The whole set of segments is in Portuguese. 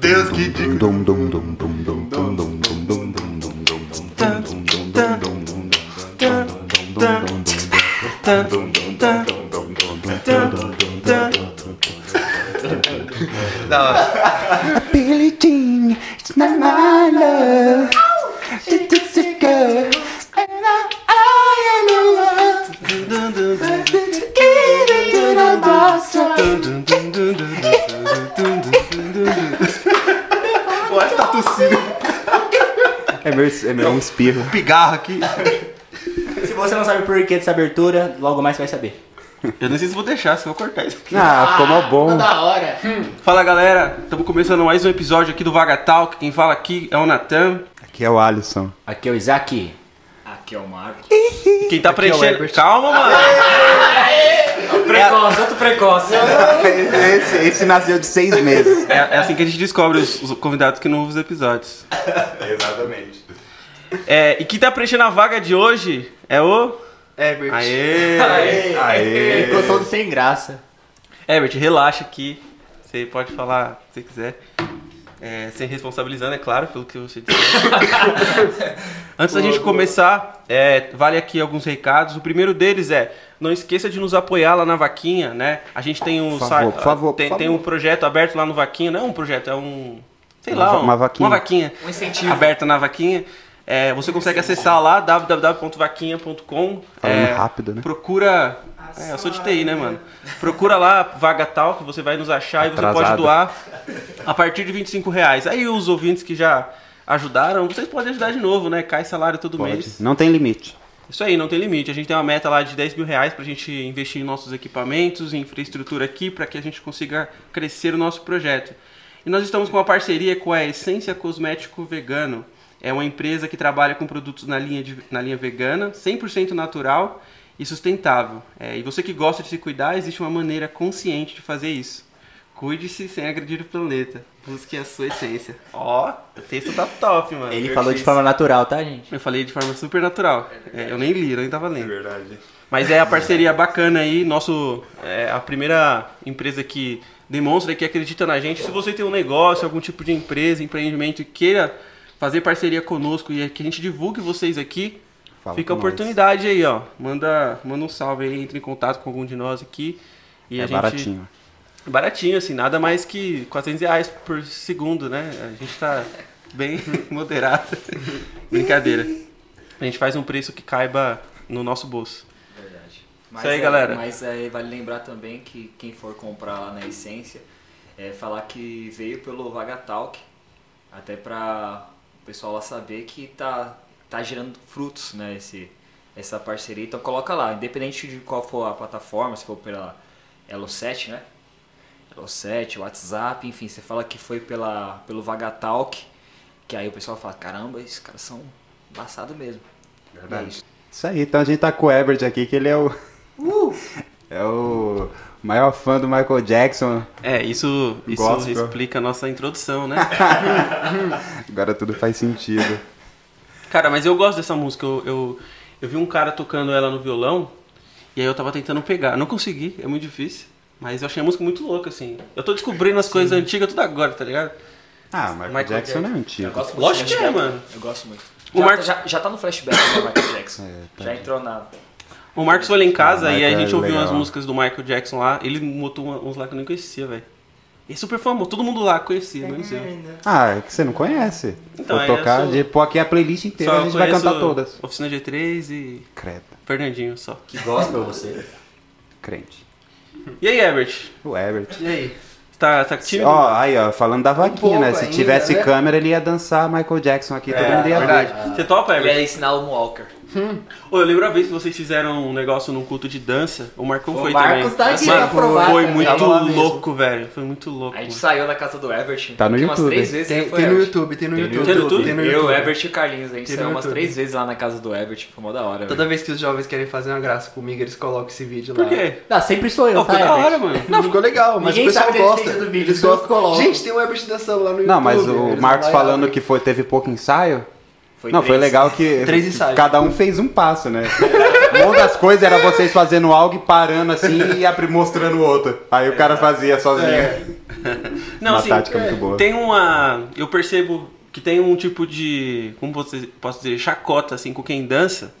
Deus, que diga. É meu, é meu espirro. Pigarro aqui. Se você não sabe por que dessa abertura, logo mais você vai saber. Eu não sei se vou deixar, se eu vou cortar isso. Ah, ficou mó bom. Da hora. Fala galera, estamos começando mais um episódio aqui do Vagatal. Quem fala aqui é o Natan. Aqui é o Alisson. Aqui é o Isaac. Aqui é o Marco. E Quem tá preenchendo. Calma, mano. Precoce, outro precoce. Esse, esse nasceu de seis meses. É, é assim que a gente descobre os, os convidados que não ouvem os episódios. Exatamente. É, e quem tá preenchendo a vaga de hoje é o. Herbert. Aê! Ele Aê. ficou todo sem graça. Herbert, relaxa aqui. Você pode falar se você quiser. É, sem responsabilizando, é claro, pelo que você disse. Antes da gente começar, é, vale aqui alguns recados. O primeiro deles é, não esqueça de nos apoiar lá na Vaquinha, né? A gente tem um Por favor, por favor, tem, tem um projeto aberto lá no Vaquinha, não é um projeto, é um sei Uma lá, va- um- uma vaquinha. uma vaquinha Um incentivo. aberta na Vaquinha. É, você consegue acessar lá www.vaquinha.com. É, rápido, né? Procura. É, eu sou de TI, né, mano? Procura lá Vaga Tal, que você vai nos achar e você pode Atrasado. doar a partir de 25 reais. Aí os ouvintes que já ajudaram, vocês podem ajudar de novo, né? Cai salário todo Pode. mês. Não tem limite. Isso aí, não tem limite. A gente tem uma meta lá de 10 mil reais pra gente investir em nossos equipamentos, em infraestrutura aqui, para que a gente consiga crescer o nosso projeto. E nós estamos com uma parceria com a Essência Cosmético Vegano. É uma empresa que trabalha com produtos na linha, de- na linha vegana, 100% natural e sustentável. É, e você que gosta de se cuidar, existe uma maneira consciente de fazer isso. Cuide-se sem agredir o planeta. Busque a sua essência. Ó, o texto tá top, mano. Ele falou de forma natural, tá, gente? Eu falei de forma super natural. É, eu nem li, eu nem tava lendo. verdade. Mas é a parceria bacana aí, nosso é a primeira empresa que demonstra que acredita na gente. Se você tem um negócio, algum tipo de empresa, empreendimento e queira fazer parceria conosco e que a gente divulgue vocês aqui, Fala fica a com nós. oportunidade aí, ó. Manda, manda um salve aí, entre em contato com algum de nós aqui. E É a gente, baratinho. Baratinho, assim, nada mais que 400 reais por segundo, né? A gente tá bem moderado. Brincadeira. A gente faz um preço que caiba no nosso bolso. Verdade. Isso aí, é- galera. Mas é, vale lembrar também que quem for comprar lá na Essência, é falar que veio pelo Vagatalk, até para o pessoal lá saber que tá, tá gerando frutos, né, esse, essa parceria. Então coloca lá, independente de qual for a plataforma, se for pela Elo7, né? Elo7, WhatsApp, enfim, você fala que foi pela, pelo Vagatalk, que aí o pessoal fala, caramba, esses caras são embaçados mesmo. Verdade. É isso. Isso aí, então a gente tá com o Herbert aqui, que ele é o. Uh! É o maior fã do Michael Jackson. É, isso, isso Gospel. explica a nossa introdução, né? Agora tudo faz sentido. Cara, mas eu gosto dessa música. Eu, eu, eu vi um cara tocando ela no violão e aí eu tava tentando pegar. Não consegui, é muito difícil. Mas eu achei a música muito louca, assim. Eu tô descobrindo as coisas antigas tudo agora, tá ligado? Ah, Michael, Michael Jackson não é antigo. Lógico de que é, mano. Eu gosto muito. O já, Marcos- já, já tá no flashback do Michael Jackson. É, tá já entrou na. O Marcos foi lá em casa Ah, e a gente é ouviu umas legal. músicas do Michael Jackson lá. Ele botou uns lá que eu nem conhecia, velho. E é super famoso, todo mundo lá conhecia, menos eu. Ah, é que você não conhece. Então, Vou é, tocar, sou- de pôr aqui a playlist inteira, Só a gente vai cantar todas. Oficina G3 e Credo, Fernandinho só. Que gospel você. crente. E aí, Herbert? O Herbert. E aí? Tá, tá tímido? Ó, aí, ó, falando da vaquinha, pouco né? Se ainda, tivesse né? câmera, ele ia dançar Michael Jackson aqui, todo mundo ia ver. verdade. Você topa, Ele Herbert? ia ensinar o Ô, eu lembro a vez que vocês fizeram um negócio num culto de dança. O Marcão O foi Marcos também. tá aqui Mano, pra provar, Foi muito louco, velho. Foi muito louco. A gente mano. saiu da casa do Everett. Tá no que umas YouTube. três vezes Tem, foi tem no. YouTube, tem no Tem no YouTube. Tem no YouTube? Eu, YouTube. Everett e o Carlinhos, a gente Tem saiu umas YouTube. três vezes lá na casa do Everett. Foi mó da hora. Toda velho. vez que os jovens querem fazer uma graça comigo, eles colocam esse vídeo Por lá. quê? Não, sempre sou eu, ficou tá, da Herbert? hora, mano. Não, ficou legal, mas Ninguém o pessoal sabe da gosta. do vídeo, Eles gostam. Gente, tem o Herbert dançando lá no YouTube. Não, mas o Marcos falando que foi, teve pouco ensaio. Foi não, foi três. legal que Três ensaios. cada um fez um passo, né? Uma das coisas era vocês fazendo algo e parando assim e mostrando o outro. Aí o cara fazia sozinho. É. Não, Uma assim, tática muito boa. tem uma. Eu percebo que tem um tipo de. Como você, posso dizer? Chacota, assim, com quem dança.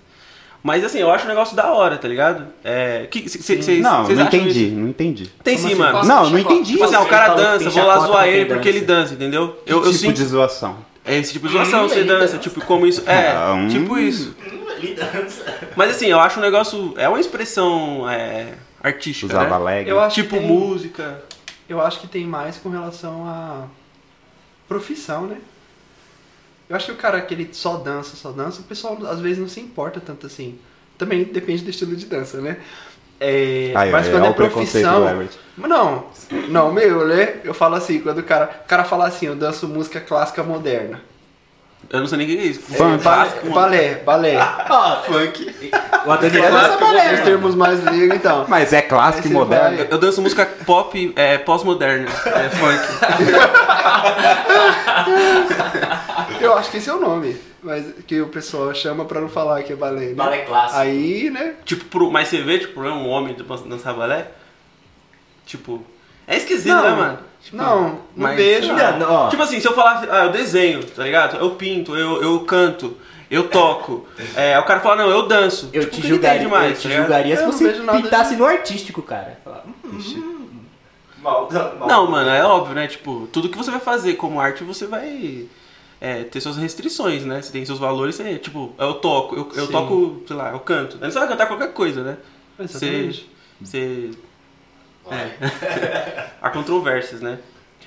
Mas assim, eu acho um negócio da hora, tá ligado? É. Que, cê, cê, cês- Não, cês não entendi, isso? não entendi. Tem Como sim, assim? mano. Não, não entendi. Tipo assim, ah, o cara dança, vou lá zoar ele porque ele dança. entendeu? Que Eu, eu tipo sinto. de zoação? É esse tipo de zoação, você ele dança, dança. tipo, como isso. É, hum. tipo isso. Mas assim, eu acho um negócio. É uma expressão é, artística. Usava Né? leg. Eu acho Tipo que tem- música. Eu acho que tem mais com relação à profissão, né? Eu acho que o cara que ele só dança, só dança, o pessoal às vezes não se importa tanto assim. Também depende do estilo de dança, né? É, Aí, mas quando é preconceito profissão. Não, não, meu, né? Eu falo assim, quando o cara. O cara fala assim, eu danço música clássica moderna. Eu não sei nem o que é isso. É, Funk. balé, balé, balé. Funk. O Adoniran É dança balé, Os termos mais leigos, então. Mas é clássico e moderno. vai- Eu danço música pop é, pós-moderna. É funk. Eu acho que esse é o nome. Mas que o pessoal chama pra não falar que é balé. Né? Balé clássico. Aí, né? tipo, pro, mas você vê, tipo, é um homem dançar balé? Tipo. É esquisito, Não, né, mano? Tipo, não, não mas, vejo. Não. Tipo assim, se eu falar, ah, eu desenho, tá ligado? Eu pinto, eu, eu canto, eu toco. É, o cara fala, não, eu danço. Eu tipo, te julgaria, entende mais, eu te tá julgaria se Eu não você vejo nada pintasse de- no artístico, cara. Falar, hum, mal, mal. Não, mano, é óbvio, né? Tipo, tudo que você vai fazer como arte, você vai é, ter suas restrições, né? Você tem seus valores, você, tipo, eu toco, eu, eu toco, sei lá, eu canto. Aí Você vai cantar qualquer coisa, né? Você. Exatamente. Você. É. Há controvérsias, né?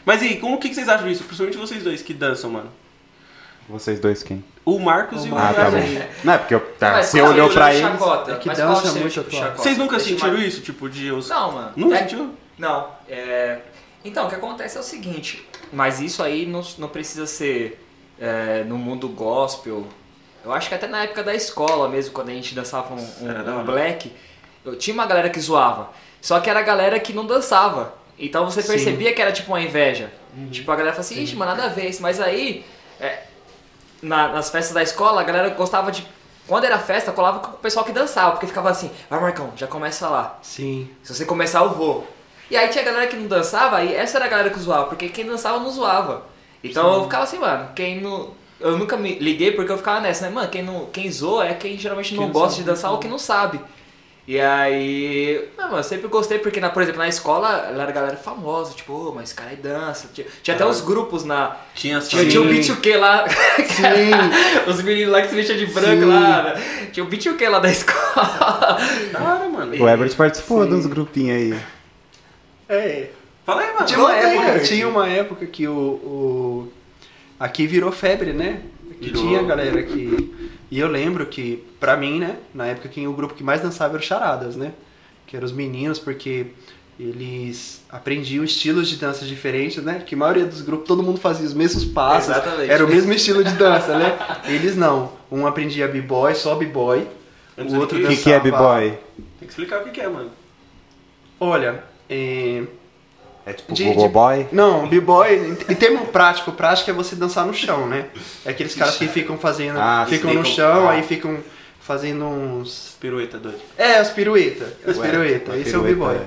Mas e aí, como, o que vocês acham disso? Principalmente vocês dois que dançam, mano. Vocês dois quem? O Marcos O e o Ah, tá bom. Não é porque eu, tá, Mas você olhou pra o eles. Chacota? É que dança é muito o atual. chacota? Vocês nunca Deixa sentiram isso? Tipo, de. Os... Não, mano. Nunca É- sentiu? Não, é... Então, o que acontece é o seguinte, mas isso aí não, não precisa ser é, no mundo gospel. Eu acho que até na época da escola mesmo, quando a gente dançava um, um- um black, eu tinha uma galera que zoava. Só que era a galera que não dançava. Então você Sim. percebia que era tipo uma inveja. Tipo, a galera fala assim, ixi, mano, nada a ver isso. Mas aí, é, na- nas festas da escola, a galera gostava de. Quando era festa, colava com o pessoal que dançava, porque ficava assim, vai Marcão, já começa lá. Sim. Se você começar, eu vou. E aí tinha galera que não dançava, e essa era a galera que zoava, porque quem dançava não zoava. Então eu ficava assim, mano, quem não. Eu nunca me liguei porque eu ficava nessa, né? Mano, quem, não, quem zoa é quem geralmente não Quem não gosta sabe, de dançar ou quem não sabe. E aí. Ah, mano, eu sempre gostei, porque, na, por exemplo, na escola ela era galera famosa, tipo, ô, mas esse cara aí dança. Tinha, tinha até uns grupos na. Tinha as Tinha, tinha o famílias. B2K lá. Sim. Os meninos lá que se vestia de branco Sim. lá. né? Tinha o B2K lá da escola. Da hora, mano. O Everett participou Sim. de uns grupinhos aí. É. Fala aí, mano. Tinha uma aí, época, Kurt. tinha uma época que o, o- Aqui virou febre, né? Que Virou. tinha galera que. E eu lembro que, pra mim, né? Na época quem o grupo que mais dançava era o Charadas, né? Que eram os meninos, porque eles aprendiam estilos de dança diferentes, né? Que a maioria dos grupos, todo mundo fazia os mesmos passos. Exatamente. Era o mesmo estilo de dança, né? Eles não. Um aprendia b-boy, só b-boy. O outro do O que- que, que é dançava- B-Boy? Tem que explicar o que que é, mano. Olha, é... É tipo De- Google de- Boy? Não, b-boy, em- termo prático, prático é você dançar no chão, né? É aqueles caras que ficam fazendo, Ah, ficam no ficam- chão, ah. aí ficam fazendo uns... Pirueta doido. É, as pirueta, as Ué, pirueta, esse é o b-boy.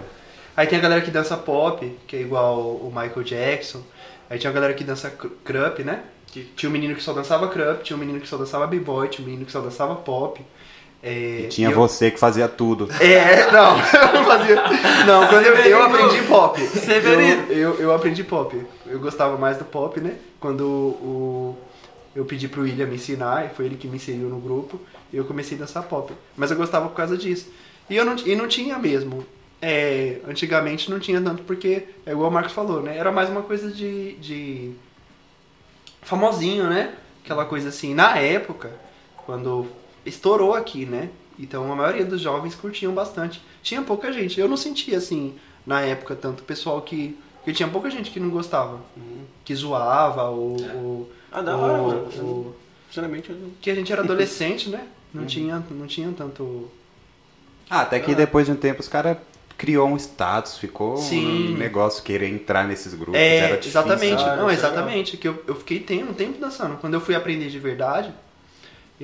Aí tem a galera que dança pop, que é igual o Michael Jackson. Aí tinha a galera que dança cr- crump, né? Tinha um menino que só dançava crump, tinha um menino que só dançava b-boy, tinha um menino que só dançava pop. É, E tinha eu- você que fazia tudo. é, não, eu não fazia. Não, quando eu, eu aprendi pop. Severino. Eu, eu, eu aprendi pop. Eu gostava mais do pop, né? Quando o, eu pedi pro William me ensinar, e foi ele que me inseriu no grupo, e eu comecei a dançar pop. Mas eu gostava por causa disso. E, eu não, e não tinha mesmo. É, antigamente não tinha tanto, porque é igual o Marcos falou, né? Era mais uma coisa de. de famosinho, né? Aquela coisa assim. Na época, quando estourou aqui, né? Então a maioria dos jovens curtiam bastante. Tinha pouca gente. Eu não sentia assim, na época, tanto pessoal que. Porque tinha pouca gente que não gostava. Que zoava, ou. ou- Ah, da ou- hora, mano. ou- Sinceramente, eu não... que a gente era adolescente, né? Não, tinha, não tinha tanto. Ah, até que Ah. depois de um tempo os caras criou um status, ficou Sim. um negócio querer entrar nesses grupos. É, era difícil. exatamente. Ah, não, é exatamente. Que eu, eu fiquei tem, um tempo dançando. Quando eu fui aprender de verdade,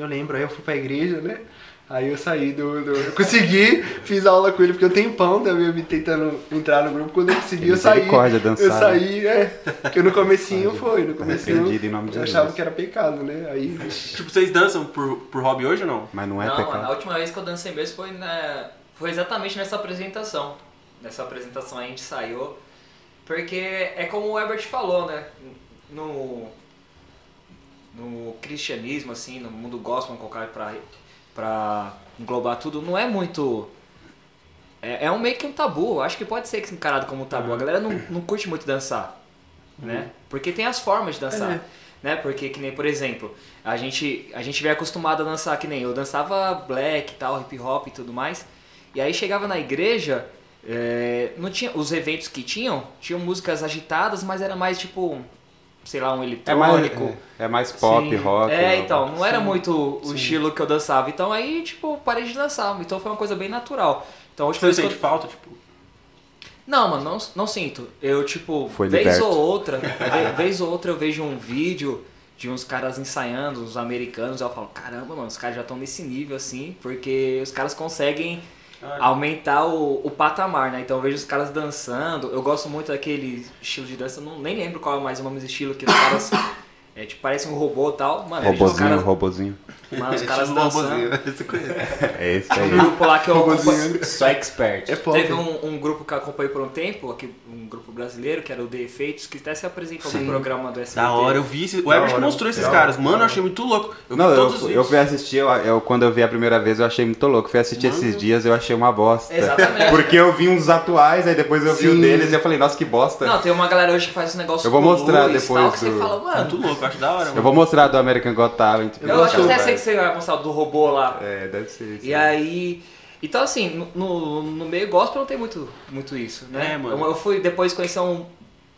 eu lembro, aí eu fui pra igreja, né? Aí eu saí do, do- Eu consegui, fiz aula com ele, porque eu tenho pão também, eu vim tentando entrar no grupo. Quando eu consegui, eu saí. Dançar, Eu saí, é. Porque no comecinho foi, no comecinho. Arrependido em nome de eu achava que era pecado, né? Aí. Tipo, vocês dançam por, por hobby hoje ou não? Mas não é não, pecado. mano, a última vez que eu dancei mesmo foi, na, foi exatamente nessa apresentação. Nessa apresentação a gente saiu. Porque é como o Herbert falou, né? No, no cristianismo, assim, no mundo gospel, colocar pra, pra englobar tudo, não é muito. É, é um meio que um tabu. Eu acho que pode ser encarado como um tabu. A galera não, não curte muito dançar, né? Porque tem as formas de dançar. É. Né? Porque, que nem, por exemplo, a gente, a gente vem acostumado a dançar que nem eu dançava black tal, hip hop e tudo mais. E aí chegava na igreja, é, não tinha os eventos que tinham, tinham músicas agitadas, mas era mais tipo, sei lá, um É mais, eletrônico. é, é mais pop, Sim. rock. É, então, não era Sim, muito o sim. estilo que eu dançava. Então aí, tipo, parei de dançar. Então foi uma coisa bem natural. Então, última Você sente eu... falta, tipo... Não, mano, não, não sinto. Eu, tipo, Foi vez liberto. ou outra, ve- vez ou outra eu vejo um vídeo de uns caras ensaiando, os americanos, eu falo, caramba, mano, os caras já estão nesse nível assim, porque os caras conseguem aumentar o, o patamar, né? Então eu vejo os caras dançando, eu gosto muito daquele estilo de dança, eu não, nem lembro qual é mais o nome desse estilo, que os caras, é, tipo, parece um robô e tal, mano, vejo os Robozinho, caras, robozinho. Mano, os caras Estilo dançando. esse conheço. É Um aí. grupo lá que eu Robozinho. acompanho, sou expert. É. Teve um, um grupo que eu acompanhei por um tempo, aqui, um grupo brasileiro, que era o The Efeitos, que até se apresentou no Sim. programa do SBT. Da hora, eu vi. Esse, o Herbert mostrou esses da caras. Mano, da eu achei muito louco. Eu Não, vi eu, eu fui assistir, eu, eu- quando eu vi a primeira vez, eu achei muito louco. Fui assistir Mano. esses dias, eu achei uma bosta. Exatamente. Porque eu vi uns atuais, aí depois eu vi o Sim. deles e eu falei, nossa, que bosta. Não, tem uma galera hoje que faz esse negócio Eu vou mostrar depois tal, que você do- fala, mano... Muito louco, eu acho da hora. eu mano. vou mostrar do American Got Talent. Eu, acho que até sei vai mostrar do robô lá. É, deve ser isso. E aí... Então, assim, no, no, meio gospel não tem muito, muito isso, né? É, mano. Eu, eu fui depois conhecer um...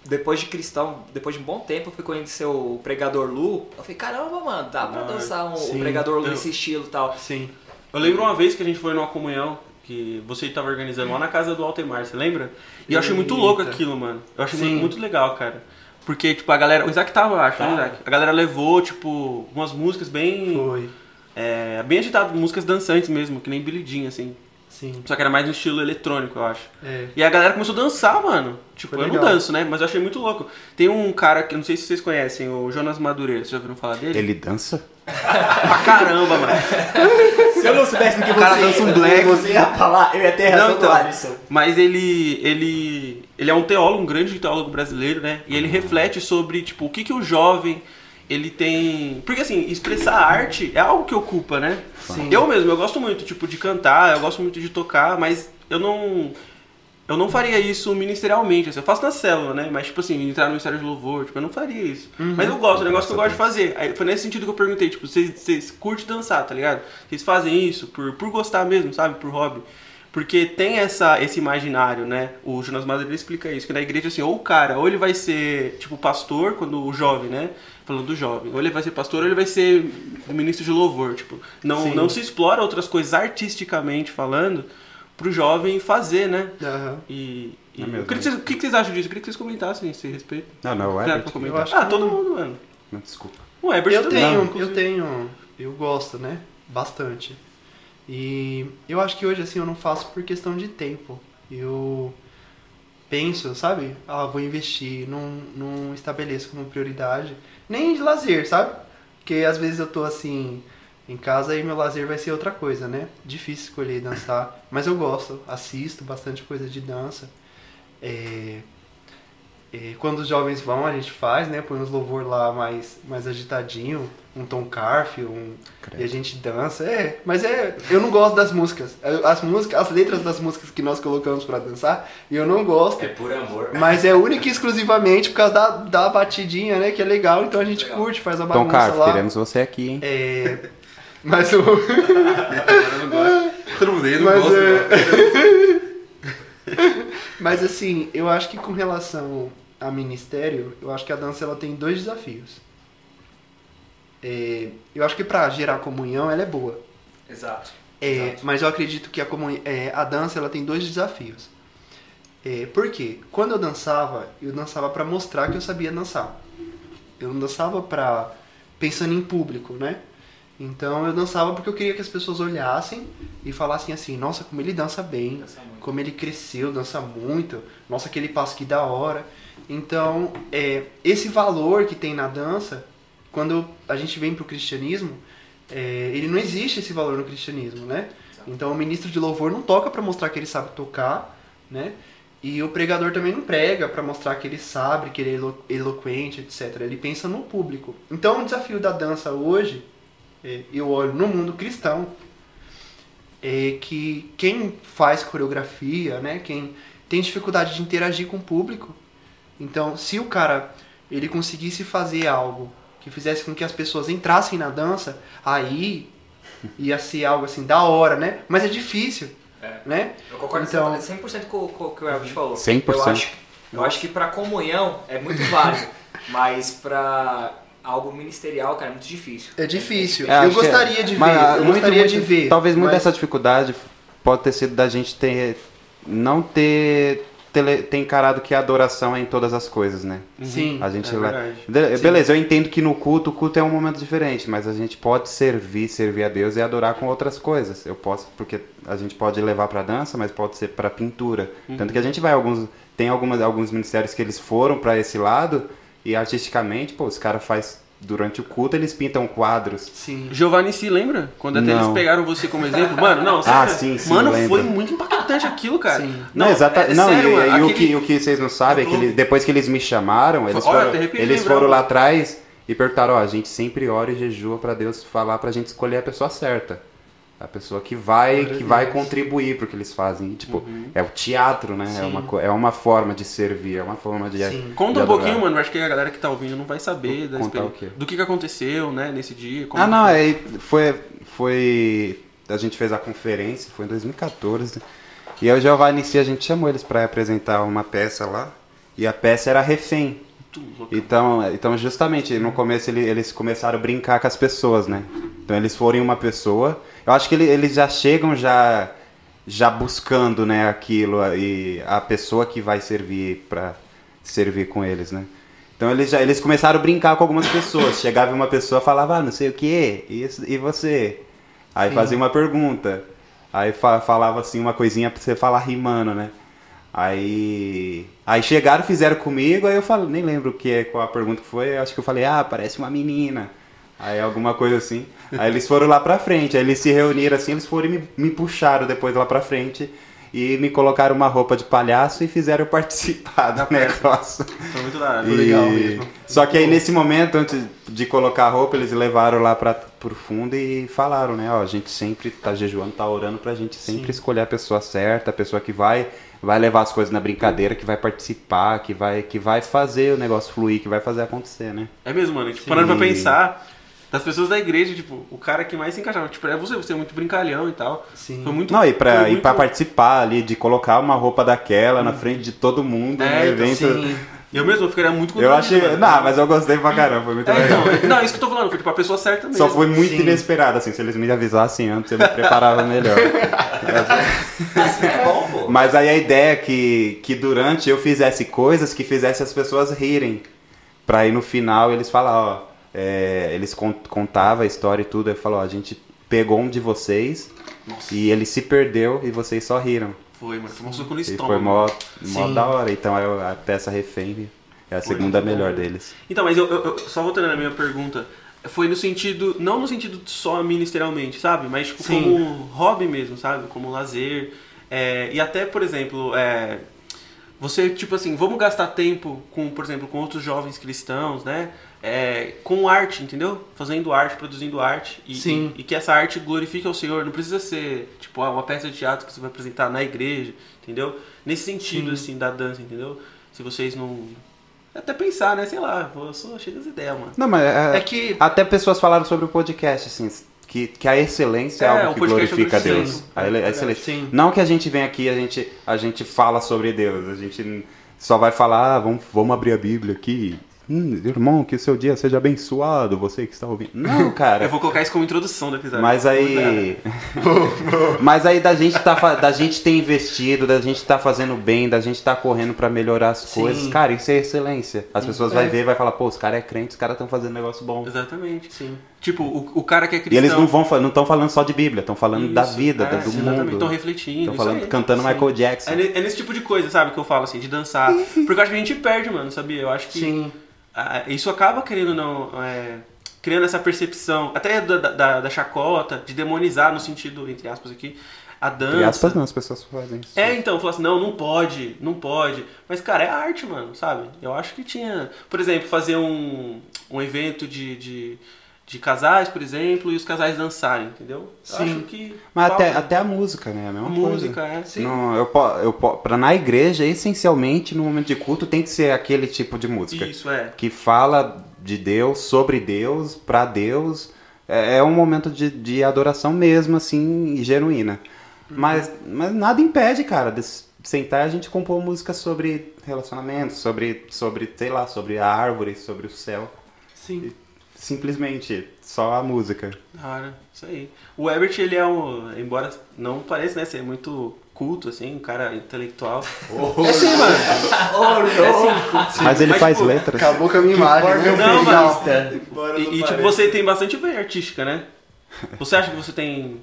Depois de cristão, depois de um bom tempo, eu fui conhecer o pregador Lu. Eu falei, caramba, mano, dá pra Ah, dançar um, o sim. pregador Lu Eu- nesse estilo e tal. Sim. Eu lembro uma vez que a gente foi numa comunhão que você estava organizando lá na casa do Altemar, você lembra? E eu achei muito louco aquilo, mano. Eu achei Sim. muito, muito legal, cara. Porque, tipo, a galera. O Isaac tava, eu acho, né, Tava. Isaac? A galera levou, tipo, umas músicas bem. Foi. É, bem agitadas, músicas dançantes mesmo, que nem Billy Jean, assim. Sim. Só que era mais no estilo eletrônico, eu acho. É. E a galera começou a dançar, mano. Tipo, Foi eu não danço, né? Mas eu achei muito louco. Tem um cara que eu não sei se vocês conhecem, o Jonas Madureira. Vocês já ouviram falar dele? Ele dança? Pra caramba, mano. Se eu não soubesse do que O cara você, dança um black. você ia falar, eu ia ter razão Não, então. do Alisson. Mas ele, ele, ele é um teólogo, um grande teólogo brasileiro, né? E ele reflete sobre, tipo, o que, que o jovem, ele tem... Porque, assim, expressar arte é algo que ocupa, né? Sim. Eu mesmo, eu gosto muito, tipo, de cantar, eu gosto muito de tocar, mas eu não... Eu não faria isso ministerialmente, assim, eu faço na célula, né? Mas, tipo assim, entrar no Ministério de Louvor, tipo, eu não faria isso. Mas eu gosto, é um negócio que eu gosto de fazer. Aí, foi nesse sentido que eu perguntei, tipo, vocês, vocês curtem dançar, tá ligado? Vocês fazem isso por, por gostar mesmo, sabe? Por hobby. Porque tem essa, esse imaginário, né? O Jonas Madureira explica isso, que na igreja, assim, ou o cara, ou ele vai ser, tipo, pastor, quando o jovem, né? Falando do jovem. Ou ele vai ser pastor, ou ele vai ser ministro de louvor, tipo. Não, Sim. não se explora outras coisas artisticamente falando pro jovem fazer, né? Aham. E... e É mesmo. eu queria que vocês- o que que vocês acham disso? Eu queria que vocês comentassem esse respeito. Não, não, é. Claro, Herbert. Ah, que- todo mundo, mano. Não, desculpa. O Herbert Eu também, tenho, inclusive. eu tenho, eu gosto, né? Bastante. E eu acho que hoje assim eu não faço por questão de tempo. Eu penso, sabe? Ah, vou investir, não, não estabeleço como prioridade. Nem de lazer, sabe? Porque às vezes eu tô assim em casa e meu lazer vai ser outra coisa, né? Difícil escolher dançar. Mas eu gosto, assisto bastante coisa de dança. É, é, quando os jovens vão, a gente faz, né? Põe uns louvor lá mais, mais agitadinho, um Tom Carf, um, e a gente dança. É, mas é, eu não gosto das músicas. As músicas, as letras das músicas que nós colocamos pra dançar, eu não gosto. É por amor. Mas é única e exclusivamente por causa da, da batidinha, né? Que é legal, então a gente Legal. curte, faz a Tom bagunça Carf, lá. queremos você aqui, hein? É, mas o. Eu não gosto. Todo mundo aí não Mas, gosta. é-. Mas assim, eu acho que com relação a ministério, eu acho que a dança ela tem dois desafios. É, eu acho que pra gerar comunhão ela é boa. Exato. É, Exato. mas eu acredito que a, é, a dança ela tem dois desafios. É, por quê? Quando eu dançava, eu dançava pra mostrar que eu sabia dançar. Eu não dançava pra pensando em público, né? Então eu dançava porque eu queria que as pessoas olhassem e falassem assim, nossa, como ele dança bem, Dança como ele cresceu, dança muito, nossa, aquele passo que da hora. Então, é, esse valor que tem na dança, quando a gente vem pro cristianismo, é, ele não existe esse valor no cristianismo, né? Então o ministro de louvor não toca para mostrar que ele sabe tocar, né? E o pregador também não prega para mostrar que ele sabe, que ele é elo- eloquente, etc. Ele pensa no público. Então o desafio da dança hoje, eu olho no mundo cristão, é que quem faz coreografia, né, quem tem dificuldade de interagir com o público, então se o cara ele conseguisse fazer algo que fizesse com que as pessoas entrassem na dança, aí ia ser algo assim da hora, né? Mas é difícil, É. né? Eu concordo Então- 100% com, com o que o Elvis falou. 100%. Eu acho, eu acho que pra comunhão é muito válido, mas pra algo ministerial, cara, é muito difícil. É difícil. É, eu é- gostaria de ver, mas, ah, eu muito, gostaria de muito- ver. Talvez muito mas- dessa dificuldade pode ter sido da gente ter não ter ter encarado que a adoração é em todas as coisas, né? Sim. A gente é lá- verdade. De- Beleza, eu entendo que no culto, o culto é um momento diferente, mas a gente pode servir, servir a Deus e adorar com outras coisas. Eu posso, porque a gente pode levar pra dança, mas pode ser pra pintura. Tanto que a gente vai alguns tem algumas alguns ministérios que eles foram pra esse lado e artisticamente, pô, os caras faz durante o culto eles pintam quadros. Sim. Giovanni se lembra? Quando até Não. eles pegaram você como exemplo? Mano, não, Ah, sério. sim, sim, Mano, lembro. foi muito impactante aquilo, cara. Sim. Não, exata, é não, sério, e, mano, e o, que, o que vocês não sabem é que eles- depois que eles me chamaram, eles Olha, foram, eles lembrava. foram lá atrás e perguntaram, ó, a gente sempre ora e jejua pra Deus falar pra gente escolher a pessoa certa. A pessoa que vai, que vai contribuir pro que eles fazem. E, tipo, Uhum. é o teatro, né? É uma, é uma forma de servir, é uma forma de. Sim. Conta de um pouquinho, mano. Acho que a galera que tá ouvindo não vai saber da o do que, que aconteceu, né, nesse dia. Ah, não, foi. aí foi, foi. A gente fez a conferência, foi em 2014. E aí o Giovanni C, a gente chamou eles pra apresentar uma peça lá. E a peça era refém. Muito louco. Então, então justamente, no começo ele- eles começaram a brincar com as pessoas, né? Então eles foram uma pessoa. Eu acho que ele- eles já chegam já já buscando, né, aquilo e a pessoa que vai servir pra servir com eles, né? Então eles já eles começaram a brincar com algumas pessoas. Chegava uma pessoa falava, ah, não sei o que, e, e você? Aí Sim. fazia uma pergunta. Aí fa- falava assim uma coisinha pra você falar rimando, né? Aí, aí chegaram, fizeram comigo, aí eu falo, nem lembro o que é, qual a pergunta que foi, acho que eu falei, ah, parece uma menina. Aí alguma coisa assim. Aí eles foram lá pra frente, aí eles se reuniram assim, eles foram e me, me puxaram depois lá pra frente e me colocaram uma roupa de palhaço e fizeram participar do negócio. Foi muito da hora. Foi legal mesmo. Só que aí nesse momento, antes de colocar a roupa, eles levaram lá pra, pro fundo e falaram, né? Ó, a gente sempre tá jejuando, tá orando pra gente sempre escolher a pessoa certa, a pessoa que vai vai levar as coisas na brincadeira, que vai participar, que vai que vai fazer o negócio fluir, que vai fazer acontecer, né? É mesmo, mano. Tipo, parando pra pensar, das pessoas da igreja, tipo, o cara que mais se encaixava. Tipo, é você, você é muito brincalhão e tal. Sim. Foi muito. Não, e pra, e muito- pra participar ali, de colocar uma roupa daquela na frente de todo mundo É, no então, evento. Sim. Eu mesmo ficaria muito Eu achei. mano. Não, mas eu gostei pra caramba, foi muito É, legal. então, não, isso que eu tô falando, foi tipo a pessoa certa mesmo. Só foi muito Sim. inesperado, assim. Se eles me avisassem antes, eu me preparava melhor. É bom, pô. Mas aí a ideia é que, que durante eu fizesse coisas que fizessem as pessoas rirem. Pra aí no final eles falar, ó. É, eles con- contavam a história e tudo. Aí falou, a gente pegou um de vocês Nossa. e ele se perdeu e vocês só riram. Foi, mano. Foi um soco no E estômago. foi mó, mó da hora. Então aí a peça refém é a Foi segunda melhor deles. Então, mas eu, eu- eu- só voltando na minha pergunta, foi no sentido, não no sentido só ministerialmente, sabe? Mas tipo, como hobby mesmo, sabe? Como lazer. É, e até, por exemplo, é, você, tipo assim, vamos gastar tempo com, por exemplo, com outros jovens cristãos, né? É, com arte, entendeu? Fazendo arte, produzindo arte. E, Sim. E, e que essa arte glorifique ao Senhor. Não precisa ser, tipo, ah, uma peça de teatro que você vai apresentar na igreja, entendeu? Nesse sentido, Sim. assim, da dança, entendeu? Se vocês não... Até pensar, né? Sei lá, eu sou cheio das ideias, mano. Não, mas é, É que Até pessoas falaram sobre o podcast, assim, que, que a excelência é, É, algo que podcast glorifica Deus. excelência. A ele- a É, excelência. sim. Não que a gente vem aqui a gente a gente fala sobre Deus, a gente só vai falar, ah, vamos, vamos abrir a Bíblia aqui. Hum, irmão, que o seu dia seja abençoado, você que está ouvindo. Não, cara. Eu vou colocar isso como introdução do episódio. Mas aí. Mas aí da gente, tá, fa- da gente ter investido, da gente tá fazendo bem, da gente tá correndo pra melhorar as Sim. coisas. Cara, isso é excelência. As pessoas É. vão ver e vai falar, pô, os caras é crente, os caras estão fazendo negócio bom. Exatamente. sim. Tipo, o, o cara que é E cristão. eles não vão não estão falando só de Bíblia, estão falando da Isso, vida, é, da- do mundo. Estão refletindo. Estão falando, aí. cantando Sim. Michael Jackson. É, é nesse tipo de coisa, sabe, que eu falo assim, de dançar. Porque eu acho que a gente perde, mano, sabia? Eu acho que Sim. Ah, isso acaba querendo não. é, criando essa percepção, até da, da, da chacota, de demonizar no sentido, entre aspas aqui, a dança. Entre aspas, não, as pessoas fazem isso. É, então, falar assim, não, não pode, não pode. Mas, cara, é arte, mano, sabe? Eu acho que tinha, por exemplo, fazer um, um evento de, de, de casais, por exemplo, e os casais dançarem, entendeu? Eu Sim. acho que. Mas até, falta. até a música, né? A mesma a coisa. música, é. Sim. Não, eu, eu, pra, na igreja, essencialmente, no momento de culto, tem que ser aquele tipo de música. Isso, é. Que fala de Deus, sobre Deus, pra Deus. É, é um momento de, de adoração mesmo, assim, e genuína. Mas, mas nada impede, cara, de sentar e a gente compor música sobre relacionamento, sobre, sobre, sei lá, sobre a árvore, sobre o céu. Sim. Simplesmente, só a música. Cara, isso aí. O Ebert, ele é um. Embora não pareça, né, ser muito culto, assim, um cara intelectual. É sim, mano. Mas ele Mas, faz tipo, letras. Acabou com a minha imagem. né? Não, Não, mano. E, e, tipo, você tem bastante veia artística, né? Você acha que você tem.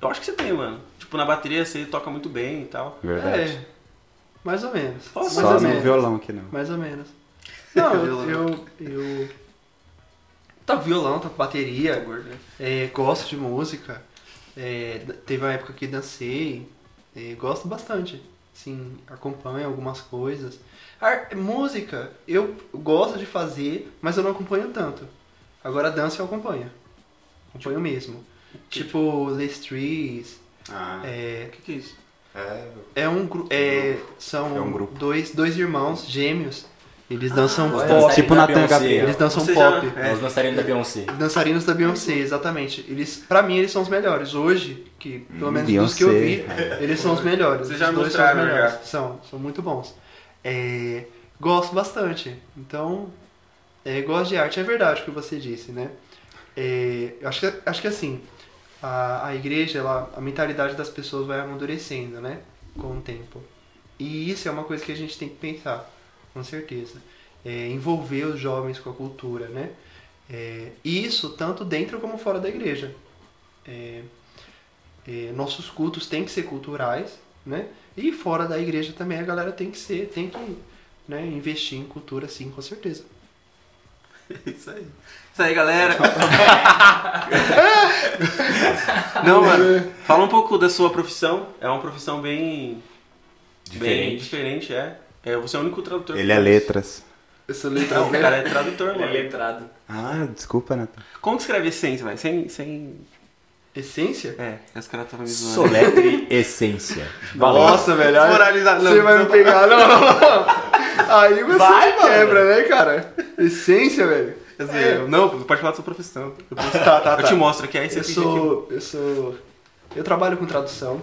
Eu acho que você tem, mano. Tipo, na bateria você toca muito bem e tal. Verdade. É, mais ou menos. Só mais ou no menos. violão aqui não. Mais ou menos. Não, eu, eu, eu toco violão, toco bateria, Gordo, né? é, gosto de música. é, teve uma época que dancei, é, gosto bastante. Sim, acompanho algumas coisas. Ar- música, eu gosto de fazer, mas eu não acompanho tanto. Agora dança eu acompanho. Acompanho mesmo. Tipo, Les Trees, Ah, é, O que, que é isso? é. é um grupo. É, são É um grupo. Dois, dois irmãos gêmeos. Eles dançam Os pop. Tipo Beyoncé. Gabriel. Eles dançam já- pop. É. Os dançarinos da Beyoncé. Dançarinos da Beyoncé, exatamente. Eles, pra mim, eles são os melhores. Hoje, que pelo menos dos que eu vi, eles são os melhores. Vocês já Os dois são os melhores. já. São, são muito bons. É, gosto bastante. Então, é, gosto de arte. É verdade o que você disse, né? É, eu acho que, acho que assim, a, a igreja, ela, a mentalidade das pessoas vai amadurecendo, né? Com o tempo. E isso é uma coisa que a gente tem que pensar, com certeza. É, envolver os jovens com a cultura, né? É, isso tanto dentro como fora da igreja. É, é, nossos cultos têm que ser culturais, né? E fora da igreja também a galera tem que ser, tem que né, investir em cultura, sim, com certeza. Isso aí. Isso aí, galera. Não, mano. Fala um pouco da sua profissão. É uma profissão bem. Bem Diferente. diferente, é. É você é o único tradutor. Ele é letras. Essa Não, letra o cara é tradutor, Ele é mano. letrado. Ah, desculpa, Nathan. Como que escreve essência, velho? Sem, sem. essência? É, os caras estavam me zoando. Soletre essência. Valeu. Nossa, velho. Moralizar, não, Você vai me pegar, não, não, não. Aí você Vai, me quebra, né, cara? Essência, velho. Quer dizer, Não, pode falar da sua profissão. Depois Tá, tá, eu tá. te mostro aqui, aí você Eu sou, eu sou. Eu trabalho com tradução.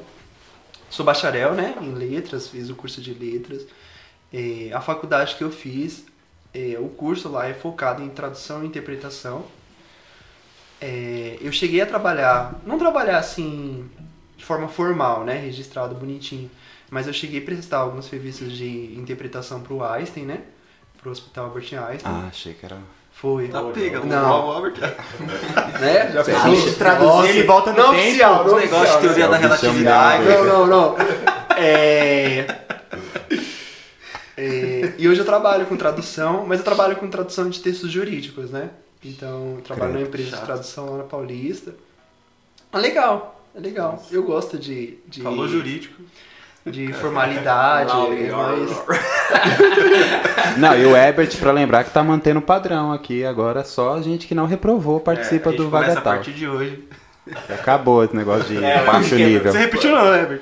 Sou bacharel, né? Em letras, fiz o curso de letras. É, a faculdade que eu fiz, é, o curso lá é focado em tradução e interpretação. É, eu cheguei a trabalhar, não trabalhar assim de forma formal, né? Registrado bonitinho. Mas eu cheguei a prestar alguns serviços de interpretação pro Einstein, né? Pro Hospital Albert Einstein. Ah, achei que era. Foi. Tá pega, Não. o Albert. Né? Já A gente traduzir, ele volta no Não tempo. oficial, não Os negócios de oficial. teoria da É o bichão relatividade. Não, não, não. É... é, E hoje eu trabalho com tradução, mas eu trabalho com tradução de textos jurídicos, né? Então, eu trabalho numa empresa de chato. tradução lá na Paulista. É legal, é legal. Eu gosto de, de, Falou jurídico. de formalidade, é mais... Não, e o Ebert, pra lembrar que tá mantendo o padrão aqui. Agora só a gente que não reprovou participa É, a gente do começa a Vagatal. partir de hoje. Acabou esse negócio de É, baixo porque- nível. Você repetiu não, né, Herbert?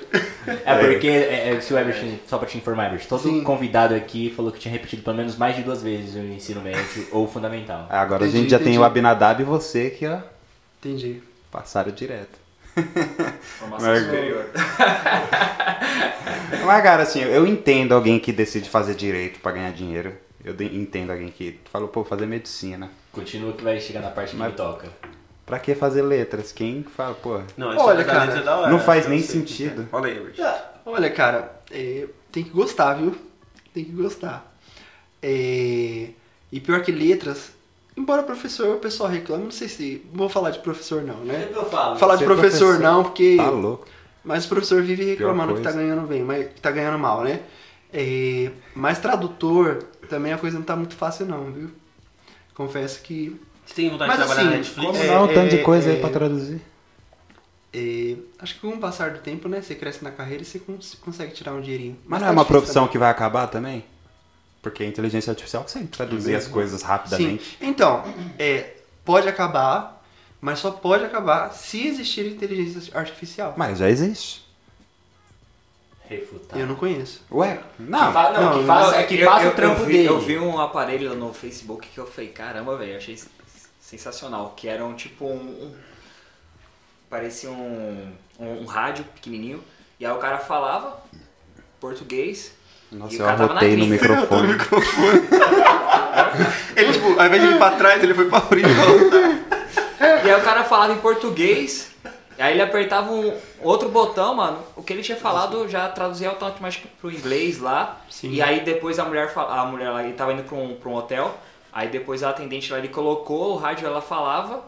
É porque, é, é, se o Ebert, só pra te informar, Ebert, todo Sim. convidado aqui falou que tinha repetido pelo menos mais de duas vezes o ensino médio ou fundamental. Agora a Entendi, gente já tem entendi. o Abinadab e você que, ó, Entendi. passaram direto. Formação Mas- superior. Mas, cara, assim, eu entendo alguém que decide fazer direito pra ganhar dinheiro. Eu entendo alguém que falou, pô, fazer medicina. Continua que vai chegar na parte que Mas- me toca. Pra que fazer letras? Quem fala, pô, Não, Olha, é da cara, letra da hora, não faz nem sei. sentido. Fala aí, Herbert. Ah, Olha, cara, é, tem que gostar, viu? Tem que gostar. É, e pior que letras, embora professor, o pessoal reclama, não sei se. Vou falar de professor não, né? Eu falo. Falar de Ser professor, professor. não, porque. Tá louco. Mas o professor vive reclamando que tá ganhando bem, mas que tá ganhando mal, né? É, mas tradutor, também a coisa não tá muito fácil não, viu? Confesso que. Você tem vontade Mas de trabalhar na assim, Netflix? Como É, não? Um tanto é, de coisa é, aí pra traduzir. é, acho que com o passar do tempo, né? Você cresce na carreira e você cons- consegue tirar um dinheirinho. Mas não tá é uma difícil profissão que vai acabar também? Porque a inteligência artificial consegue traduzir as coisas Sim. rapidamente. Então, é, pode acabar, mas só pode acabar se existir inteligência artificial. Mas já existe. Refutar. Eu não conheço. Ué, Que não. fa- não, Não, que Não, é que eu- faça eu- o trampo eu vi, dele. Eu vi um aparelho no Facebook que eu falei, caramba, velho, achei sensacional. Que era um tipo um. um- parecia um, um, um rádio pequenininho. E aí o cara falava português. Nossa, E o eu cara tava na arrotei no gringa. microfone. Ele, tipo, ao invés de ir pra trás, ele foi pra frente. E aí o cara falava em português. e Aí ele apertava um outro botão, mano. O que ele tinha falado já traduzia automaticamente pro inglês lá. Sim. E aí depois a mulher, a mulher lá, ele tava indo pra um, pra um hotel. Aí depois a atendente lá, ele colocou o rádio, ela falava.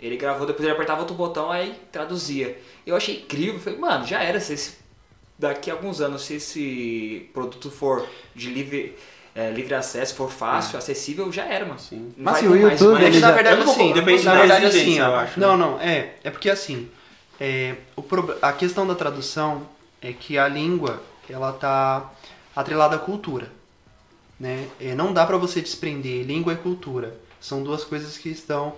Ele gravou, depois ele apertava outro botão, aí traduzia. Eu achei incrível. Falei, mano, já era. Se esse, daqui a alguns anos, se esse produto for de livre, é, livre acesso, for fácil, acessível, já era, mano. Sim. Não Mas o YouTube. É ele na verdade, assim, depende na da verdade, assim, eu acho, Não, não, é. É porque assim, é, o prob- a questão da tradução é que a língua, ela tá atrelada à cultura, né? É, não dá pra você desprender língua e cultura. São duas coisas que estão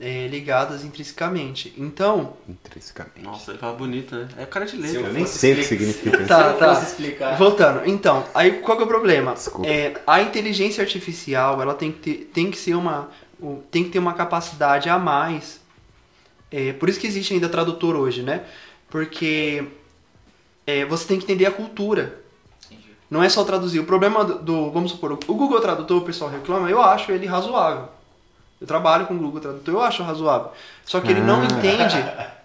é, ligadas intrinsecamente. Então, Intrinsecamente. Nossa, ele fala bonito, né? É o cara de letra. Eu nem sei o que significa isso. Tá, tá. explicar. voltando. Então, aí qual que é o problema? Desculpa. É, a inteligência artificial, ela tem que ter, tem que ser uma, tem que ter uma capacidade a mais. É, por isso que existe ainda tradutor hoje, né? Porque é, você tem que entender a cultura. Não é só traduzir. O problema do, do- vamos supor, o Google Tradutor, o pessoal reclama, eu acho ele razoável. Eu trabalho com o Google Tradutor, eu acho razoável. Só que ele não Ah. entende.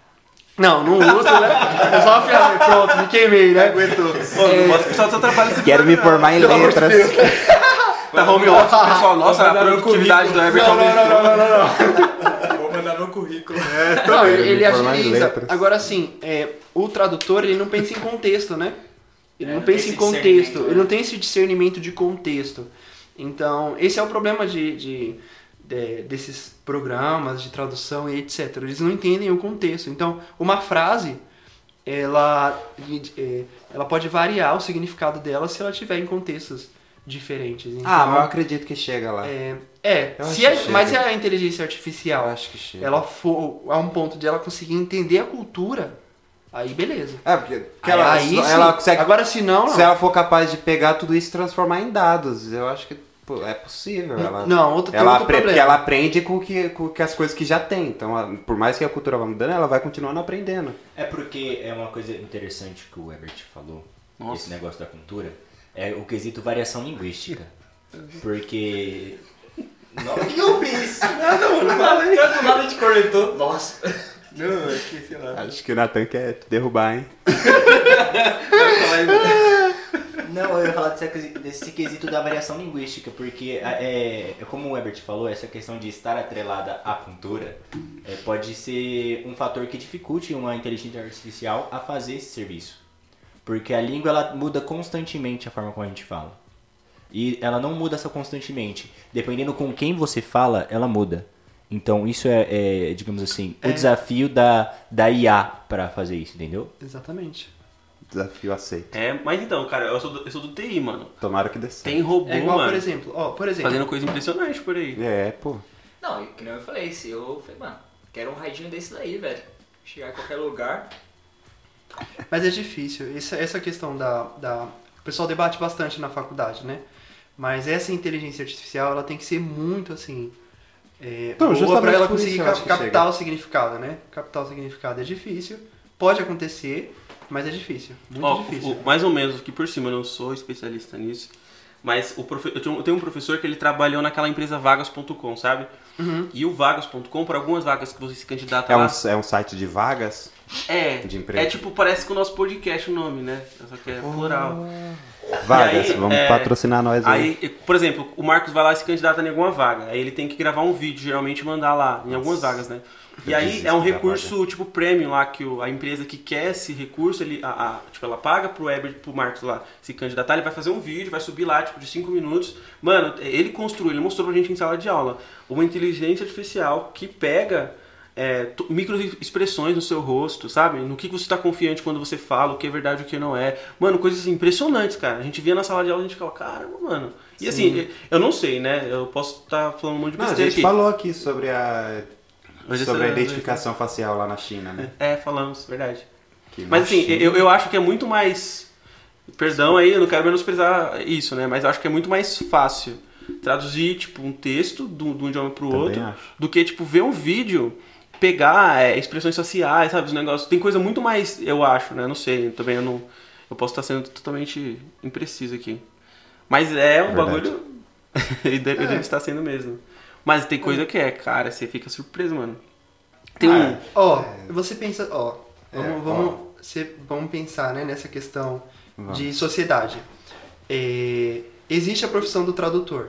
Não, não usa, né? É só uma ferramenta. Pronto, me queimei, né? Aguentou. Pô, não posso precisar do seu trabalho nesse Quero me formar em amor de letras. Tá home office, pessoal. Nossa, a produtividade do Everton Não, não, não, não, não, não. Vou mandar meu currículo. Não, ele, em agiliza. Agora, assim, é, o tradutor, ele não pensa em contexto, né? Ele É, não pensa em contexto, ele né? não tem esse discernimento de contexto. Então, esse é o problema de, de- de- desses programas de tradução e etc. Eles não entendem o contexto. Então, uma frase, ela, é, ela pode variar o significado dela se ela tiver em contextos diferentes. Então, Ah, mas eu acredito que chega lá. é, é, se é- que mas se chega. a inteligência artificial Eu acho que chega. ela for a um ponto de ela conseguir entender a cultura, aí beleza. É, porque, aí, ela, aí ela consegue. Agora se não, não. Se ela for capaz de pegar tudo isso e transformar em dados, eu acho que pô, é possível. Ela, não, outro, tem ela outro problema. porque ela aprende com, que, com que as coisas que já tem. Então, a- por mais que a cultura vá mudando, ela vai continuando aprendendo. É porque é uma coisa interessante que o Ebert falou, Nossa. esse negócio da cultura, é o quesito variação linguística. Porque. Não, o que eu fiz? Do nada a gente cornetou. Nossa. Não, é que, sei lá. Acho que o Nathan quer te derrubar, hein? Não, eu ia falar desse, desse quesito da variação linguística, porque é, é como o Ebert falou, essa questão de estar atrelada à cultura é, pode ser um fator que dificulte uma inteligência artificial a fazer esse serviço. Porque a língua ela muda constantemente a forma como a gente fala. E ela não muda só constantemente. Dependendo com quem você fala, ela muda. Então isso é, é, digamos assim, o desafio da, da IA para fazer isso, entendeu? Exatamente. Desafio aceito. É, mas então, cara, eu sou do, eu sou do TI, mano. Tomara que dê certo. Tem robô, É igual, mano, por exemplo, ó, por exemplo, fazendo coisa impressionante por aí. É, pô. Não, que nem eu falei, se eu falei, mano, quero um radinho desse daí, velho. Chegar em qualquer lugar. mas é difícil. Essa, essa questão da, da. O pessoal debate bastante na faculdade, né? Mas essa inteligência artificial, ela tem que ser muito assim. É, Então, boa justamente pra ela conseguir cap- captar o significado, né? Captar o significado é difícil. Pode acontecer, mas é difícil. Muito Ó, difícil. o- mais ou menos aqui por cima, eu não sou especialista nisso. Mas o profe- eu tenho um professor que ele trabalhou naquela empresa vagas.com, sabe? Uhum. E o vagas.com, por algumas vagas que você se candidata É lá. um, é um site de vagas? É, de emprego. é tipo, parece com o nosso podcast o nome, né? Só que é plural. Vagas, aí, vamos é, patrocinar nós aí. Aí, por exemplo, o Marcos vai lá e se candidata em alguma vaga. Aí ele tem que gravar um vídeo, geralmente mandar lá, em algumas vagas, né? E aí é um recurso tipo premium lá, que o- a empresa que quer esse recurso, ele, a, a- tipo, ela paga pro Weber, pro Marcos lá se candidatar, ele vai fazer um vídeo, vai subir lá, tipo, de 5 minutos. Mano, ele construiu, ele mostrou pra gente em sala de aula, uma inteligência artificial que pega é, microexpressões no seu rosto, sabe? No que você tá confiante quando você fala, o que é verdade e o que não é. Mano, coisas assim, impressionantes, cara. A gente via na sala de aula e a gente ficava, caramba, mano. E assim, eu não sei, né? Eu posso estar falando um monte de Não, a besteira gente aqui. falou aqui sobre a, Hoje sobre a identificação facial lá na China, né? É, falamos, verdade. Que Mas assim, China- eu, eu acho que é muito mais. Perdão aí, eu não quero menosprezar isso, né? Mas acho que é muito mais fácil traduzir, tipo, um texto de um de um idioma pro Também outro acho. do que, tipo, ver um vídeo, pegar é, expressões sociais, sabe? Os negócios. Tem coisa muito mais, eu acho, né? Não sei, também eu não. Eu posso estar sendo totalmente impreciso aqui. Mas é um bagulho. ele deve, ele deve estar sendo mesmo. Mas tem coisa que é, cara, você fica surpreso, mano. Tem Ah, um. Ó, você pensa, ó, vamos, É, vamos, cê- vamos pensar né, nessa questão Vamos. de sociedade. É, existe a profissão do tradutor.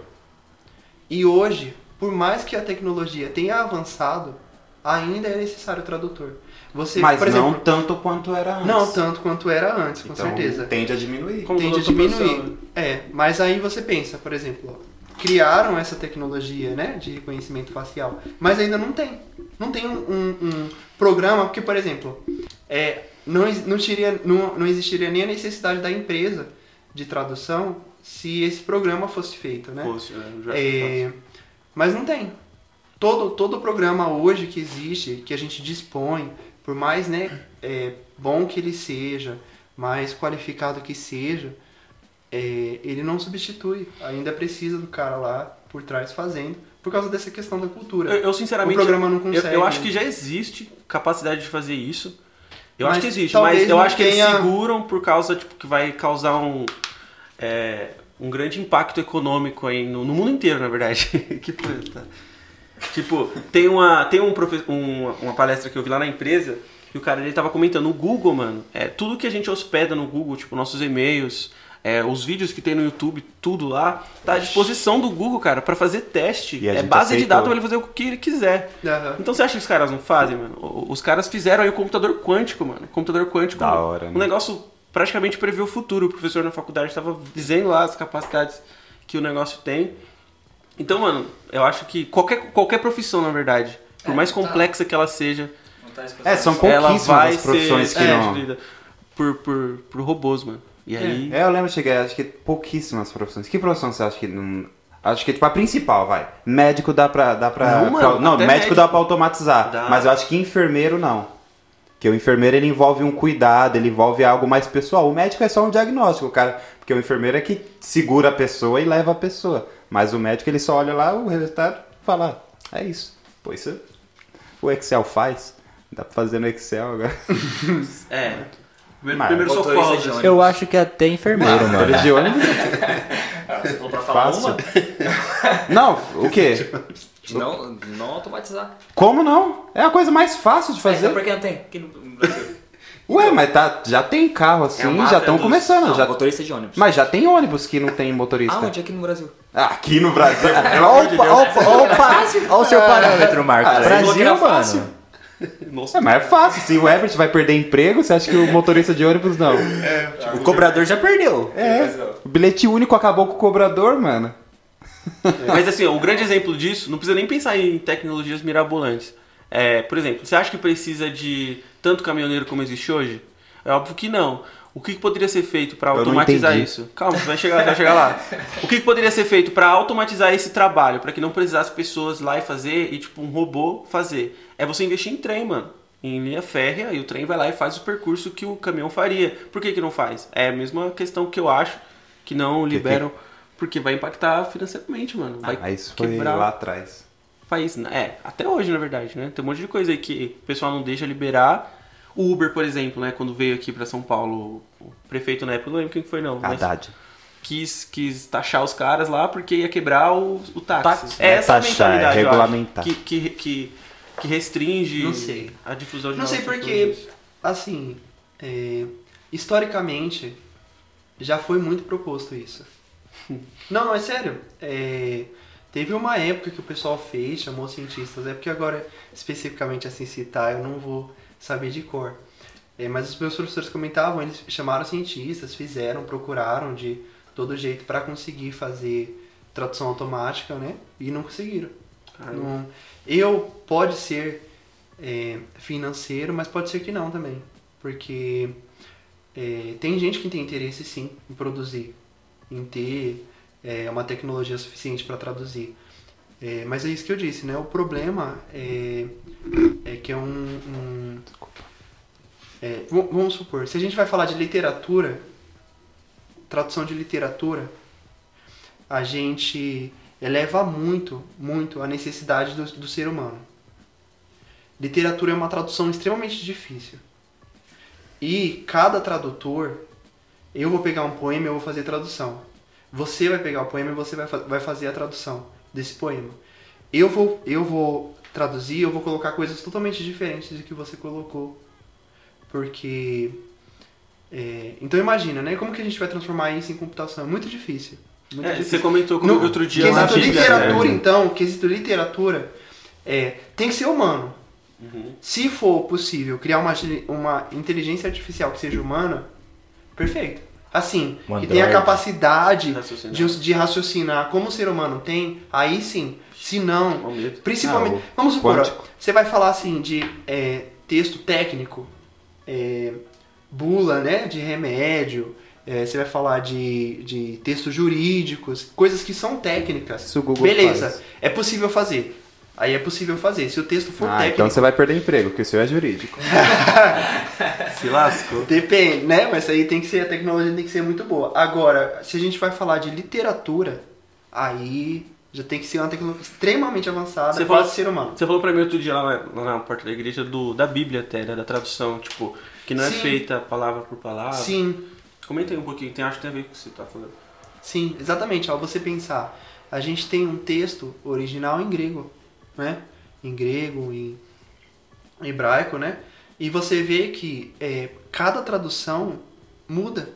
E hoje, por mais que a tecnologia tenha avançado, ainda é necessário o tradutor. Você, Mas por não exemplo, tanto quanto era antes. não tanto quanto era antes, com Então, certeza. tende a diminuir. Como tende a diminuir. né? É, mas aí você pensa, por exemplo, ó, criaram essa tecnologia, né, de reconhecimento facial, mas ainda não tem. Não tem um, um- um programa, porque, por exemplo, é, não, não, teria, não, não existiria nem a necessidade da empresa de tradução se esse programa fosse feito, né? Fosse, né? Já- É, mas não tem. Todo, todo programa hoje que existe, que a gente dispõe, por mais né, é, bom que ele seja, mais qualificado que seja, é, ele não substitui. Ainda precisa do cara lá por trás fazendo, por causa dessa questão da cultura. Eu, eu, sinceramente, o programa não eu, consegue. eu acho que já existe capacidade de fazer isso. Eu Mas acho que existe, mas eu acho que tenha- eles seguram por causa tipo, que vai causar um, é, um grande impacto econômico aí no, no mundo inteiro, na verdade. que tá? Tipo, tem uma tem um profe- um- uma palestra que eu vi lá na empresa e o cara ele tava comentando o Google, mano. É tudo que a gente hospeda no Google, tipo nossos e-mails, é, os vídeos que tem no YouTube, tudo lá, tá à disposição do Google, cara, pra fazer teste. E É base de aceitou. dados pra ele fazer o que ele quiser. Aham. Então você acha que os caras não fazem, mano? O- Os caras fizeram aí o computador quântico, mano. O computador quântico. Da hora, Um né? negócio praticamente prevê o futuro. O professor na faculdade estava dizendo lá as capacidades que o negócio tem. Então, mano, eu acho que qualquer, qualquer profissão, na verdade, por É, mais tá. complexa que ela seja, Não tá É, são expressando- ela pouquíssimas vai as profissões ser que não- substituída por, por, por robôs, mano. E aí. É, eu lembro, cheguei, acho que pouquíssimas profissões. Que profissão você acha que não. Acho que tipo a principal, vai. Médico dá pra. Dá pra Não, mano, pra- não médico, médico. dá pra automatizar. Dá. Mas eu acho que enfermeiro não. Porque o enfermeiro ele envolve um cuidado, ele envolve algo mais pessoal. O médico é só um diagnóstico, cara. Porque o enfermeiro é que segura a pessoa e leva a pessoa. Mas o médico ele só olha lá o resultado e fala: "Ah, é isso. Pô, isso o Excel faz. Dá pra fazer no Excel agora. É. Primeiro, primeiro socorro. de ônibus. Eu acho que até enfermeiro, mano. Motorista de ônibus, Você falou pra falar fácil. uma? Não, o quê? De não, não automatizar. Como não? É a coisa mais fácil de fazer. É, por que não tem? Aqui no Brasil. Ué, mas tá, já tem carro É assim, máfia já estão dos- começando. Não, já, motorista de ônibus. mas já tem ônibus que não tem motorista. Aonde? Aqui no Brasil. Aqui no Brasil. pelo Olha amor de o, pa- Deus. olha o, seu parâmetro, Marcos. Ah, Brasil, fácil. mano. Nossa, É, mas é fácil. Se o Everett vai perder emprego, você acha que o motorista de ônibus não? O cobrador já perdeu. É. O bilhete único acabou com o cobrador, mano. Mas assim, o grande exemplo disso, não precisa nem pensar em tecnologias mirabolantes. É, por exemplo, você acha que precisa de tanto caminhoneiro como existe hoje? É óbvio que não. O que que poderia ser feito para automatizar isso? Calma, vai chegar, vai chegar lá. O que que poderia ser feito para automatizar esse trabalho, para que não precisasse pessoas lá e fazer e tipo um robô fazer? É você investir em trem, mano. Em linha férrea e o trem vai lá e faz o percurso que o caminhão faria. Por que que não faz? É a mesma questão que eu acho que não liberam porque vai impactar financeiramente, mano. Vai Ah, isso foi quebrar lá atrás. país. É, até hoje, na verdade, né? Tem um monte de coisa aí que o pessoal não deixa liberar. O Uber, por exemplo, né? Quando veio aqui pra São Paulo, o prefeito na época, não lembro quem foi não, Haddad. quis, quis taxar os caras lá porque ia quebrar o, o táxi. Táxi. É essa a Taxar, é mentalidade, acho, regulamentar. que, que, que, que restringe Não sei. a difusão de Não sei porque, tecnologias. assim, é, historicamente, já foi muito proposto isso. Não, não, é sério. É, teve uma época que o pessoal fez, chamou cientistas, é porque agora, especificamente assim citar, eu não vou saber de cor. É, mas os meus professores comentavam, eles chamaram cientistas, fizeram, procuraram de todo jeito para conseguir fazer tradução automática, né? E não conseguiram. Não- eu pode ser é, financeiro, mas pode ser que não também, porque é, tem gente que tem interesse sim em produzir, em ter é, uma tecnologia suficiente para traduzir. É, mas é isso que eu disse, né? O problema é, é que é um, um- é, vamos supor, se a gente vai falar de literatura, tradução de literatura, a gente eleva muito, muito a necessidade do, do ser humano. Literatura é uma tradução extremamente difícil. E cada tradutor, eu vou pegar um poema e eu vou fazer tradução. Você vai pegar o poema e você vai, vai fazer a tradução desse poema. Eu vou, eu vou traduzir, eu vou colocar coisas totalmente diferentes do que você colocou. Porque. é, então imagina, né? Como que a gente vai transformar isso em computação? É muito difícil. É, você comentou comigo No outro dia quesito literatura, né? então, quesito literatura, é, tem que ser humano. Uhum. Se for possível criar uma, uma inteligência artificial que seja humana, perfeito. Assim, Um que tenha a capacidade Raciocinar. de, de raciocinar como o ser humano tem, aí sim. Se não, medo. Principalmente, Ah, vamos supor, ó, você vai falar assim de é, texto técnico, é, bula, né, de remédio, é, você vai falar de, de textos jurídicos, coisas que são técnicas. Isso o Google Beleza, faz. é possível fazer. Aí é possível fazer. Se o texto for Ah, técnico, então você vai perder emprego, porque o seu é jurídico. Se lascou. depende, né? Mas aí tem que ser a tecnologia tem que ser muito boa. Agora, se a gente vai falar de literatura, aí já tem que ser uma tecnologia extremamente avançada, Você falou- ser humano. Você falou pra mim outro dia lá na, lá na porta da igreja do, da Bíblia até, né, da tradução, tipo, que não é Sim. feita palavra por palavra. Sim, Comenta aí um pouquinho, tem, acho que tem a ver com o que você tá falando. Sim, exatamente. Ao você pensar, a gente tem um texto original em grego, né? Em grego, em hebraico, né? E você vê que é, cada tradução muda.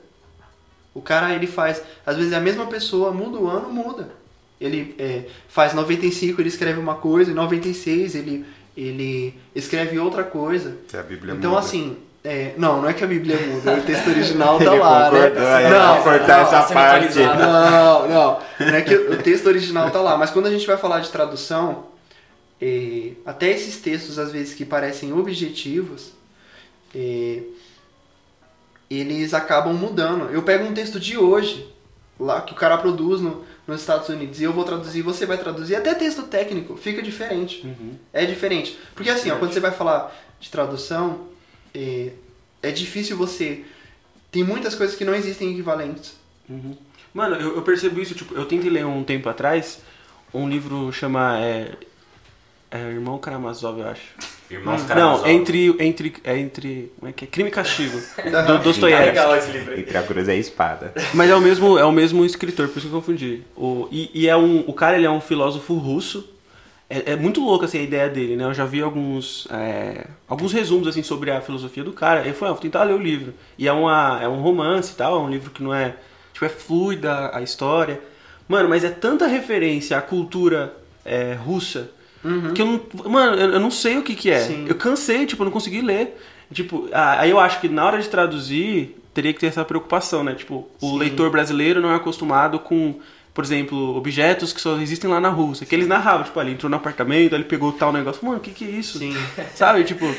O cara ele faz, às vezes é a mesma pessoa, muda o ano, muda. Ele é, faz 95, ele escreve uma coisa, em 96 ele, ele escreve outra coisa. Se a Bíblia Então muda. assim, é, não, não é que a Bíblia muda, o texto original tá lá, né? aí Não, cortar não, essa parte. não, não. Não é que o texto original tá lá, mas quando a gente vai falar de tradução, eh, até esses textos, às vezes, que parecem objetivos, eh, eles acabam mudando. Eu pego um texto de hoje, lá que o cara produz no- nos Estados Unidos, e eu vou traduzir, você vai traduzir, até texto técnico, fica diferente. Uhum. É diferente. Porque assim, ó, quando você vai falar de tradução, é, é difícil você. Tem muitas coisas que não existem equivalentes. Uhum. Mano, eu, eu percebo isso, tipo, eu tentei ler um tempo atrás um livro chama é, é Irmão Karamazov, eu acho. Irmãos Não, Karamazov. entre entre é entre como é que é? Crime e Castigo do Dostoiévski. legal esse livro aí. Entre a cruz e a espada. Mas é o mesmo, é o mesmo escritor, por isso que eu confundi. O, e, e é um, o cara ele é um filósofo russo. É, é muito louco assim, a ideia dele, né? Eu já vi alguns, é, alguns resumos assim sobre a filosofia do cara. Ele foi, ah, vou tentar ler o livro. E é, uma, é um romance e tal, é um livro que não é. Tipo, é fluida a história. Mano, mas é tanta referência à cultura é, russa que eu não. Mano, eu, eu não sei o que, que é. Sim. Eu cansei, tipo, eu não consegui ler. Tipo, aí eu acho que na hora de traduzir, teria que ter essa preocupação, né? Tipo, o Sim. leitor brasileiro não é acostumado com, por exemplo, objetos que só existem lá na Rússia. Que eles narravam, tipo, ali entrou no apartamento, ele pegou tal negócio. Mano, o que, que é isso? Sim. Sabe? Tipo,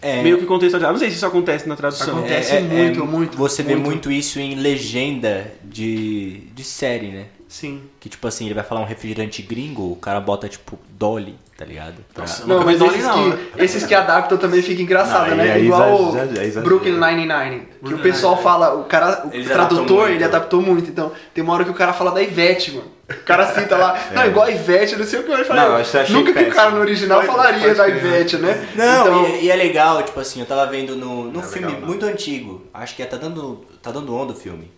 É, meio que contextualizado. Não sei se isso acontece na tradução. Acontece. muito, muito, Você vê muito. muito isso em legenda de, de série, né? Sim. Que tipo assim, ele vai falar um refrigerante gringo, o cara bota tipo Dolly, tá ligado? Pra- Nossa, Não, mas esses, não, que, esses que adaptam também fica engraçado, Não, né? é Igual exagero, é o exagero. Brooklyn Nine-Nine. Que o pessoal fala, o cara, o Eles tradutor, ele adaptou muito. Então, tem uma hora que o cara fala da Ivete, mano. O cara cita lá, não, É. igual a Ivete, não sei o que. Eu falei, Não, eu achei nunca que o cara péssimo. no original Pode- falaria pode da crer. Ivete, né? Não, então, e, e é legal, tipo assim, eu tava vendo no, no Não é filme legal, não. muito antigo. Acho que é, tá dando, tá dando onda o filme.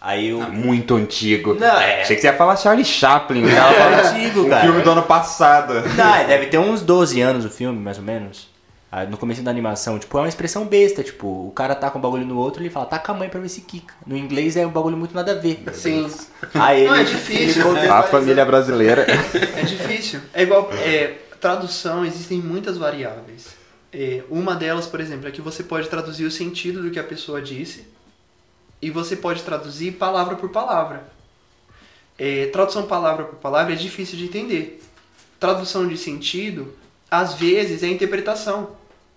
Aí eu. Muito antigo. Não, é. Achei que você ia falar Charlie Chaplin. né? Não, é antigo, um cara. filme do ano passado. Não, deve ter uns 12 anos o filme, mais ou menos. Ah, No começo da animação, tipo, é uma expressão besta, tipo, o cara tá com o bagulho no outro, ele fala, taca a mãe pra ver se quica. No inglês é um bagulho muito nada a ver. Sim. Aí Não, é ele, difícil. A família brasileira. É difícil. É igual. É, tradução, existem muitas variáveis. É, uma delas, por exemplo, é que você pode traduzir o sentido do que a pessoa disse e você pode traduzir palavra por palavra. É, tradução palavra por palavra é difícil de entender. Tradução de sentido, às vezes, é interpretação.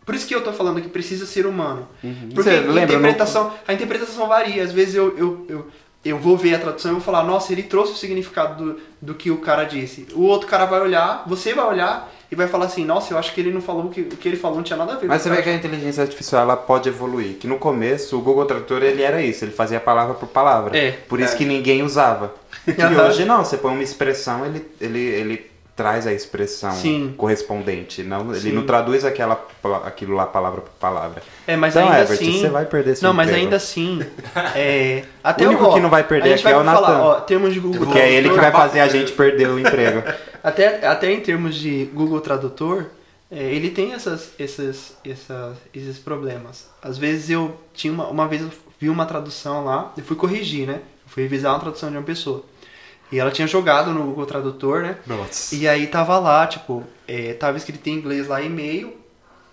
Por isso que eu tô falando que precisa ser humano. Porque Você a interpretação, a interpretação varia. Às vezes eu, eu, eu, eu vou ver a tradução e vou falar, nossa, ele trouxe o significado do, do que o cara disse. O outro cara vai olhar, você vai olhar e vai falar assim, nossa, eu acho que ele não falou o que, o que ele falou não tinha nada a ver. Mas você vê que a inteligência artificial ela pode evoluir. Que no começo o Google Tradutor ele era isso, ele fazia palavra por palavra. É, por isso é. que ninguém usava. E hoje não, você põe uma expressão, ele, ele, ele traz a expressão Sim. correspondente. Não, ele Sim. não traduz aquela, aquilo lá palavra por palavra. É, mas então, ainda assim. você vai perder seu Não, mas emprego. ainda assim. É, até O único ó, que não vai perder a gente aqui é o falar, Natan. ó, termos de Google Porque é ele que vai fazer a gente perder o emprego. Até, até em termos de Google Tradutor, é, ele tem essas, essas, essas, esses problemas. Às vezes eu tinha uma, uma vez eu vi uma tradução lá, eu fui corrigir, né? Eu fui revisar uma tradução de uma pessoa. E ela tinha jogado no Google Tradutor, né? Nossa. E aí tava lá, tipo, é, tava escrito em inglês lá e-mail,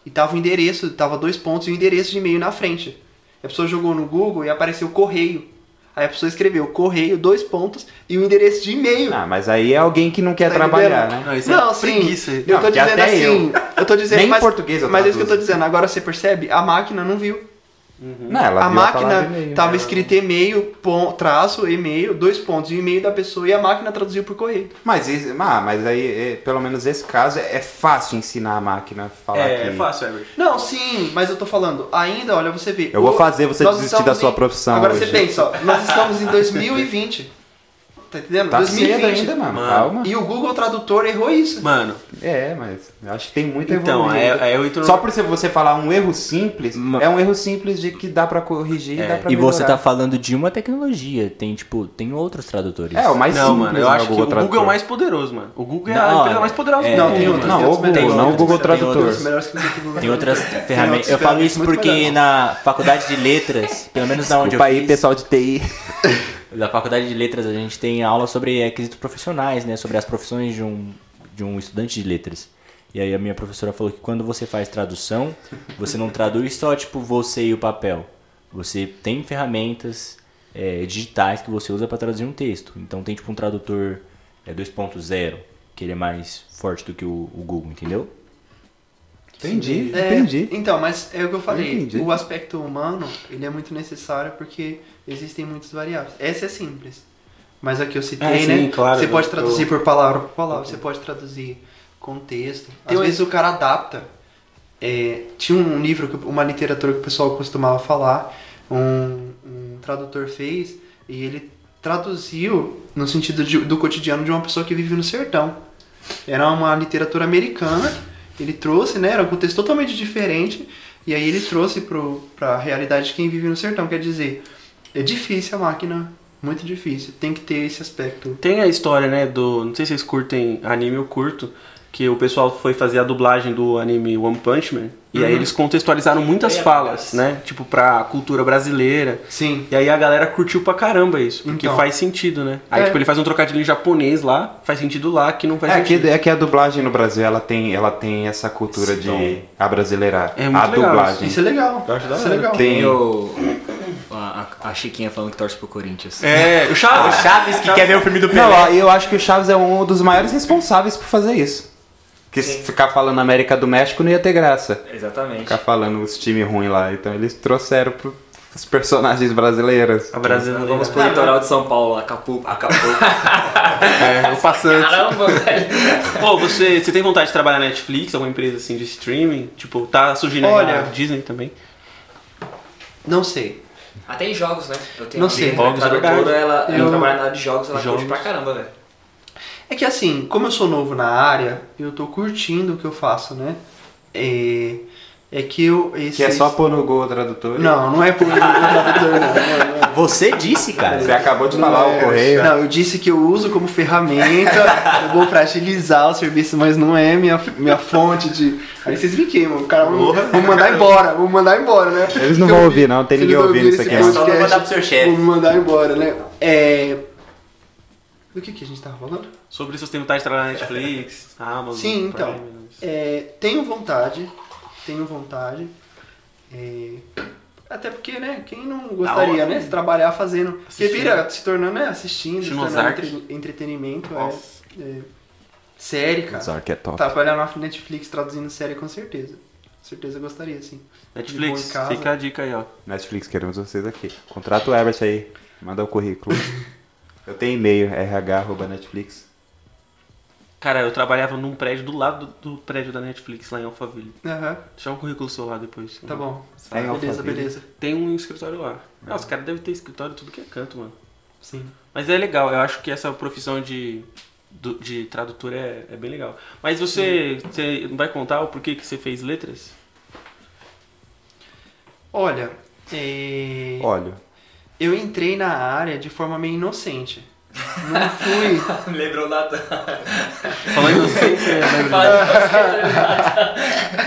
e tava o endereço, tava dois pontos e o endereço de e-mail na frente. A pessoa jogou no Google e apareceu correio. Aí a pessoa escreveu correio, dois pontos e o endereço de e-mail. Ah, mas aí é alguém que não quer Tá trabalhar, entendendo? né? Não, isso Não, é sim. preguiça. Eu Não, tô dizendo até assim, eu tô dizendo, Nem em mas, português eu mas é isso que eu tô dizendo. Agora você percebe? A máquina não viu. Não, ela a máquina e-mail. tava escrito e-mail, pon- traço, e-mail, dois pontos, e o e-mail da pessoa e a máquina traduziu por correio. Mas, isso- ah, mas aí, é, pelo menos esse caso, é fácil ensinar a máquina a falar É, que... é fácil, Herbert. Não, sim, mas eu tô falando, ainda, olha, você vê. Eu vou o- fazer você nós desistir da sua em- profissão Agora hoje. você pensa, ó, nós estamos em 2020. Tá entendendo? Tá 2020. cedo ainda, mano. Mano. Calma. E o Google Tradutor errou isso. Mano, É, mas eu acho que tem muito então, é, é, eu entro Só por você- você falar um erro simples, Ma- é um erro simples de que dá pra corrigir e É, dá pra E você melhorar. tá falando de uma tecnologia, tem tipo, tem outros tradutores. É, o mais Não, simples, mano, eu né, acho que o Google Tradutor. é o mais poderoso, mano. O Google é Não, a empresa é- mais poderosa é- do Não, mundo, tem mano. outros. Não, o Google, Tem não o Google tem Tradutor. Tem outras Tem ferramentas. Eu falo isso porque na faculdade de letras, pelo menos na onde eu Desculpa aí, fiz, pessoal de TI. da faculdade de letras a gente tem aula sobre requisitos profissionais, né, sobre as profissões de um de um estudante de letras. E aí a minha professora falou que quando você faz tradução, você não traduz só tipo você e o papel. Você tem ferramentas é, digitais que você usa para traduzir um texto. Então tem tipo um tradutor é, 2.0, que ele é mais forte do que o, o Google, entendeu? Entendi, É, entendi. Então, mas é o que eu falei. entendi. O aspecto humano, ele é muito necessário porque existem muitas variáveis. Essa é simples. Mas aqui eu citei, É, sim, né? claro, você eu- pode traduzir eu- por palavra por palavra, você pode traduzir contexto. Às vezes o cara adapta. É, tinha um livro, que- uma literatura que o pessoal costumava falar, um, um tradutor fez e ele traduziu no sentido de- do cotidiano de uma pessoa que vive no sertão. Era uma literatura americana, ele trouxe, né? Era um contexto totalmente diferente, e aí ele trouxe para a realidade de quem vive no sertão. Quer dizer, é difícil a máquina, muito difícil. Tem que ter esse aspecto. Tem a história, né, do... Não sei se vocês curtem anime, eu curto. Que o pessoal foi fazer a dublagem do anime One Punch Man. E Uhum. aí eles contextualizaram muitas Bem falas, né? Tipo, pra cultura brasileira. Sim. E aí a galera curtiu pra caramba isso. Porque Então. faz sentido, né? Aí, É. tipo, ele faz um trocadilho em japonês lá, faz sentido lá, que não faz É que, sentido. é que a dublagem no Brasil ela tem, ela tem essa cultura de abrasileirar. É muito a legal dublagem. Isso é legal. Eu acho da Isso é legal. Tem o. A, a- Chiquinha falando que torce pro Corinthians. É, o Chaves. Chaves que quer ver o filme do Não, ó, eu acho que o Chaves é um dos maiores responsáveis por fazer isso. Que se ficar falando América do México não ia ter graça. Exatamente. Ficar falando os times ruins lá. Então eles trouxeram pro, os personagens brasileiros. A brasileira. Vamos pro litoral de São Paulo, Acapulco. Acapulco. É, o passante. Caramba, velho. Pô, você, você tem vontade de trabalhar na Netflix, alguma empresa assim de streaming? Tipo, tá surgindo aí Olha. na Disney também. Não sei. Até em jogos, né? Eu tenho Não sei. Jogos, é tradutora, verdade. ela, ela Eu- trabalha na área de jogos, ela Jogos. curte pra caramba, velho. É que assim, como eu sou novo na área, eu tô curtindo o que eu faço, né? É, É que eu. Esse, Que é só pôr no Google Tradutor. Não, não é por tradutor, não, não, não. Você disse, cara. Você acabou de falar é, o correio. Não, eu disse que eu uso como ferramenta, eu vou pra agilizar o serviço, mas não é minha, minha fonte de. Aí vocês me queimam, o cara vão vão mandar embora, vão mandar embora, né? Eles não vão ouvir, não, tem ninguém ouvindo isso aqui, não. Só não podcast, mandar pro seu chefe. Me mandar embora, né? É. Do que, que a gente tava falando? Sobre se você tem vontade de trabalhar na Netflix, Amazon, Sim, então. Prime, né? É, tenho vontade, tenho vontade. é, até porque, né, quem não gostaria, hora, né, né? de trabalhar fazendo. Porque Assistindo. vira se tornando, né, assistindo, se tornando entre- entretenimento, é, Nossa. é, série, cara. Ozark é top. Trabalhar na Netflix traduzindo série com certeza. Com certeza eu gostaria, sim. Netflix, fica a dica aí, ó. Netflix, queremos vocês aqui. Contrata o Herbert aí. Manda o currículo. Eu tenho e-mail, rh.netflix. Cara, eu trabalhava num prédio do lado do, do prédio da Netflix, lá em Alphaville. Aham, Deixa um currículo seu lá depois. tá bom. É em beleza, Alphaville. beleza. Tem um escritório lá. Nossa, os caras devem ter escritório tudo que é canto, mano. Sim. Mas é legal, eu acho que essa profissão de, de tradutor é, é bem legal. Mas você, você vai contar o porquê que você fez letras? Olha, é, Olha, eu entrei na área de forma meio inocente. Não fui. Lembrou o Natan. Falando em inocência, né?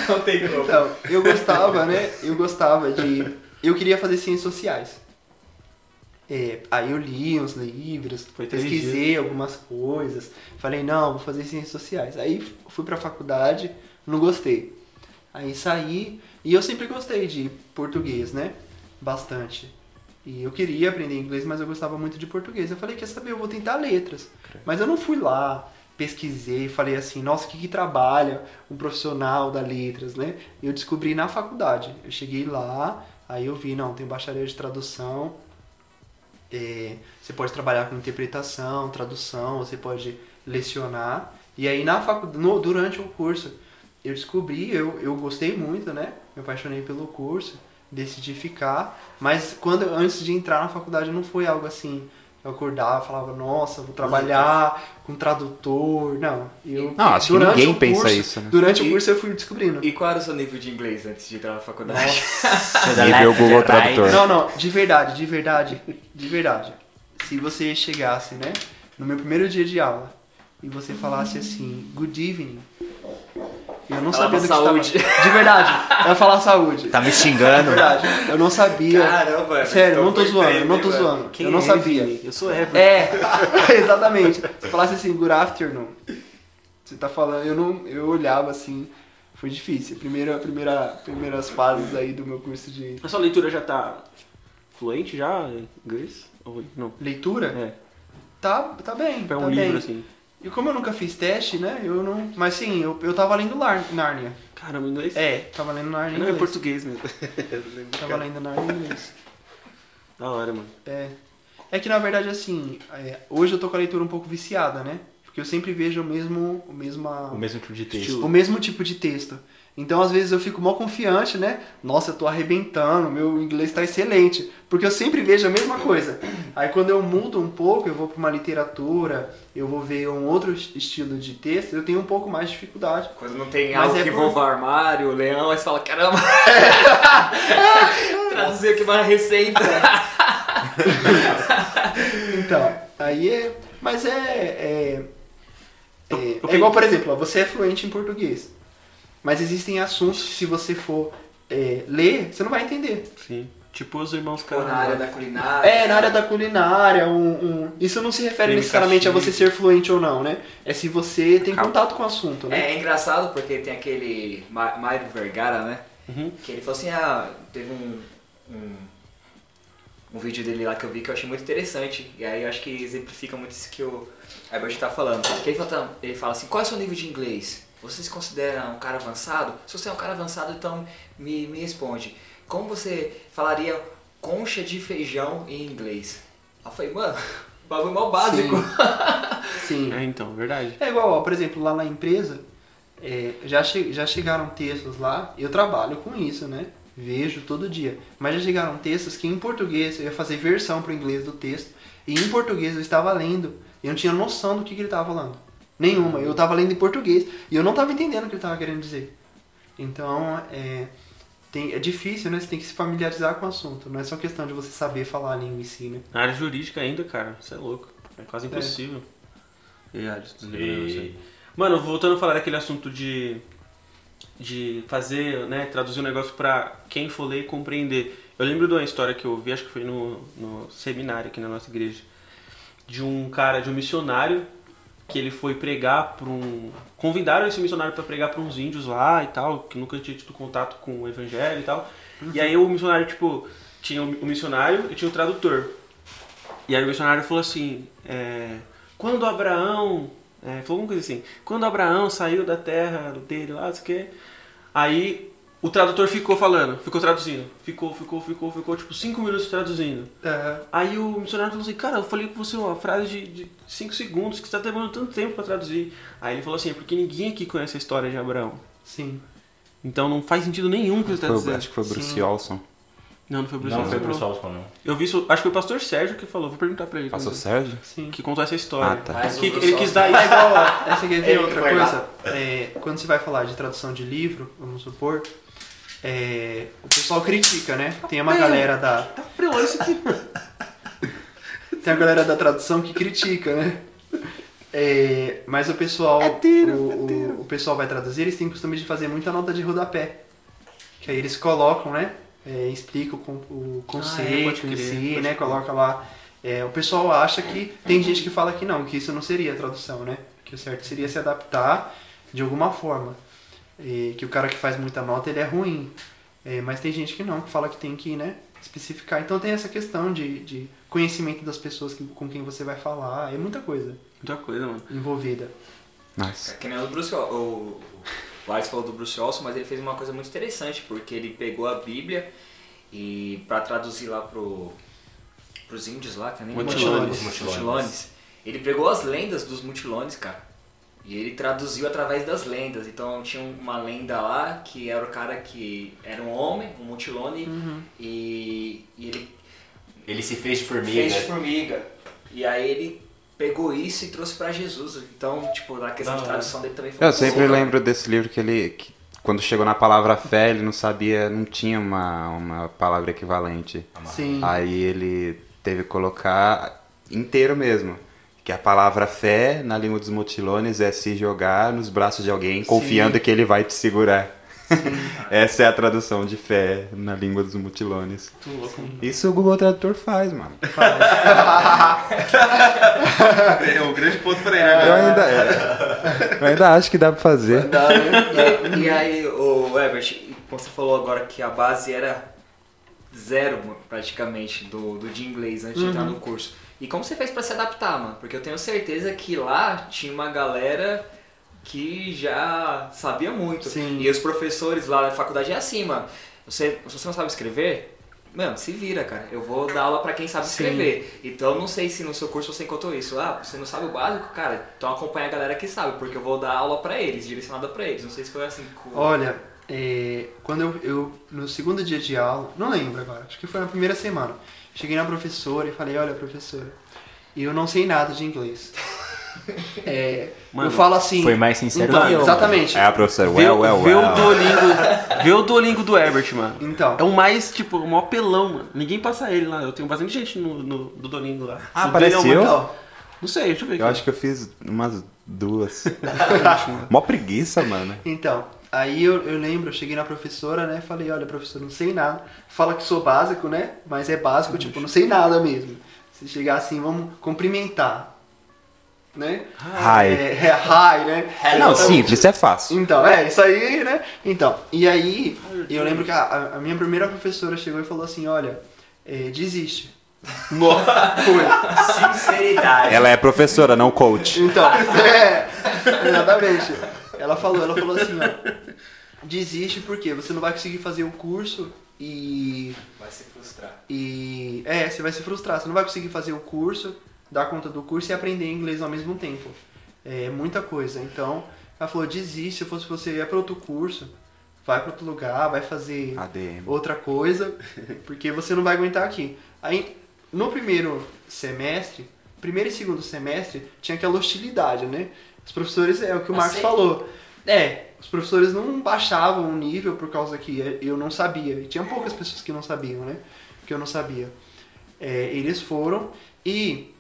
Não tem como. Então, eu gostava, né? Eu gostava de. Eu queria fazer ciências sociais. É, aí eu li uns livros, pesquisei algumas coisas. Falei, não, vou fazer ciências sociais. Aí fui pra faculdade, não gostei. Aí saí, e eu sempre gostei de português, né? Bastante. E eu queria aprender inglês, mas eu gostava muito de português. Eu falei, quer saber, eu vou tentar letras. Mas eu não fui lá, pesquisei, falei assim, nossa, o que, que trabalha um profissional da letras, né? E eu descobri na faculdade. Eu cheguei lá, aí eu vi, não, tem bacharel de tradução, é, você pode trabalhar com interpretação, tradução, você pode lecionar. E aí na facu- no, durante o curso eu descobri, eu, eu gostei muito, né? Me apaixonei pelo curso, decidi ficar. Mas quando antes de entrar na faculdade não foi algo assim. Eu acordava, falava, nossa, vou trabalhar com tradutor. Não, eu. Não, acho que ninguém o pensa curso- isso, né? Durante E- o curso eu fui descobrindo. E qual era o seu nível de inglês antes de entrar na faculdade? Nível Google Tradutor. Não, não, de verdade, de verdade, de verdade. Se você chegasse, né, no meu primeiro dia de aula e você falasse assim, good evening, eu não Falava sabia do que saúde. estava. De verdade, eu ia falar saúde. Tá me De xingando. verdade, eu não sabia. Caramba, Sério, eu não tô então zoando, eu não tô zoando. Quem eu não é sabia. esse? Eu sou Herbert. É, exatamente. Se falasse assim, good afternoon, você tá falando, eu não, eu olhava assim, foi difícil. Primeira, primeira, primeiras fases aí do meu curso de A sua leitura já tá fluente já inglês? Ou não? leitura. É, Tá, tá bem, pega tá um livro bem. assim. E como eu nunca fiz teste, né, eu não... Mas sim, eu, eu tava lendo Lar- Nárnia. Caramba, inglês? É, tava lendo Nárnia em Não, é inglês. português mesmo. Tava lendo Nárnia em inglês. Da hora, mano. É. É que na verdade, assim, é, hoje eu tô com a leitura um pouco viciada, né? Porque eu sempre vejo o mesmo, o mesma, O mesmo tipo de texto. O mesmo tipo de texto. Então, às vezes, eu fico mal confiante, né? Nossa, eu tô arrebentando, meu inglês tá excelente. Porque eu sempre vejo a mesma coisa. Aí, quando eu mudo um pouco, eu vou pra uma literatura, eu vou ver um outro es- estilo de texto, eu tenho um pouco mais de dificuldade. Quando não tem Mas algo é que por- envolva armário, leão, aí você fala, caramba! Traduzir aqui uma receita. Então, aí é. Mas é. É, é, eu é igual, por exemplo, ó, você é fluente em português. Mas existem assuntos que se você for é, ler, você não vai entender. Sim. Tipo os irmãos Ou na área da culinária. É, na área da culinária, um, um- isso não se refere necessariamente a você ser fluente ou não, né? É se você tem Calma. contato com o assunto, né? É, é engraçado porque tem aquele Mário Vergara, né? Uhum. Que ele falou assim, ah, teve um, um, um vídeo dele lá que eu vi que eu achei muito interessante. E aí eu acho que exemplifica muito isso que o Herbert tá falando. Que ele, fala, ele fala assim, qual é o seu nível de inglês? Você se considera um cara avançado? Se você é um cara avançado, então me, me responde. Como você falaria concha de feijão em inglês? Eu falei, mano, bagulho mal básico. Sim. É, então, verdade. É igual, ó, por exemplo, lá na empresa, é, já, che- já chegaram textos lá, eu trabalho com isso, né? Vejo todo dia. Mas já chegaram textos que em português eu ia fazer versão para o inglês do texto, e em português eu estava lendo, e eu não tinha noção do que, que ele estava falando. Nenhuma. Eu estava lendo em português, e eu não estava entendendo o que ele estava querendo dizer. Então, é, tem, é difícil, né? Você tem que se familiarizar com o assunto. Não é só questão de você saber falar a língua em si, né? Na área jurídica ainda, cara, você é louco. É quase impossível. E, ah, desligou isso aí. Mano, voltando a falar daquele assunto de, de fazer, né, traduzir um negócio pra quem for ler e compreender. Eu lembro de uma história que eu vi, acho que foi no, no seminário aqui na nossa igreja, de um cara, de um missionário, que ele foi pregar para um... Convidaram esse missionário para pregar para uns índios lá e tal, que nunca tinha tido contato com o evangelho e tal. E aí o missionário, tipo, tinha o missionário e tinha o tradutor. E aí o missionário falou assim, é, quando Abraão, é, falou alguma coisa assim, quando Abraão saiu da terra dele lá, não sei o quê, aí o tradutor ficou falando, ficou traduzindo, ficou, ficou, ficou, ficou, tipo, cinco minutos traduzindo. É, Aí o missionário falou assim, cara, eu falei com você uma frase de, de cinco segundos, que você tá demorando tanto tempo pra traduzir. Aí ele falou assim, é porque ninguém aqui conhece a história de Abraão. sim. Então não faz sentido nenhum o que você tá Foi dizendo. acho que foi o Bruce Sim. Olson. Não, não foi o Bruce Não, Wilson, foi pro não. Solson, não. Eu vi isso, acho que foi o pastor Sérgio que falou, vou perguntar pra ele. Quando- Sérgio? Sim. Que contou essa história. Ah, tá. Mas Que, Bruce ele quis Olson- dar É isso. igual, essa ver Ele outra foi coisa? É, quando você vai falar de tradução de livro, vamos supor, é, o pessoal critica, né? Tem uma galera da, Tá isso aqui. tem a galera da tradução que critica, né? É, mas o pessoal, tiro, o, é o- tiro. o pessoal vai traduzir, eles têm costume de fazer muita nota de rodapé. Que aí eles colocam, né? É, explica o, o conceito pode em crer, si, né? crer. Coloca lá. É, o pessoal acha que. Tem gente que fala que não, que isso não seria tradução, né? Que o certo seria se adaptar de alguma forma. E que o cara que faz muita nota ele é ruim. É, mas tem gente que não, que fala que tem que, né? Especificar. Então tem essa questão de, de conhecimento das pessoas que- com quem você vai falar. É muita coisa Muita coisa, mano. envolvida. Nossa. É que nem o Bruce Ol- o, o Alex falou do Bruce Olson, mas ele fez uma coisa muito interessante, porque ele pegou a Bíblia e para traduzir lá pro pros índios lá, que nem Mutilones. Os Mutilones. Ele pegou as lendas dos Mutilones, cara. E ele traduziu através das lendas. Então tinha uma lenda lá que era o cara que era um homem, um Mutilone, e, e ele Ele se fez de formiga. fez de formiga. E aí ele pegou isso e trouxe pra Jesus. Então, tipo, na questão de Da tradução dele também foi Eu sempre lembro desse livro que ele. que quando chegou na palavra fé, ele não sabia, não tinha uma, uma palavra equivalente. Sim. Aí ele teve que colocar inteiro mesmo. Que a palavra fé, na língua dos mutilones, é se jogar nos braços de alguém, confiando que ele vai te segurar. Essa é a tradução de fé na língua dos mutilones. Isso o Google Tradutor faz, mano. É um grande ponto pra ele. né? Eu ainda, é, eu ainda acho que dá pra fazer. E, e aí, o Ebert, como você falou agora que a base era zero, praticamente, do, do de inglês antes de entrar no curso. E como você fez pra se adaptar, mano? Porque eu tenho certeza que lá tinha uma galera que já sabia muito. Sim. E os professores lá da faculdade é assim, mano. Você, se você não sabe escrever, mano, se vira, cara. Eu vou dar aula pra quem sabe Sim. escrever. Então eu não sei se no seu curso você encontrou isso. Ah, você não sabe o básico, cara? Então acompanha a galera que sabe, porque eu vou dar aula pra eles, direcionada pra eles. Não sei se foi assim com. Olha, é, quando eu, eu, no segundo dia de aula, não lembro agora, acho que foi na primeira semana, cheguei na professora e falei, olha professora, eu não sei nada de inglês. É, Mano, eu falo assim. Foi mais sincero então, que eu. Exatamente. É a professora, Vê, well, well, vê o. Duolingo, vê o Duolingo do Herbert, mano. Então. É o mais, tipo, o maior pelão, mano. Ninguém passa ele lá. Eu tenho bastante gente no, no do Duolingo lá. Ah, dele é apareceu? Não sei, deixa eu ver aqui. Eu acho que eu fiz umas duas. Mó preguiça, mano. então, aí eu, eu lembro, eu cheguei na professora, né? Falei, olha, professor, não sei nada. Fala que sou básico, né? Mas é básico, tipo, não sei nada mesmo. Se chegar assim, vamos cumprimentar. Né? Hi. É, é hi, né? Não, Então, simples, é fácil. Então, é, isso aí, né? Então, e aí, eu lembro que a, a minha primeira professora chegou e falou assim, olha, é, desiste. Foi. Sinceridade. Ela é professora, não coach. Então, é, exatamente. Ela falou, ela falou assim, ó, desiste porque você não vai conseguir fazer o curso e, Vai se frustrar. e... É, você vai se frustrar, você não vai conseguir fazer o curso, dar conta do curso e aprender inglês ao mesmo tempo. É muita coisa, então... Ela falou, desiste, se fosse você, ia para outro curso, vai para outro lugar, vai fazer ADM. outra coisa, porque você não vai aguentar aqui. Aí, no primeiro semestre, primeiro e segundo semestre, tinha aquela hostilidade, né? Os professores, é o que o Marcos falou. É, os professores não baixavam o nível por causa que eu não sabia. E tinha poucas pessoas que não sabiam, né? Que eu não sabia. É, eles foram e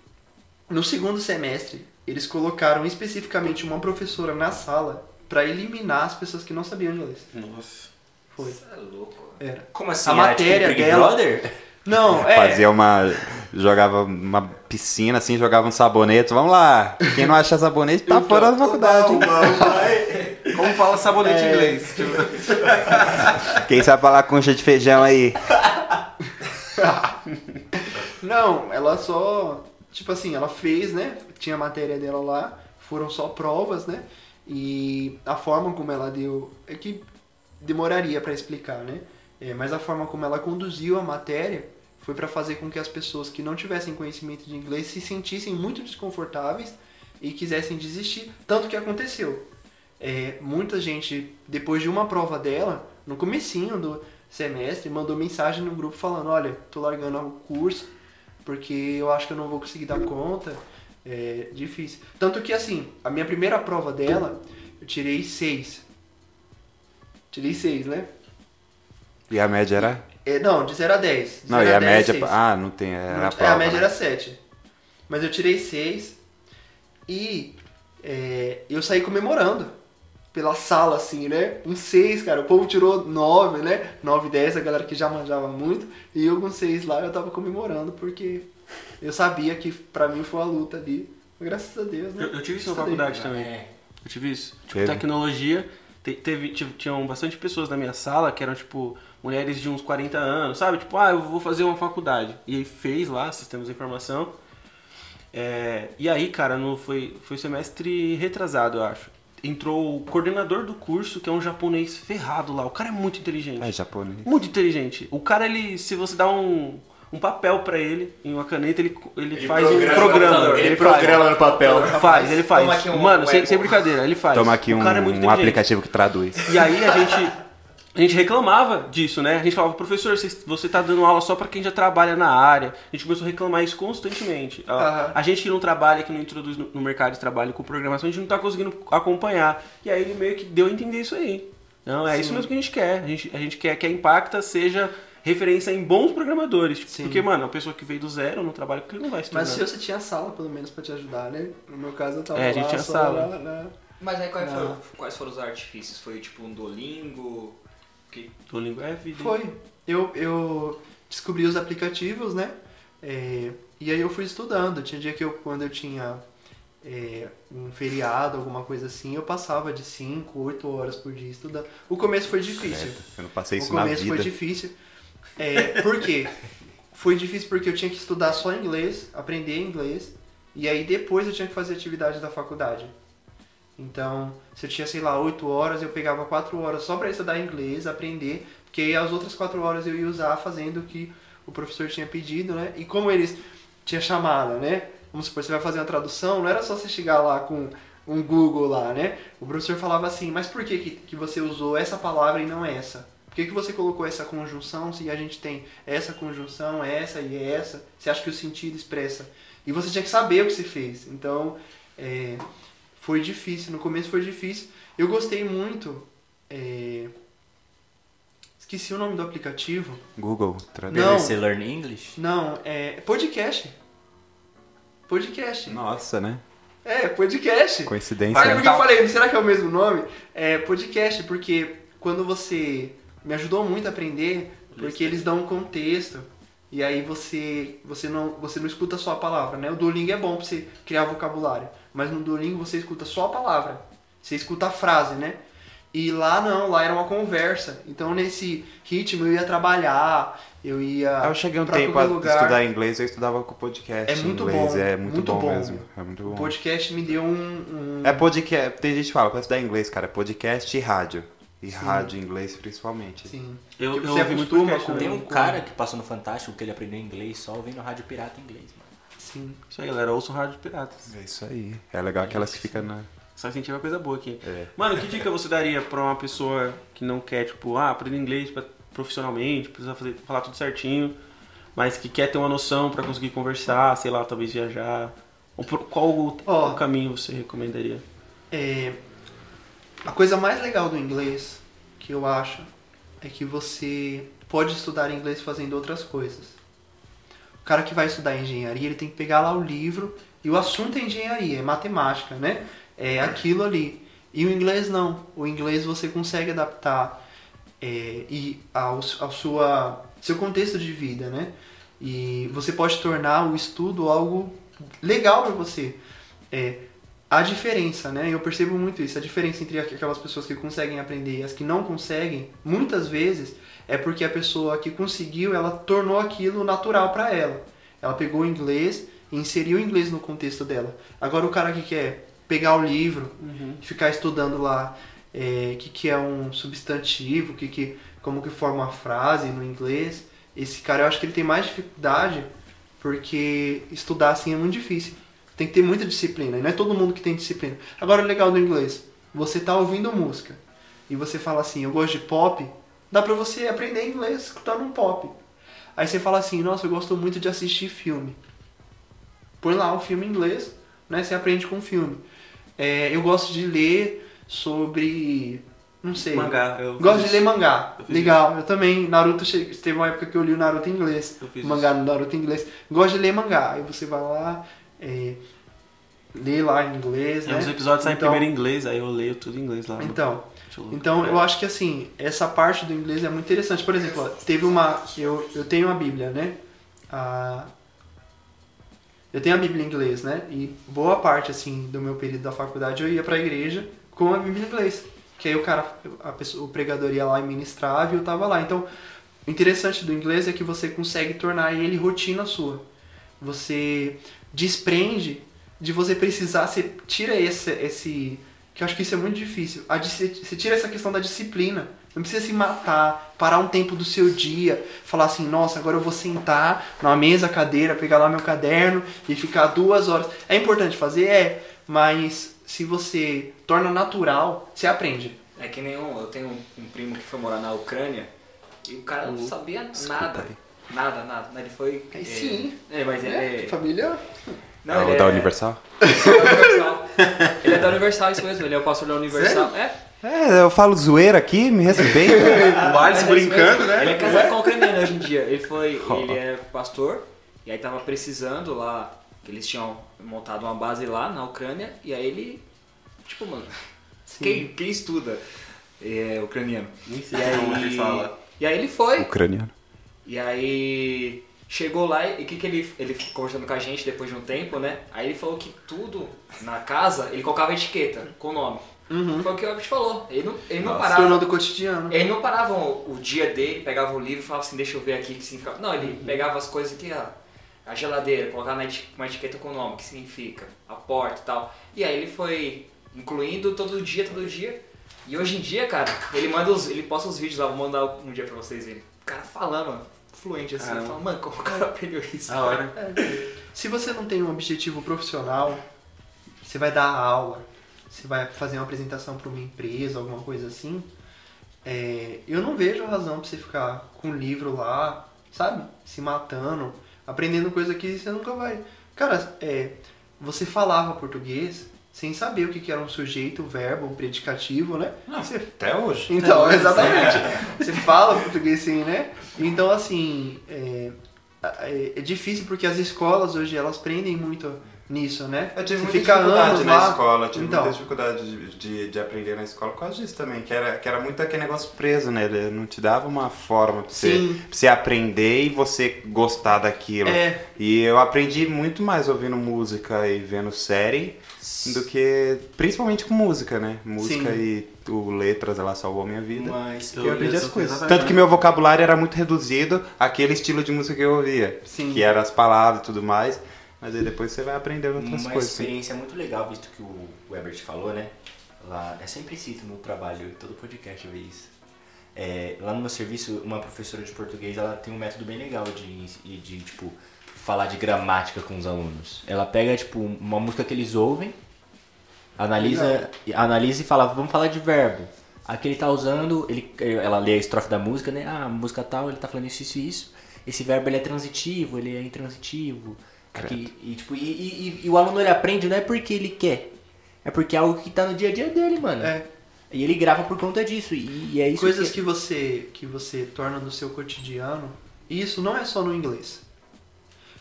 no segundo semestre eles colocaram especificamente uma professora na sala para eliminar as pessoas que não sabiam inglês. Nossa. Foi. Isso é louco. Era. Como assim? A Era matéria tipo Big dela- Brother? Não, é. Fazia uma. Jogava uma piscina assim, jogava um sabonete. Vamos lá. Quem não acha sabonete tá fora da faculdade. Como fala sabonete É. em inglês? Tipo, Quem sabe falar concha de feijão aí? Não, ela só. Tipo assim, ela fez, né? Tinha a matéria dela lá, foram só provas, né? E a forma como ela deu. É que demoraria pra explicar, né? É, mas a forma como ela conduziu a matéria foi pra fazer com que as pessoas que não tivessem conhecimento de inglês se sentissem muito desconfortáveis e quisessem desistir. Tanto que aconteceu. É, muita gente, depois de uma prova dela, no comecinho do semestre, mandou mensagem no grupo falando, olha, tô largando o curso, porque eu acho que eu não vou conseguir dar conta, é difícil. Tanto que assim, a minha primeira prova dela, eu tirei seis. Tirei seis, né? E a média era? É, não, de 0 a 10. De Não, e a 10, média. seis. Ah, não tem. Era a é, prova. a média né? era 7. Mas eu tirei 6 e é, eu saí comemorando pela sala, assim, né? Um 6, cara. O povo tirou 9, né? 9, 10, a galera que já manjava muito. E eu com 6 lá, eu tava comemorando porque eu sabia que pra mim foi uma luta ali. Graças a Deus, né? Eu, eu tive isso na faculdade também. É. Eu tive isso. Tipo, Teve? tecnologia. te- teve, tinham bastante pessoas na minha sala que eram, tipo, mulheres de uns 40 anos, sabe? Tipo, ah, eu vou fazer uma faculdade. E aí fez lá, sistemas de informação. É, e aí, cara, no, foi, foi semestre retrasado, eu acho. Entrou o coordenador do curso, que é um japonês ferrado lá. O cara é muito inteligente. É japonês. Muito inteligente. O cara, ele, se você dá um, um papel pra ele, em uma caneta, ele, ele, faz um programa. Ele faz. programa no papel. Faz, ele faz. Um Mano, sem, sem brincadeira, ele faz. Toma aqui O um, cara é muito um aplicativo que traduz. E aí a gente, a gente reclamava disso, né? A gente falava, professor, você, você tá dando aula só pra quem já trabalha na área. A gente começou a reclamar isso constantemente. A, Aham. a gente que não trabalha, que não introduz no, no mercado de trabalho com programação, a gente não tá conseguindo acompanhar. E aí ele meio que deu a entender isso aí. Não, é isso mesmo que a gente quer. A gente, a gente quer que a Impacta seja referência em bons programadores. Tipo, Sim. Porque, mano, a pessoa que veio do zero no trabalho, ele não vai estudar. Mas se você tinha sala, pelo menos, pra te ajudar, né? No meu caso, eu tava É, a gente lá tinha sala. na- Mas aí quais foram, quais foram os artifícios? Foi tipo um Duolingo? Que... Duolingo é vida. Foi. Eu, eu descobri os aplicativos, né? É, e aí eu fui estudando. Tinha dia que eu, quando eu tinha é, um feriado, alguma coisa assim, eu passava de 5, 8 horas por dia estudando. O começo foi difícil. Eu não passei O isso na começo foi vida. difícil. É, por quê? Foi difícil porque eu tinha que estudar só inglês, aprender inglês, e aí depois eu tinha que fazer atividade da faculdade. Então, se eu tinha, sei lá, 8 horas, eu pegava 4 horas só para estudar inglês, aprender, porque as outras 4 horas eu ia usar fazendo o que o professor tinha pedido, né? E como eles tinha chamada, né? Vamos supor, você vai fazer uma tradução, não era só você chegar lá com um Google lá, né? O professor falava assim, mas por que, que, que você usou essa palavra e não essa? Por que, que você colocou essa conjunção se a gente tem essa conjunção, essa e essa? Você acha que o sentido expressa? E você tinha que saber o que você fez. Então, é, foi difícil. No começo foi difícil. Eu gostei muito. é, Esqueci o nome do aplicativo. Google, traduz. Não. BBC Learn English? Não, é podcast. Podcast. Nossa, né? É, podcast. Coincidência. Sabe né? por que eu falei, será que é o mesmo nome? É podcast, porque quando você. Me ajudou muito a aprender, porque eles dão um contexto. E aí você você não, você não escuta só a palavra, né? O Duolingo é bom pra você criar vocabulário. Mas no Duolingo você escuta só a palavra. Você escuta a frase, né? E lá não, lá era uma conversa. Então nesse ritmo eu ia trabalhar, eu ia. Eu cheguei um pra tempo a lugar. estudar inglês, eu estudava com podcast. É muito inglês. bom, É muito, muito bom, bom. mesmo. É muito O bom. podcast me deu um. um- É podcast. Tem gente que fala, pra estudar inglês, cara, é podcast e rádio. E Sim. rádio em inglês principalmente. Sim. Eu, Que eu muito acostuma podcast com- também. Tem um cara que passou no Fantástico que ele aprendeu inglês só ouvindo rádio pirata em inglês, mano. Sim. Isso aí, galera. Ouçam Rádio Piratas. É isso aí. É legal aquelas que ficam na. Só incentiva coisa boa aqui. É. Mano, que dica você daria pra uma pessoa que não quer, tipo, ah, aprender inglês pra- profissionalmente, precisa fazer, falar tudo certinho, mas que quer ter uma noção pra conseguir conversar, sei lá, talvez viajar? Ou por- qual o, Ó. o caminho você recomendaria? É, A coisa mais legal do inglês, que eu acho, é que você pode estudar inglês fazendo outras coisas. O cara que vai estudar engenharia, ele tem que pegar lá o livro e o assunto é engenharia, é matemática, né? É aquilo ali. E o inglês não. O inglês você consegue adaptar é, e ao, ao sua, seu contexto de vida, né? E você pode tornar o estudo algo legal para você. É, a diferença, né? Eu percebo muito isso. A diferença entre aquelas pessoas que conseguem aprender e as que não conseguem, muitas vezes, é porque a pessoa que conseguiu, ela tornou aquilo natural para ela. Ela pegou o inglês e inseriu o inglês no contexto dela. Agora o cara que quer pegar o livro Uhum. ficar estudando lá o que, que é um substantivo, que, que, como que forma uma frase no inglês, esse cara eu acho que ele tem mais dificuldade porque estudar assim é muito difícil. Tem que ter muita disciplina, e não é todo mundo que tem disciplina. Agora o legal do inglês, você tá ouvindo música e você fala assim, eu gosto de pop, dá pra você aprender inglês escutando um pop. Aí você fala assim, nossa, eu gosto muito de assistir filme. Põe lá um filme em inglês, né? Você aprende com o filme. É, eu gosto de ler sobre. Não sei. Mangá. Eu Gosto de ler mangá. Eu Legal, eu também. Naruto teve uma época que eu li o Naruto em inglês. Mangá no Naruto em inglês. Gosto de ler mangá. Aí você vai lá, é, lê lá em inglês, E né? os episódios saem Então- primeiro em inglês, aí eu leio tudo em inglês lá. no- Então, eu- então eu acho que assim, essa parte do inglês é muito interessante. Por exemplo, ó, teve uma. Eu, eu tenho a Bíblia, né? A, eu tenho a Bíblia em inglês, né? E boa parte, assim, do meu período da faculdade eu ia pra igreja com a Bíblia em inglês. Que aí o cara, a pessoa, o pregador ia lá e ministrava e eu tava lá. Então, o interessante do inglês é que você consegue tornar ele rotina sua. Você desprende de você precisar, você tira esse, esse que eu acho que isso é muito difícil. A, dis- você tira essa questão da disciplina. Não precisa se matar, parar um tempo do seu dia, falar assim, nossa, agora eu vou sentar numa mesa, cadeira, pegar lá meu caderno e ficar duas horas. É importante fazer? É, mas se você torna natural, você aprende. É que nem um, eu tenho um, um primo que foi morar na Ucrânia e o cara não sabia nada. aí. Nada, nada. Ele foi. Aí é, sim. É, mas ele. Família. Não, É ele o da é- Universal? É Universal. Ele é da Universal, isso mesmo. Ele é o pastor da Universal. É. É, eu falo zoeira aqui, me respeita. O Alisson Mas é brincando, né? Ele é casado com a ucraniana hoje em dia. Ele foi. Ele é pastor e aí tava precisando lá. Que eles tinham montado uma base lá na Ucrânia e aí ele. Tipo, mano. Quem, quem estuda é ucraniano. Nem sei E como ele aí, fala. e aí ele foi. Ucraniano. E aí chegou lá e o que, que ele, ele conversando com a gente depois de um tempo, né? Aí ele falou que tudo na casa ele colocava etiqueta com o nome. Uhum. Foi o que o Albert falou. Ele não, ele não parava. tornou do cotidiano. Ele não parava o, o dia dele, pegava o livro e falava assim, deixa eu ver aqui o que significa. Não, ele pegava as coisas aqui, ó, a geladeira, colocava uma etiqueta com o nome, o que significa, a porta e tal. E aí ele foi incluindo todo dia, todo dia. E hoje em dia, cara, ele manda os, ele posta os vídeos lá, vou mandar um dia pra vocês verem. O cara falando, fluente assim, Caramba. fala, mano, como o cara aprendeu isso? Da hora. Se você não tem um objetivo profissional, você vai dar aula, você vai fazer uma apresentação para uma empresa, alguma coisa assim, é, eu não vejo razão pra você ficar com um livro lá, sabe? Se matando, aprendendo coisa que você nunca vai. Cara, é, você falava português sem saber o que que era um sujeito, verbo, um predicativo, né? Você Até hoje. então, exatamente. Você fala português sim, né? Então, assim, é, é, é difícil porque as escolas hoje, elas prendem muito nisso, né? Eu tive Você muita fica dificuldade na lá. escola, eu tive Então. muita dificuldade de, de, de aprender na escola por causa disso também, que era, que era muito aquele negócio preso, né? Ele não te dava uma forma pra você, pra você aprender e você gostar daquilo. É, E eu aprendi muito mais ouvindo música e vendo série do que. Principalmente com música, né? Música Sim. e o letras, ela salvou a minha vida. Mas Eu aprendi as coisas. exatamente. Tanto que meu vocabulário era muito reduzido àquele estilo de música que eu ouvia. Sim. Que eram as palavras e tudo mais. Mas aí depois você vai aprendendo outras uma coisas. sim. experiência muito legal, visto que o Herbert falou, né? Lá, é sempre cito no trabalho, todo podcast eu vejo isso. É, lá no meu serviço, uma professora de português, ela tem um método bem legal de, de, tipo, falar de gramática com os alunos. Ela pega, tipo, uma música que eles ouvem, analisa, analisa e fala, vamos falar de verbo. Aqui ele tá usando, ele, ela lê a estrofe da música, né? Ah, a música tal, ele tá falando isso, isso e isso. Esse verbo ele é transitivo, ele é intransitivo. E, tipo, e, e- e- o aluno ele aprende não é porque ele quer, é porque é algo que tá no dia a dia dele, mano. é. E ele grava por conta disso. E, e é isso Coisas que... que você que você torna do seu cotidiano. E isso não é só no inglês.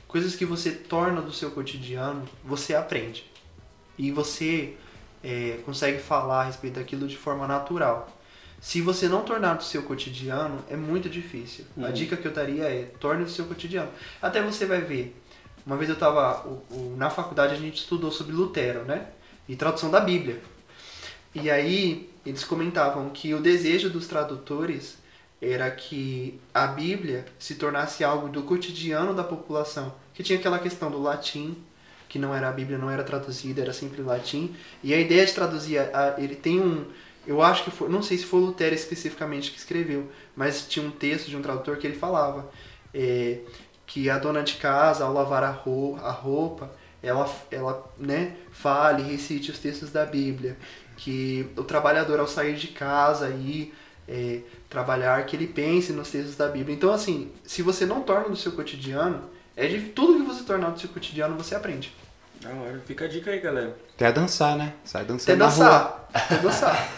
Coisas que você torna do seu cotidiano, você aprende. E você é, consegue falar a respeito daquilo de forma natural. Se você não tornar do seu cotidiano, é muito difícil. A Uhum. dica que eu daria é torne do seu cotidiano. Até você vai ver. Uma vez eu estava na faculdade a gente estudou sobre Lutero, né? E tradução da Bíblia. E aí eles comentavam que o desejo dos tradutores era que a Bíblia se tornasse algo do cotidiano da população. Que tinha aquela questão do latim, que não era a Bíblia, não era traduzida, era sempre latim. E a ideia de traduzir, a- ele tem um, eu acho que foi, não sei se foi Lutero especificamente que escreveu, mas tinha um texto de um tradutor que ele falava é, que a dona de casa, ao lavar a, ro- a roupa, ela, ela né, fale, recite os textos da Bíblia. Que o trabalhador, ao sair de casa e é, trabalhar, que ele pense nos textos da Bíblia. Então, assim, se você não torna do seu cotidiano, é de tudo que você tornar do seu cotidiano, você aprende. Da hora. Fica a dica aí, galera. Até dançar, né? Sai Até dançando na rua. dançar. Até dançar.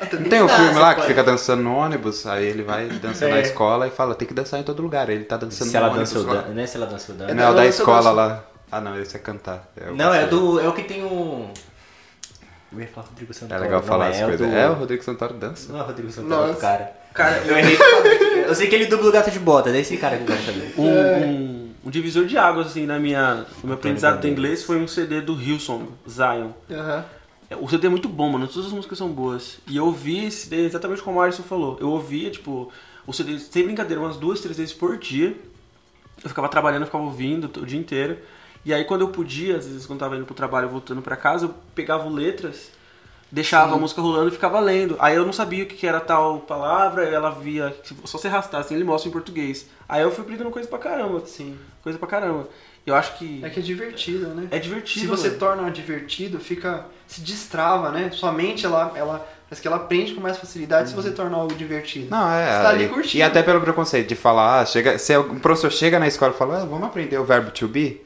Até Não tem um filme lá que fica dançando no ônibus, aí ele vai dançando na É. escola e fala, tem que dançar em todo lugar. Aí ele tá dançando Se no ela ônibus dan... né? Se ela dançou, dan... É Não, é o Não, da dança, escola dança. lá. Ah não, esse é cantar. É o Não, é do. É o que tem um. Eu ia falar Rodrigo É Santoro. legal não, falar é, as é o coisas. do- É, o Rodrigo Santoro dança. Não é o Rodrigo Santoro, é Nossa. cara. Cara, Eu errei. Eu sei que ele dubla o gato de bota, é esse cara que eu quero saber. um, um, divisor de águas, assim, na minha, no meu aprendizado do inglês foi um CD do Hillsong, Zion. É, O CD é muito bom, mano. Todas as músicas são boas. E eu ouvi esse CD exatamente como o Alisson falou. Eu ouvia, tipo, o CD, sem brincadeira, umas duas, três vezes por dia. Eu ficava trabalhando, eu ficava ouvindo o dia inteiro. E aí, quando eu podia, às vezes, quando eu tava indo pro trabalho voltando pra casa, eu pegava letras, deixava a música rolando e ficava lendo. Aí eu não sabia o que era tal palavra, aí ela via, só se arrastar, assim, ele mostra em português. Aí eu fui aprendendo coisa pra caramba. Sim. Coisa pra caramba. Eu acho que É que é divertido, né? é divertido. Se você mano. torna divertido, fica. se destrava, né? Sua mente, ela, ela. Parece que ela aprende com mais facilidade se você torna algo divertido. Não, é. Você tá ali e- curtindo. E até pelo preconceito de falar, ah, chega, se um professor chega na escola e fala, ah, vamos aprender o verbo to be.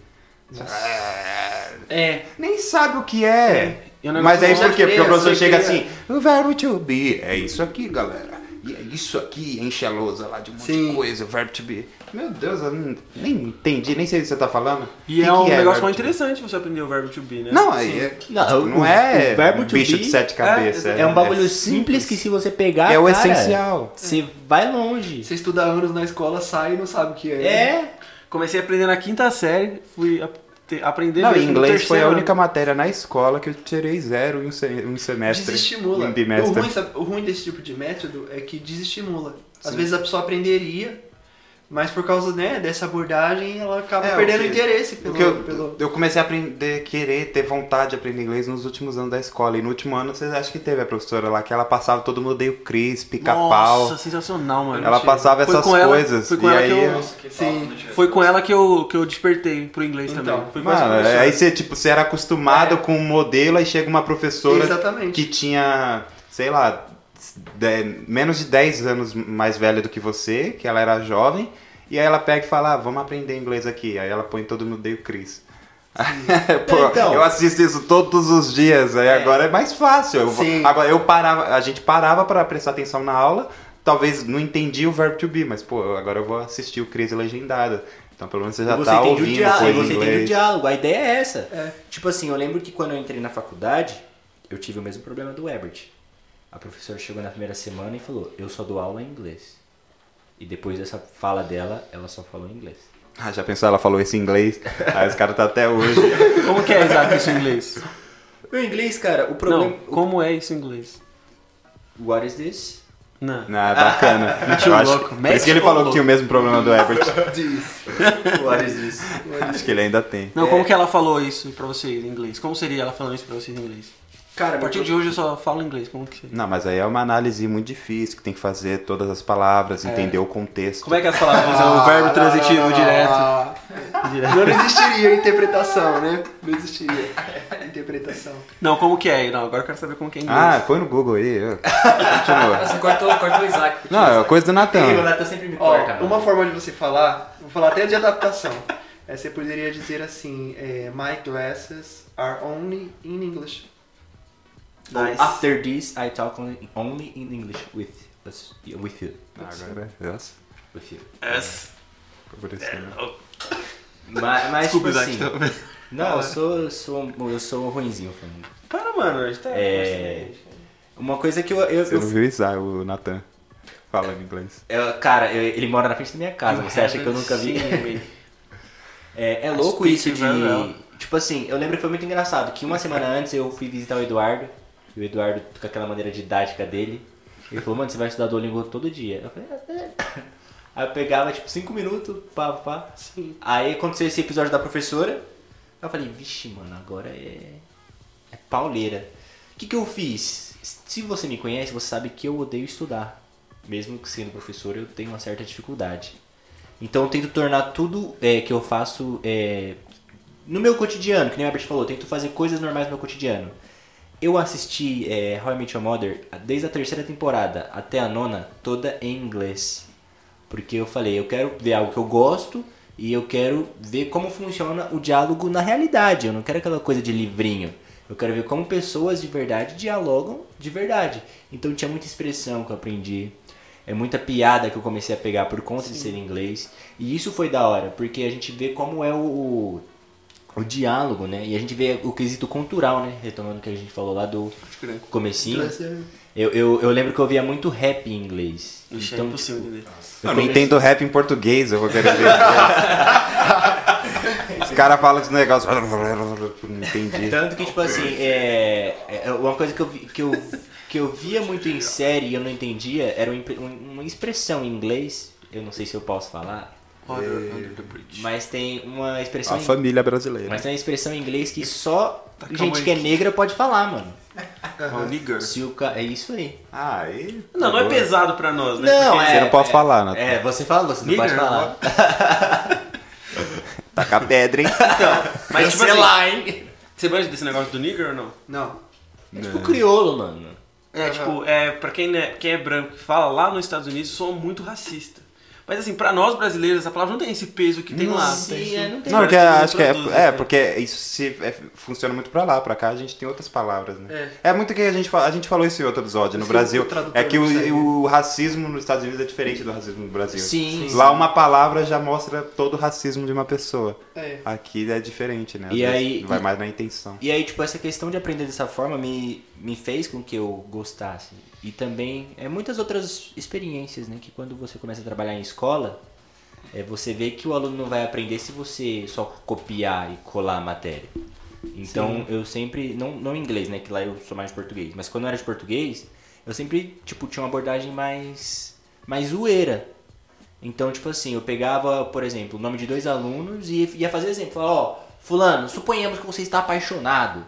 É. Nem sabe o que é. Negócio Mas aí por quê? Porque o professor chega assim, o verbo to be é isso aqui, galera. E é isso aqui, enche a lousa lá de um monte Sim. de coisa, o verbo to be. Meu Deus, eu não- nem entendi, nem sei o que você tá falando. E Que é um que negócio verbo mais to be? interessante você aprender o verbo to be, né? Não, aí é, Não, tipo, o- não é o verbo to bicho be de sete cabeças. É um bagulho simples que se você pegar. É o cara, essencial. Você vai longe. Você estuda anos na escola, sai e não sabe o que é. É. Comecei a aprender na quinta série, fui a- aprender Não, inglês foi a única matéria na escola que eu tirei zero em um, se- semestre. Desestimula. Um O ruim, sabe- o ruim desse tipo de método é que desestimula. Às Sim. vezes a pessoa aprenderia, mas por causa né, dessa abordagem ela acaba É, o perdendo que- interesse pelo. Porque eu, pelo... eu comecei a aprender, querer, ter vontade de aprender inglês nos últimos anos da escola. E no último ano, vocês acham que teve a professora lá, que ela passava todo mundo odeia o Cris, pica-pau. Nossa, sensacional, mano. Ela passava Foi essas com ela- coisas. foi com e ela aí. que eu- Nossa, que Sim. né, Foi com ela que eu, que eu despertei pro inglês Então, também. Foi Mano, professora. aí você, tipo, você era acostumado com um modelo, aí chega uma professora Exatamente. que tinha, sei lá, de- menos de 10 anos mais velha do que você, que ela era jovem, e aí ela pega e fala, ah, vamos aprender inglês aqui. Aí ela põe todo mundo odeia o Cris. Pô, Então. eu assisto isso todos os dias, aí agora é mais fácil. Eu Sim. agora eu parava, a gente parava para prestar atenção na aula, talvez não entendia o verbo to be, mas pô, agora eu vou assistir o Cris legendado. Então pelo menos você já você tá ouvindo diálogo, coisa você entende o diálogo. A ideia é essa. É. Tipo assim, eu lembro que quando eu entrei na faculdade, eu tive o mesmo problema do Ebert. A professora chegou na primeira semana e falou: Eu só dou aula em inglês. E depois dessa fala dela, ela só falou em inglês. Ah, já pensou? Ela falou esse em inglês. Aí os caras tá até hoje. Como que é exato isso em inglês? O inglês, cara, o problema. Não, como é isso em inglês? What is this? Não. Não, é bacana. Eu acho- louco, Por isso que ele falou que louco. tinha o mesmo problema do Herbert. What is this? acho que ele ainda tem. Não, como que ela falou isso pra vocês em inglês? Como seria ela falando isso pra vocês em inglês? Cara, A partir de hoje eu só falo inglês, como que? Não, mas aí é uma análise muito difícil, que tem que fazer todas as palavras, entender o contexto. Como é que as palavras usam o verbo transitivo direto? Ah, direto? Não existiria interpretação, né? Não existiria interpretação. Não, como que é? Não, agora eu quero saber como que é inglês. Ah, põe no Google aí. Continua. Você cortou, cortou o Isaac. Não, é coisa do o Natan. Natan sempre me Ó, corta. mano. uma forma de você falar, vou falar até de adaptação. É, você poderia dizer assim, é, my glasses are only in English. Nice. After this, I talk only, only in English with, us- with you. Agora, nossa, With you. Essa. ficou parecendo. Mas, mas tipo Desculpa, assim... Isaac. também. Não, eu sou, eu sou, eu sou ruinzinho, Flamengo. Para, mano. A gente tá... É... Uma coisa que eu... eu, Você eu- não viu isso, ah, o Nathan falando inglês. eu- cara, eu- ele mora na frente da minha casa. Você acha que eu nunca vi? É, é louco isso de. Tipo assim, eu lembro que foi muito engraçado que uma semana antes eu fui visitar o Eduardo. E o Eduardo, com aquela maneira didática dele, ele falou, mano, você vai estudar Duolingo todo dia. Eu falei, "Ah, é." Aí eu pegava, tipo, 5 minutos, pá, pá. Sim. Aí aconteceu esse episódio da professora. Eu falei, vixe, mano, agora é. É pauleira. O que, que eu fiz? Se você me conhece, você sabe que eu odeio estudar. Mesmo que sendo professor, eu tenho uma certa dificuldade. Então eu tento tornar tudo é, que eu faço é, no meu cotidiano, que nem o Herbert falou, eu tento fazer coisas normais no meu cotidiano. Eu assisti é, How I Met Your Mother desde a terceira temporada até a nona, toda em inglês. Porque eu falei, eu quero ver algo que eu gosto e eu quero ver como funciona o diálogo na realidade. Eu não quero aquela coisa de livrinho. Eu quero ver como pessoas de verdade dialogam de verdade. Então tinha muita expressão que eu aprendi. É muita piada que eu comecei a pegar por conta de ser inglês. E isso foi da hora, porque a gente vê como é o, o, o diálogo, né? E a gente vê o quesito cultural, né? Retomando o que a gente falou lá do comecinho. Inglês é- Eu, eu, eu lembro que eu via muito rap em inglês. Ixi, é então, impossível entender. Eu não entendo rap em português, eu vou querer ver. Os caras falam esse negócio. Não entendi. Tanto que, tipo assim, é, é uma coisa que eu, vi- que, eu, que eu via muito em série e eu não entendia era uma expressão em inglês. Eu não sei se eu posso falar, Under, under the bridge. mas tem uma expressão A em, família brasileira. mas tem uma expressão em inglês que só calma gente que é negra pode falar, mano. Oh, nigger. Se o ca... É isso aí. Ah, e... Não, não é pesado pra nós, né? Não, Porque- é. Você não pode é- falar, Nathan. É, você fala, você não Nigger, pode falar. Taca a pedra, hein? Então, mas tipo assim, Cancelar, hein? você manja desse negócio do nigger ou não? Não. É tipo crioulo, mano. É, tipo, é, pra quem é, quem é branco que fala lá nos Estados Unidos, sou muito racista. Mas assim, pra nós brasileiros, essa palavra não tem esse peso que tem lá. Sim, é, não tem. Não, porque acho que é, é porque isso se, é, funciona muito pra lá, pra cá a gente tem outras palavras, né? É. É, muito que a gente fala, a gente falou isso em outro episódio. No Esse Brasil, é que não o, o racismo nos Estados Unidos é diferente do racismo no Brasil. Sim, sim. Lá uma palavra já mostra todo o racismo de uma pessoa. É. Aqui é diferente, né? Às E aí- vai mais na intenção. E aí, tipo, essa questão de aprender dessa forma me, me fez com que eu gostasse. E também é muitas outras experiências, né? Que quando você começa a trabalhar em escola, é, você vê que o aluno não vai aprender se você só copiar e colar a matéria. Então, eu sempre, não, não em inglês, né? Que lá eu sou mais de português. Mas quando eu era de português, eu sempre, tipo, tinha uma abordagem mais, mais zoeira. Então, tipo assim, eu pegava, por exemplo, o nome de dois alunos e ia fazer exemplo. Falar, ó, fulano, suponhamos que você está apaixonado.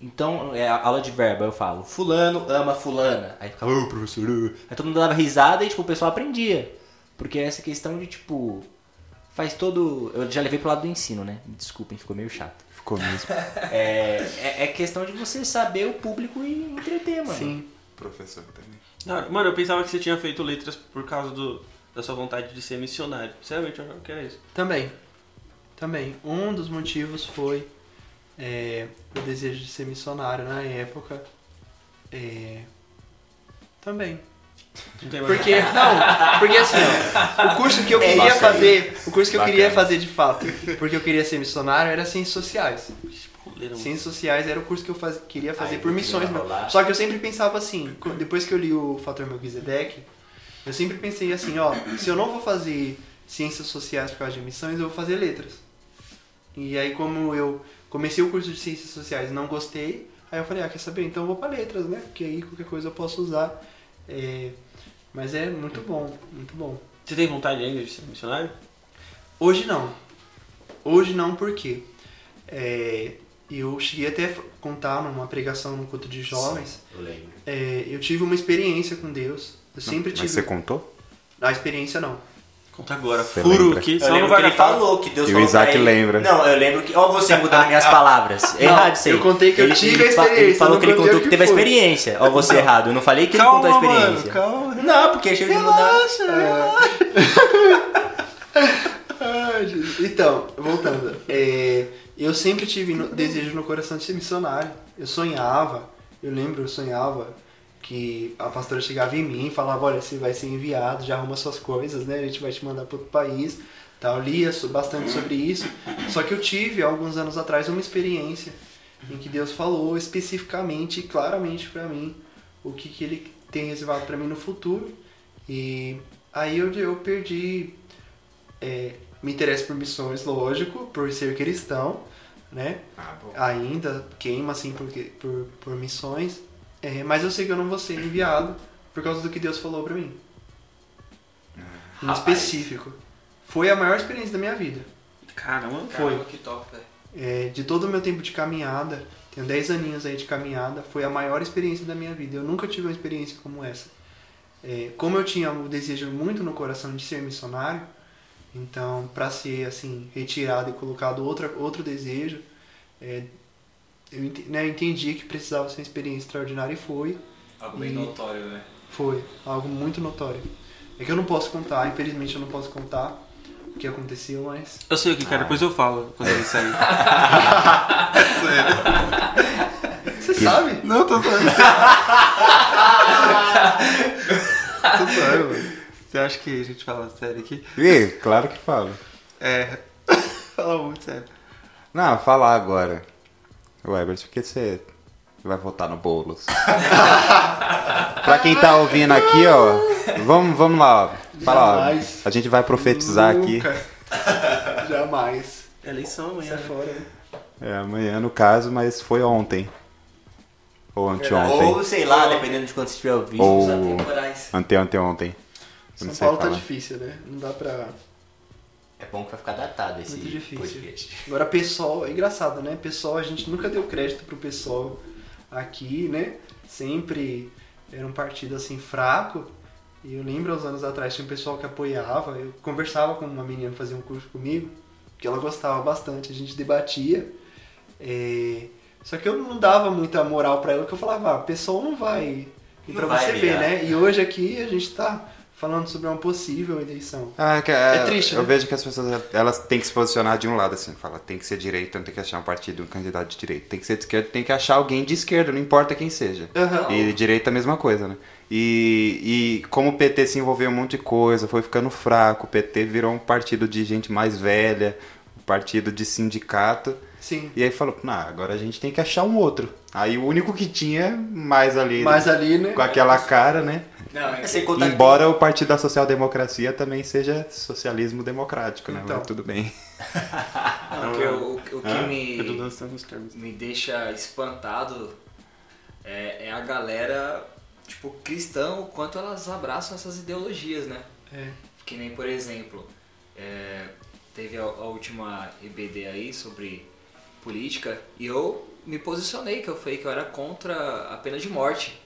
Então, é a aula de verbo, eu falo, fulano ama fulana. Aí ficava, ô professor, ô." aí todo mundo dava risada e tipo, o pessoal aprendia. Porque essa questão de, tipo, faz todo... Eu já levei pro lado do ensino, né? Desculpem, ficou meio chato. Ficou mesmo. É, é, é questão de você saber o público e entreter, mano. Sim. Professor também. Não, Mano, eu pensava que você tinha feito letras por causa do, da sua vontade de ser missionário. Sinceramente, eu achava que era isso. Também. Também. Um dos motivos foi é, o desejo de ser missionário na época. É, também. Porque, não, porque assim, ó, o curso que eu queria Bacana. fazer, o curso que eu queria Bacana. fazer de fato, porque eu queria ser missionário, era Ciências Sociais. Ciências Sociais era o curso que eu faz- queria fazer Aí, por missões. Só que eu sempre pensava assim, depois que eu li o Fator Melquisedeque, eu sempre pensei assim, ó, se eu não vou fazer Ciências Sociais por causa de missões, eu vou fazer Letras. E aí como eu comecei o curso de Ciências Sociais e não gostei, aí eu falei, ah, quer saber? Então eu vou pra Letras, né? Porque aí qualquer coisa eu posso usar. É, Mas é muito bom, muito bom. Você tem vontade ainda de ser missionário? Hoje não. Hoje não, porque é, eu cheguei até a contar numa pregação no culto de jovens. Eu lembro. é, eu tive uma experiência com Deus. Eu sempre Mas tive. você contou? A experiência não. Conta agora. Você Furo lembra? não que vai ele falou que Deus E o Isaac ele- lembra. Não, eu lembro que. Ó, você mudando minhas palavras. É Não, errado isso aí. eu contei que eu tive a fa- Ele experiência, falou não que ele contou que que teve a experiência. Ó, você errado. Eu não falei que ele Calma, contou a mano, experiência. calma. Não, porque chega de mudar. Ai, Jesus. Então, voltando. É, eu sempre tive no- desejo no coração de ser missionário. Eu sonhava Eu lembro, eu sonhava que a pastora chegava em mim e falava, olha, você vai ser enviado, já arruma suas coisas, né? A gente vai te mandar para outro país. Tal. Eu lia bastante sobre isso. Só que eu tive, alguns anos atrás, uma experiência em que Deus falou especificamente e claramente para mim o que, que Ele tem reservado para mim no futuro. E aí eu, eu perdi... é, me interesso por missões, lógico, por ser cristão, né? ainda queima assim por, por, por missões, é, mas eu sei que eu não vou ser enviado por causa do que Deus falou pra mim. Em Rapaz. específico. Foi a maior experiência da minha vida. Caramba, Foi. caramba, que top. É, de todo o meu tempo de caminhada, tenho 10 aninhos aí de caminhada, foi a maior experiência da minha vida. Eu nunca tive uma experiência como essa. É, como eu tinha o desejo muito no coração de ser missionário, então para ser assim retirado e colocado outra, outro desejo, é, eu ente- né, entendi que precisava ser uma experiência extraordinária e foi. Algo bem E- notório, né? Foi algo muito notório. É que eu não posso contar, infelizmente eu não posso contar o que aconteceu, mas Eu sei o que, cara, depois eu falo quando ele sair. você sabe? Não, tô falando. Tô zoando, mano. Você acha que a gente fala sério aqui? Ih, claro que falo. É. Fala muito sério. Não, falar agora. O Ebert, por que você vai votar no Boulos? pra quem tá ouvindo aqui, ó, vamos, vamos lá, ó. Fala, ó, a gente vai profetizar aqui. Nunca. Jamais. É eleição amanhã. Sai fora. né? É, amanhã no caso, mas foi ontem. Ou anteontem. Ou sei lá, dependendo de quando você estiver ouvindo. Ou- Os atemporais. Ante anteontem. São Paulo tá difícil, né? Não dá pra. É bom que vai ficar datado esse Muito difícil. podcast. Agora, pessoal, é engraçado, né? Pessoal, a gente nunca deu crédito pro pessoal aqui, né? Sempre era um partido assim fraco. E eu lembro, uns anos atrás, tinha um pessoal que apoiava. Eu conversava com uma menina que fazia um curso comigo, que ela gostava bastante, a gente debatia. É, Só que eu não dava muita moral pra ela, porque eu falava, ah, pessoal não vai. E pra você ver, né? E hoje aqui a gente tá falando sobre uma possível eleição. Ah, que, É triste, Eu né? vejo que as pessoas elas têm que se posicionar de um lado, assim. Fala, tem que ser direita, não tem que achar um partido, um candidato de direita. Tem que ser de esquerda, tem que achar alguém de esquerda, não importa quem seja. Aham. E direita a mesma coisa, né? E, e como o PT se envolveu em um monte de coisa, foi ficando fraco, o PT virou um partido de gente mais velha, um partido de sindicato. Sim. E aí falou, não, agora a gente tem que achar um outro. Aí o único que tinha mais ali, Mas ali, né? com aquela cara, né? Não, é Sem contar que Embora o Partido da Social Democracia também seja socialismo democrático, né? Então. Mas tudo bem. Não, o que, o, o que tô me, termos. me deixa espantado é, é a galera, tipo, cristã, o quanto elas abraçam essas ideologias, né? É. Que nem, por exemplo, é, teve a, a última EBD aí sobre política e eu me posicionei, que eu falei que eu era contra a pena de morte.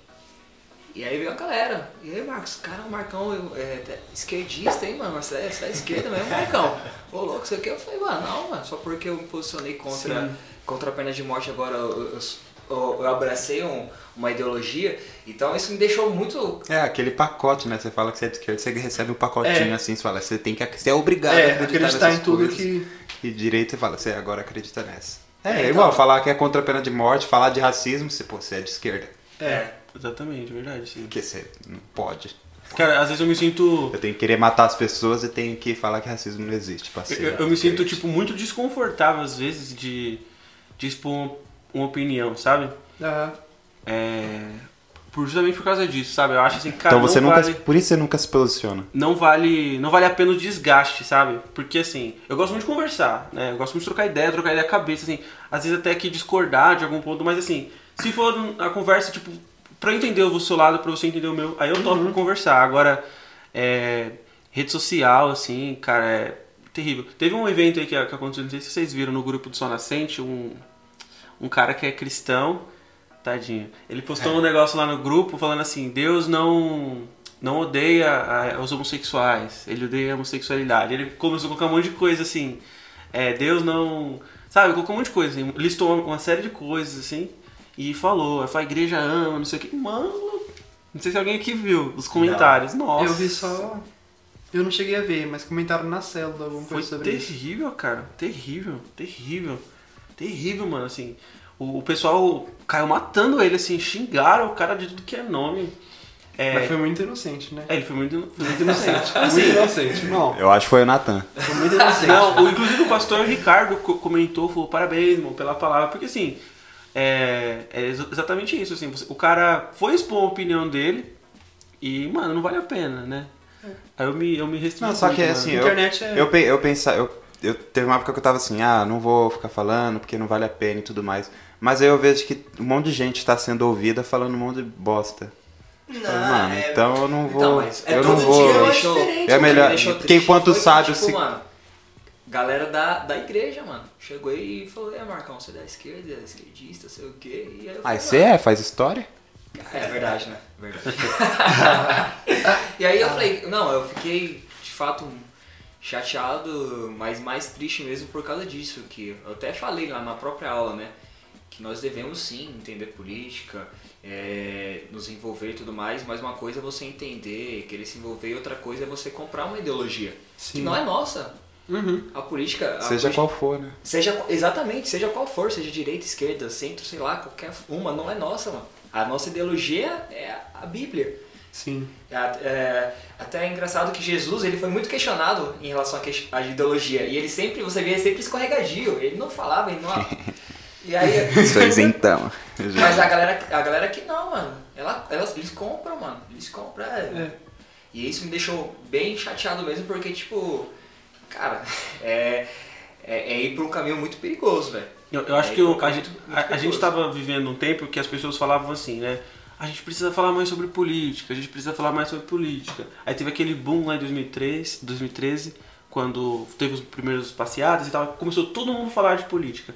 E aí veio a galera. E aí, Marcos, cara, o Marcão eu- é, esquerdista, hein, mano? Você é, você é esquerda mesmo, Marcão? Ô, louco, isso aqui. Eu falei, mano, não, mano, só porque eu me posicionei contra, Sim. contra a pena de morte agora eu, eu, eu- eu abracei um- uma ideologia. Então isso me deixou muito É, aquele pacote, né? Você fala que você é de esquerda, você recebe um pacotinho É. assim, você fala, você tem que você é obrigado É, a acreditar, acreditar em tudo coisas. que. E direito você fala, você agora acredita nessa. É, É, então. igual falar que é contra a pena de morte, falar de racismo, você, pô, você é de esquerda. É. Exatamente, verdade, sim. Porque você não pode. Cara, às vezes eu me sinto. Eu tenho que querer matar as pessoas e tenho que falar que racismo não existe. Pra ser Eu, eu me sinto, tipo, muito desconfortável às vezes de, de expor uma, uma opinião, sabe? Aham. É. Por, justamente por causa disso, sabe? Eu acho assim, cara, Então você nunca. vale. Por isso você nunca se posiciona. não vale não vale a pena o desgaste, sabe? Porque assim, eu gosto muito de conversar, né? Eu gosto muito de trocar ideia, trocar ideia cabeça, assim, às vezes até que discordar de algum ponto, mas assim, se for a conversa, tipo, pra eu entender o seu lado, pra você entender o meu, aí eu topo conversar. Agora, é, rede social, assim, cara, é terrível. Teve um evento aí que, que aconteceu, não sei se vocês viram no grupo do Sol Nascente, um, um cara que é cristão, tadinho, ele postou um negócio lá no grupo falando assim, Deus não não odeia os homossexuais, ele odeia a homossexualidade. Ele começou a colocar um monte de coisa assim, é, Deus não... Sabe, colocou um monte de coisa, assim, listou uma série de coisas assim, e falou, a igreja ama, não sei o que. Mano, não sei se alguém aqui viu os comentários. Nossa. Eu vi só. Eu não cheguei a ver, mas comentaram na célula alguma Foi coisa sobre isso. terrível, cara. Terrível, terrível. Terrível, mano, assim. O, o pessoal caiu matando ele, assim, xingaram o cara de tudo que é nome. É, Mas foi muito inocente, né? é, ele foi muito, foi muito inocente. Muito Assim, inocente. Não, Eu acho que foi o Natan. foi muito inocente. Não, o, inclusive o pastor Ricardo co- comentou, falou parabéns, irmão, pela palavra, porque assim, é, é exa- exatamente isso, assim, o cara foi expor a opinião dele e, mano, não vale a pena, né? Aí eu me, eu me restringi. Não, só que muito, assim, mano. eu, Internet é- eu, eu pensava, eu, eu teve uma época que eu tava assim, ah, não vou ficar falando porque não vale a pena e tudo mais. Mas aí eu vejo que um monte de gente tá sendo ouvida falando um monte de bosta. Não, mano, é- então eu não vou. Então, é eu não vou. Deixou- diferente, É melhor- deixou quem triste quanto foi que, sábio tipo, se- mano, galera da, da igreja, mano, chegou aí e falou, é Marcão, você é da esquerda, é esquerdista, sei o quê. E aí eu Ah, você é? Faz história? É verdade, né? Verdade. e aí eu falei, não, eu fiquei de fato chateado, mas mais triste mesmo por causa disso, que eu até falei lá na própria aula, né? Que nós devemos sim entender política, é, nos envolver e tudo mais, mas uma coisa é você entender, querer se envolver, e outra coisa é você comprar uma ideologia. Que não é nossa. Uhum. A política. a Seja política- qual for, né? Seja, exatamente, seja qual for, seja direita, esquerda, centro, sei lá, qualquer uma, não é nossa, mano. A nossa ideologia é a Bíblia. Sim. É, é, até é engraçado que Jesus ele foi muito questionado em relação à, ideologia. E ele sempre, você vê, sempre escorregadio. Ele não falava, ele não. E aí. Então. Mas a galera, a galera que não, mano. Ela, elas, eles compram, mano. Eles compram. é. E isso me deixou bem chateado mesmo, porque, tipo, cara, é, é, é ir pra um caminho muito perigoso, velho. Eu, eu acho É, que o- a, é gente, a, a gente tava vivendo um tempo que as pessoas falavam assim, né? A gente precisa falar mais sobre política, a gente precisa falar mais sobre política. Aí teve aquele boom lá em 2003, 2013, quando teve os primeiros passeadas e tal, começou todo mundo a falar de política.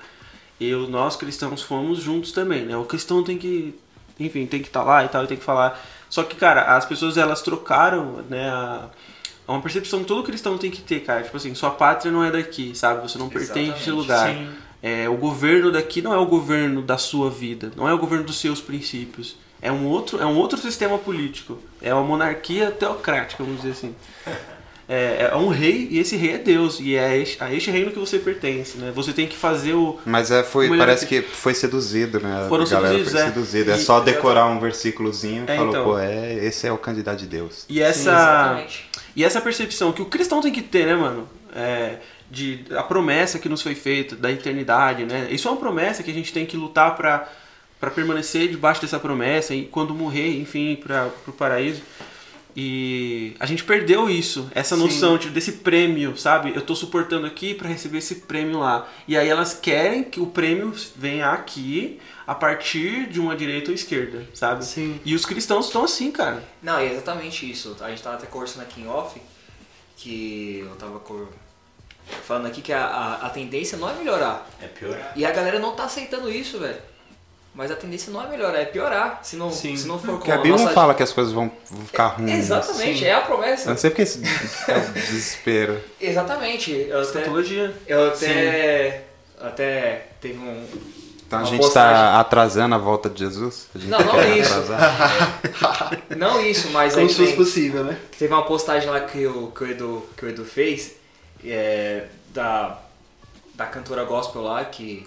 E nós cristãos fomos juntos também, né? O cristão tem que, enfim, tem que estar lá e tal, e tem que falar. Só que, cara, as pessoas elas trocaram, né, a, a uma percepção que todo cristão tem que ter, cara. Tipo assim, sua pátria não é daqui, sabe? Você não pertence a esse Exatamente, lugar. sim. É, o governo daqui não é o governo da sua vida, não é o governo dos seus princípios. É um outro, é um outro sistema político. É uma monarquia teocrática, vamos dizer assim. É, é um rei e esse rei é Deus e é a este, a este reino que você pertence, né? Você tem que fazer o Mas é, foi, O parece que- que foi seduzido, né? Foram seduzidos, foi é. seduzida. É só decorar um versículozinho e É, falou, então. pô, é, esse é o candidato de Deus. e essa exatamente. e essa percepção que o cristão tem que ter, né, mano? É, de a promessa que nos foi feita da eternidade, né? Isso é uma promessa que a gente tem que lutar para para permanecer debaixo dessa promessa e quando morrer, enfim, para o paraíso. E a gente perdeu isso, essa noção de, desse prêmio, sabe? Eu tô suportando aqui para receber esse prêmio lá. E aí elas querem que o prêmio venha aqui a partir de uma direita ou esquerda, sabe? Sim. E os cristãos estão assim, cara. Não, é exatamente isso. A gente tava até conversando aqui em off, que eu tava cor- falando aqui que a, a, a tendência não é melhorar. É piorar. E a galera não tá aceitando isso, velho. Mas a tendência não é melhorar, é piorar. Se não, Sim. se não for Porque com a Bíblia nossa... não fala que as coisas vão, ficar ruins. Exatamente, Sim. é a Eu promessa. não sei porque esse é o desespero. Exatamente. Eu até, Escatologia. eu até, até teve um... Então a uma gente postagem- tá atrasando a volta de Jesus? A gente Não, não quer isso. atrasar? Não isso, mas Como se fosse possível, né? Teve uma postagem lá que o, que o, Edu, que o Edu fez é, da, da cantora gospel lá que,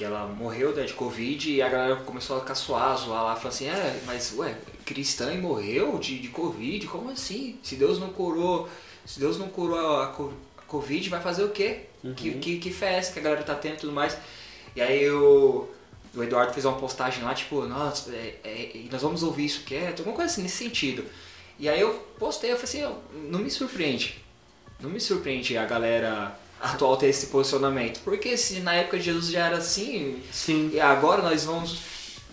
que ela morreu né, de Covid e a galera começou a caçoar, zoar lá, falou assim, é, mas ué, cristã e morreu de, de Covid? Como assim? Se Deus não curou, se Deus não curou a, a Covid, vai fazer o quê? Que, que, que é essa que a galera tá tendo e tudo mais? E aí o, o Eduardo fez uma postagem lá, tipo, nossa, é, é, nós vamos ouvir isso quieto, alguma coisa assim nesse sentido. E aí eu postei, eu falei assim, não me surpreende. Não me surpreende a galera atual ter esse posicionamento. Porque se na época de Jesus já era assim, Sim. e agora nós vamos.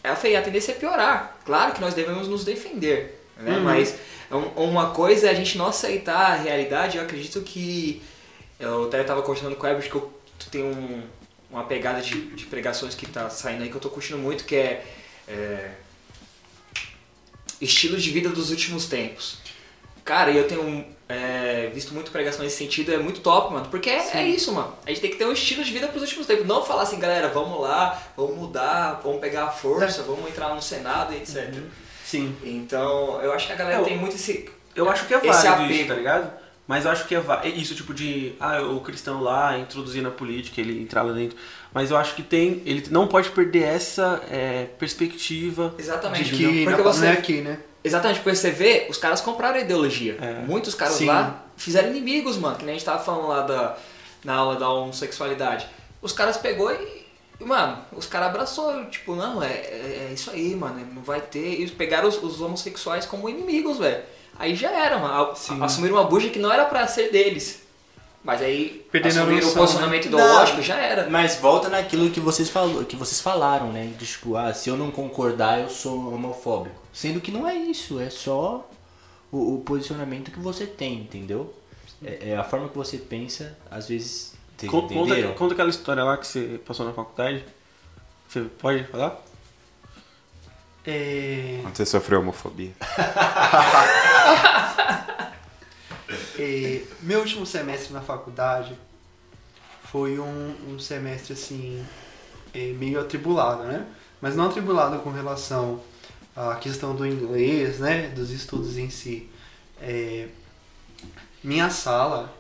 Eu falei, a tendência é piorar. Claro que nós devemos nos defender. Né? Mas um- uma coisa é a gente não aceitar a realidade. Eu acredito que. Eu até estava conversando com o Herbert que eu tenho um- uma pegada de, de pregações que tá saindo aí que eu tô curtindo muito, que é, é estilo de vida dos últimos tempos. Cara, eu tenho é, visto muito pregação nesse sentido, é muito top, mano. Porque é, é isso, mano. A gente tem que ter um estilo de vida pros últimos tempos. Não falar assim, galera, vamos lá, vamos mudar, vamos pegar a força, vamos entrar no Senado e etc. Sim. Então, eu acho que a galera Eu- tem muito esse. Eu acho que é Esse válido apego. isso, tá ligado? Mas eu acho que é é isso, tipo de. Ah, o cristão lá introduzindo a política, ele entrar lá dentro. Mas eu acho que tem. Ele não pode perder essa é, perspectiva. Exatamente. De que porque não, você, não é aqui, né? Exatamente, porque você vê, os caras compraram a ideologia. É. Muitos caras Sim. lá fizeram inimigos, mano, que nem a gente tava falando lá da, na aula da homossexualidade. Os caras pegou e, mano, os caras abraçou, tipo, não, é, é, é isso aí, mano, não vai ter. E pegaram os, os homossexuais como inimigos, velho. Aí já era, mano. Sim. Assumiram uma bucha que não era pra ser deles. Mas aí Perdendo assumiram o posicionamento né? ideológico, já era. Mas volta naquilo que vocês, falou, que vocês falaram, né? De tipo, ah, se eu não concordar, eu sou homofóbico. Sendo que não é isso, é só o, o posicionamento que você tem, entendeu? É, é a forma que você pensa, às vezes. Conta, entenderam? conta aquela história lá que você passou na faculdade. Você pode falar? É, Quando você sofreu homofobia. é, meu último semestre na faculdade foi um, um semestre assim é, meio atribulado, né? Mas não atribulado com relação à questão do inglês, né? Dos estudos em si. É, minha sala,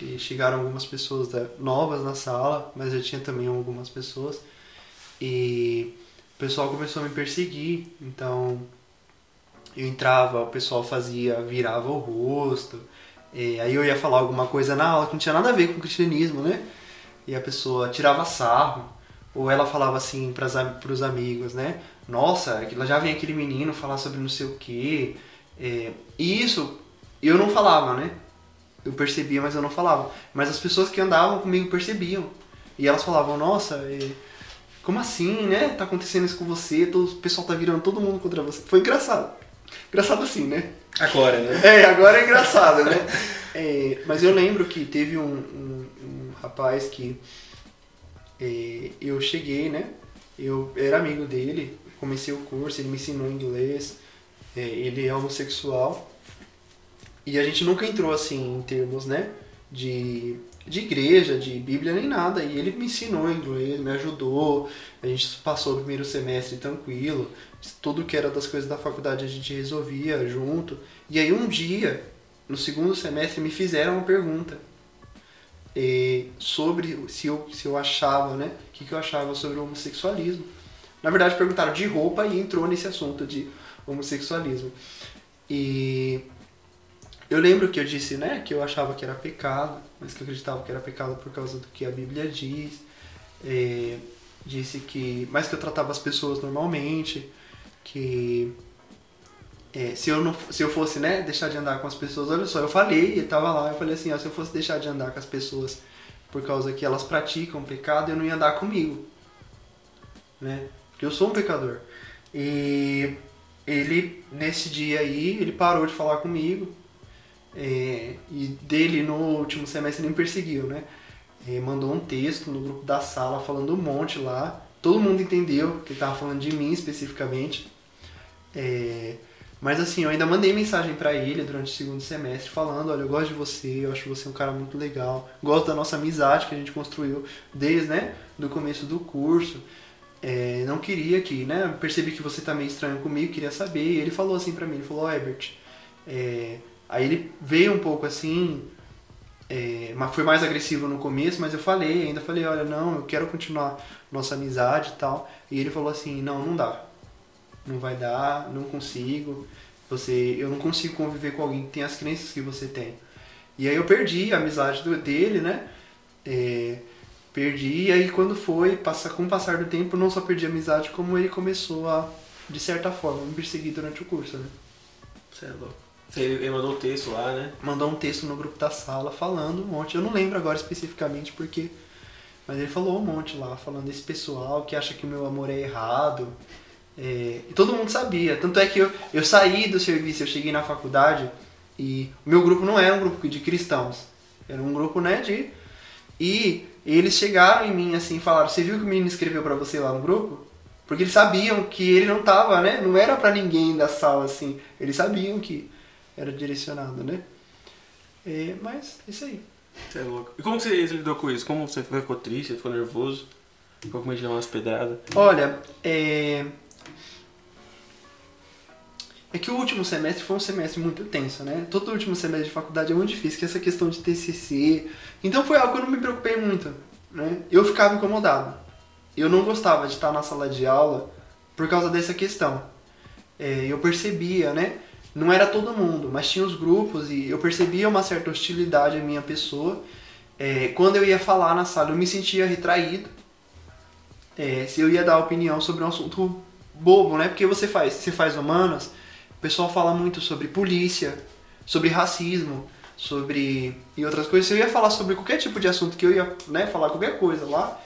e chegaram algumas pessoas novas na sala, mas já tinha também algumas pessoas. E o pessoal começou a me perseguir, então eu entrava, o pessoal fazia, virava o rosto, e aí eu ia falar alguma coisa na aula que não tinha nada a ver com o cristianismo, né? E a pessoa tirava sarro, ou ela falava assim para os amigos, né? Nossa, lá já vem aquele menino falar sobre não sei o quê. É, e isso eu não falava, né? Eu percebia, mas eu não falava. Mas as pessoas que andavam comigo percebiam. E elas falavam, nossa, é, como assim, né? Tá acontecendo isso com você, todo, o pessoal tá virando todo mundo contra você. Foi engraçado. Engraçado assim, né? Agora, né? É, agora é engraçado, né? É, mas eu lembro que teve um, um, um rapaz que é, eu cheguei, né? Eu era amigo dele, comecei o curso, ele me ensinou inglês, é, ele é homossexual. E a gente nunca entrou assim em termos, né? De, de igreja, de Bíblia, nem nada. E ele me ensinou inglês, me ajudou. A gente passou o primeiro semestre tranquilo. Tudo que era das coisas da faculdade a gente resolvia junto. E aí um dia, no segundo semestre, me fizeram uma pergunta sobre se eu, se eu achava, né? O que, que eu achava sobre o homossexualismo. Na verdade, perguntaram de roupa e entrou nesse assunto de homossexualismo. E eu lembro que eu disse, né, que eu achava que era pecado, mas que eu acreditava que era pecado por causa do que a Bíblia diz. Eh, disse que, mas que eu tratava as pessoas normalmente, que é, se, eu não, se eu fosse, né, deixar de andar com as pessoas, olha só, eu falei, ele tava lá, eu falei assim, ó, se eu fosse deixar de andar com as pessoas por causa que elas praticam pecado, eu não ia andar comigo, né, porque eu sou um pecador. E ele, nesse dia aí, ele parou de falar comigo, é, e dele no último semestre nem perseguiu, né, é, mandou um texto no grupo da sala falando um monte lá, todo mundo entendeu que ele tava falando de mim especificamente, é, mas assim, eu ainda mandei mensagem pra ele durante o segundo semestre falando, olha, eu gosto de você, eu acho você um cara muito legal, gosto da nossa amizade que a gente construiu desde, né, do começo do curso. É, não queria que, né, percebi que você tá meio estranho comigo, queria saber. E ele falou assim pra mim, ele falou, Herbert, é... aí ele veio um pouco assim, é, mas foi mais agressivo no começo, mas eu falei, ainda falei, olha, não, eu quero continuar nossa amizade e tal. E ele falou assim, não, não dá não vai dar, não consigo. Você, eu não consigo conviver com alguém que tem as crenças que você tem. E aí eu perdi a amizade do, dele, né? É, perdi, e aí quando foi, passa, com o passar do tempo, não só perdi a amizade, como ele começou a, de certa forma, me perseguir durante o curso, né? Você é louco. Ele mandou um texto lá, né? Mandou um texto no grupo da sala falando um monte. Eu não lembro agora especificamente porque. Mas ele falou um monte lá, falando desse pessoal que acha que o meu amor é errado. É, e todo mundo sabia. Tanto é que eu, eu saí do serviço, eu cheguei na faculdade e o meu grupo não era um grupo de cristãos. Era um grupo, né, de... E eles chegaram em mim assim e falaram, você viu que o menino escreveu pra você lá no grupo? Porque eles sabiam que ele não tava, né? Não era pra ninguém da sala, assim. Eles sabiam que era direcionado, né? É, mas, é isso aí. Você é louco. E como você lidou com isso? Como você ficou triste, ficou nervoso? Ficou com medo de dar umas pedradas? Olha, é... É que o último semestre foi um semestre muito tenso, né? Todo último semestre de faculdade é muito difícil, que é essa questão de TCC. Então foi algo que eu não me preocupei muito, né? Eu ficava incomodado. Eu não gostava de estar na sala de aula por causa dessa questão. É, eu percebia, né? Não era todo mundo, mas tinha os grupos e eu percebia uma certa hostilidade à minha pessoa. É, quando eu ia falar na sala, eu me sentia retraído. É, se eu ia dar opinião sobre um assunto bobo, né? Porque você faz, você faz humanas, pessoal fala muito sobre polícia, sobre racismo, sobre e outras coisas. Se eu ia falar sobre qualquer tipo de assunto que eu ia, né, falar qualquer coisa lá,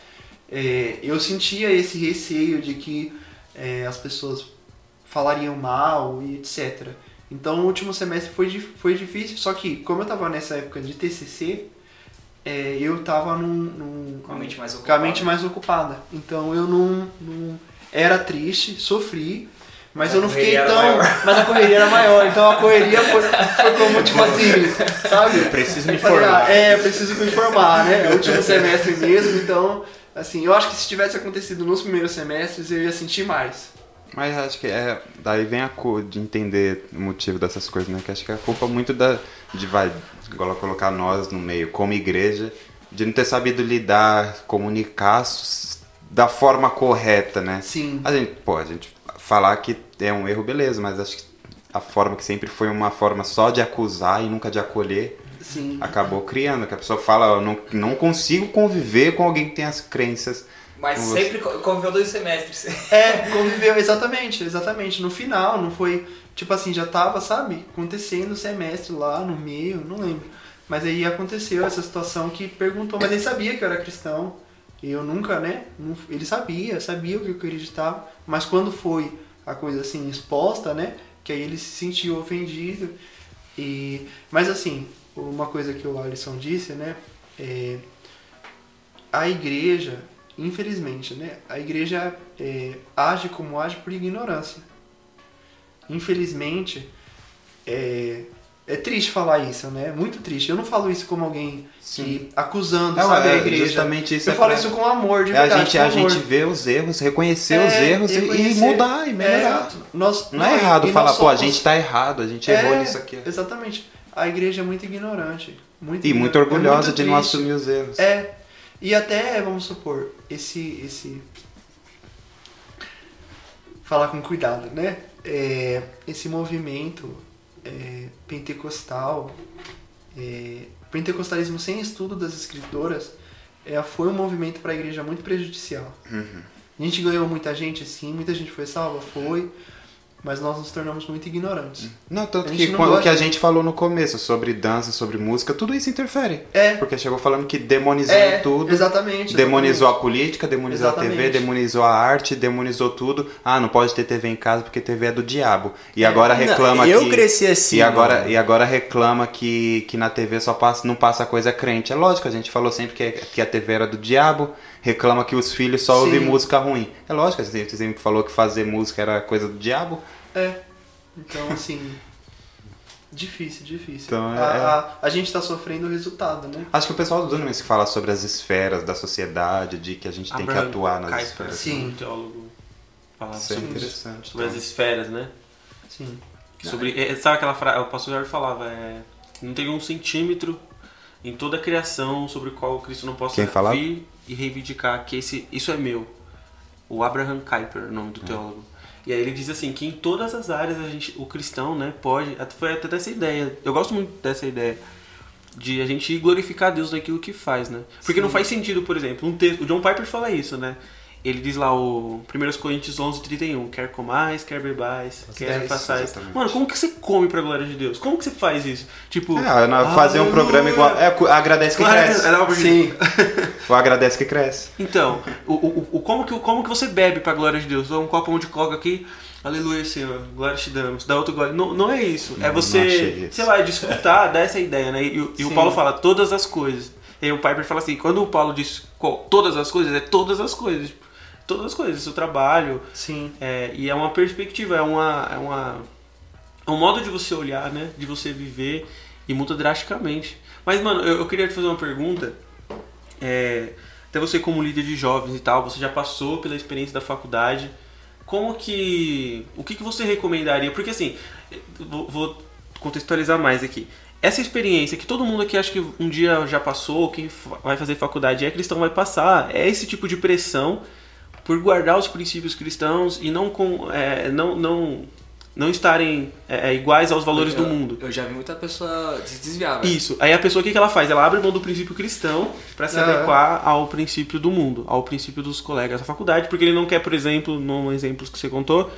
é, eu sentia esse receio de que é, as pessoas falariam mal e etc. Então o último semestre foi, foi difícil, só que como eu tava nessa época de TCC, é, eu tava num, num Com a mente mais ocupada. mais ocupada. Então eu não, não era triste, sofri, mas Mas eu a não fiquei tão. Mas a correria era maior, então a correria foi, foi como tipo assim, sabe? Preciso me Eu formar. ah, é, preciso me formar, né? É o último semestre mesmo, então, assim, eu acho que se tivesse acontecido nos primeiros semestres, eu ia sentir mais. Mas acho que é. Daí vem a cor de entender o motivo dessas coisas, né? Que acho que é a culpa muito da. De vai. Igual colocar nós no meio, como igreja, de não ter sabido lidar, comunicar da forma correta, né? Sim. A gente, pô, a gente falar que é um erro, beleza, mas acho que a forma que sempre foi uma forma só de acusar e nunca de acolher, Sim. acabou criando. Que a pessoa fala, eu não, não consigo conviver com alguém que tem as crenças. Mas Com você. sempre co- conviveu dois semestres. É, conviveu, exatamente, exatamente. No final, não foi, tipo assim, já tava, sabe, acontecendo o semestre lá no meio, não lembro. Mas aí aconteceu essa situação que perguntou, mas ele sabia que eu era cristão. Eu nunca, né? ele sabia, sabia o que eu acreditava. Mas quando foi a coisa assim exposta, né? Que aí ele se sentiu ofendido. E, mas assim, uma coisa que o Alisson disse, né? É, a igreja, infelizmente, né? A igreja é, age como age por ignorância. Infelizmente, é, é triste falar isso, né? Muito triste. Eu não falo isso como alguém que acusando, Não, sabe, é, a igreja. justamente isso Eu é falo pra- isso com amor, de É a verdade. gente, com a amor. gente vê os erros, reconhecer É, os erros e- e reconhecer. mudar e melhorar. É, nós, Não é errado falar, nós pô, a somos- gente tá errado, a gente É, errou nisso aqui. Exatamente. A igreja é muito ignorante. Muito E igno- muito é orgulhosa muito de não assumir os erros. É. E até, vamos supor, esse. esse falar com cuidado, né? É, esse movimento é, pentecostal, é, pentecostalismo sem estudo das escritoras, é, foi um movimento para a igreja muito prejudicial. Uhum. A gente ganhou muita gente, sim, muita gente foi salva, foi, mas nós nos tornamos muito ignorantes. Não, tanto que não gosta que a gente falou no começo sobre dança, sobre música, tudo isso interfere. É, Porque chegou falando que demonizou é tudo. exatamente. Demonizou a exatamente. política, demonizou a TV, Exatamente. demonizou a arte, demonizou tudo. Ah, não pode ter TV em casa porque TV é do diabo. E agora Não, reclama eu que cresci assim, E agora, mano. e agora reclama que, que na TV só passa, não passa coisa crente. É lógico, a gente falou sempre que, que a TV era do diabo. Reclama que os filhos só Sim. ouvem música ruim. É lógico, gente sempre falou que fazer música era coisa do diabo. É. Então, assim. difícil, difícil. Então, é- a, a, a gente tá sofrendo o resultado, né? Acho que o pessoal do Dunamis que fala sobre as esferas da sociedade, de que a gente tem que atuar nas Kuyper, esferas. Sim. um teólogo, falava Isso é sobre, interessante. sobre as então. esferas, né? Sim. Sobre, é, sabe aquela frase, o pastor Jorge falava, é, não tem um centímetro em toda a criação sobre o qual o Cristo não possa Quem falava? E reivindicar que esse, isso é meu. O Abraham Kuyper, o nome do teólogo. E aí ele diz assim, que em todas as áreas a gente, o cristão, né, pode, foi até dessa ideia, eu gosto muito dessa ideia, de a gente glorificar Deus naquilo que faz, né? Porque não faz sentido, por exemplo, um texto, o John Piper fala isso, né? Ele diz lá o 1 Coríntios 11, 31, quer comais, quer bebais, quer isso, façais. exatamente. Mano, como que você come pra glória de Deus? Como que você faz isso? Tipo, É, fazer um programa igual. É, agradece que Claro, cresce. é, Sim. O agradece que cresce. Então, o, o, o- como, que, como que você bebe pra glória de Deus? Um copo de coca aqui, aleluia, Senhor, glória te damos. Dá outro glória. Não, não é isso. É Não, não você, sei lá, desfrutar, dar essa ideia, né? E, o- e o. Paulo fala todas as coisas. E aí o Piper fala assim, quando o Paulo diz qual- todas as coisas, é todas as coisas. Todas as coisas, seu trabalho, Sim. É, e é uma perspectiva, é uma, é uma é um modo de você olhar, né? De você viver e muda drasticamente. Mas, mano, eu, eu queria te fazer uma pergunta. É, até você como líder de jovens e tal, você já passou pela experiência da faculdade. como que. O que, que você recomendaria? Porque assim, vou, vou contextualizar mais aqui. Essa experiência que todo mundo aqui acha que um dia já passou, quem vai fazer faculdade é cristão vai passar, é esse tipo de pressão por guardar os princípios cristãos e não com, é, não, não, não estarem é, iguais aos valores do Eu- mundo. Eu já vi muita pessoa se desviar, velho. Isso. Aí a pessoa o que, que ela faz? Ela abre mão do princípio cristão para se É. adequar ao princípio do mundo, ao princípio dos colegas da faculdade, porque ele não quer, por exemplo, num exemplo que você contou,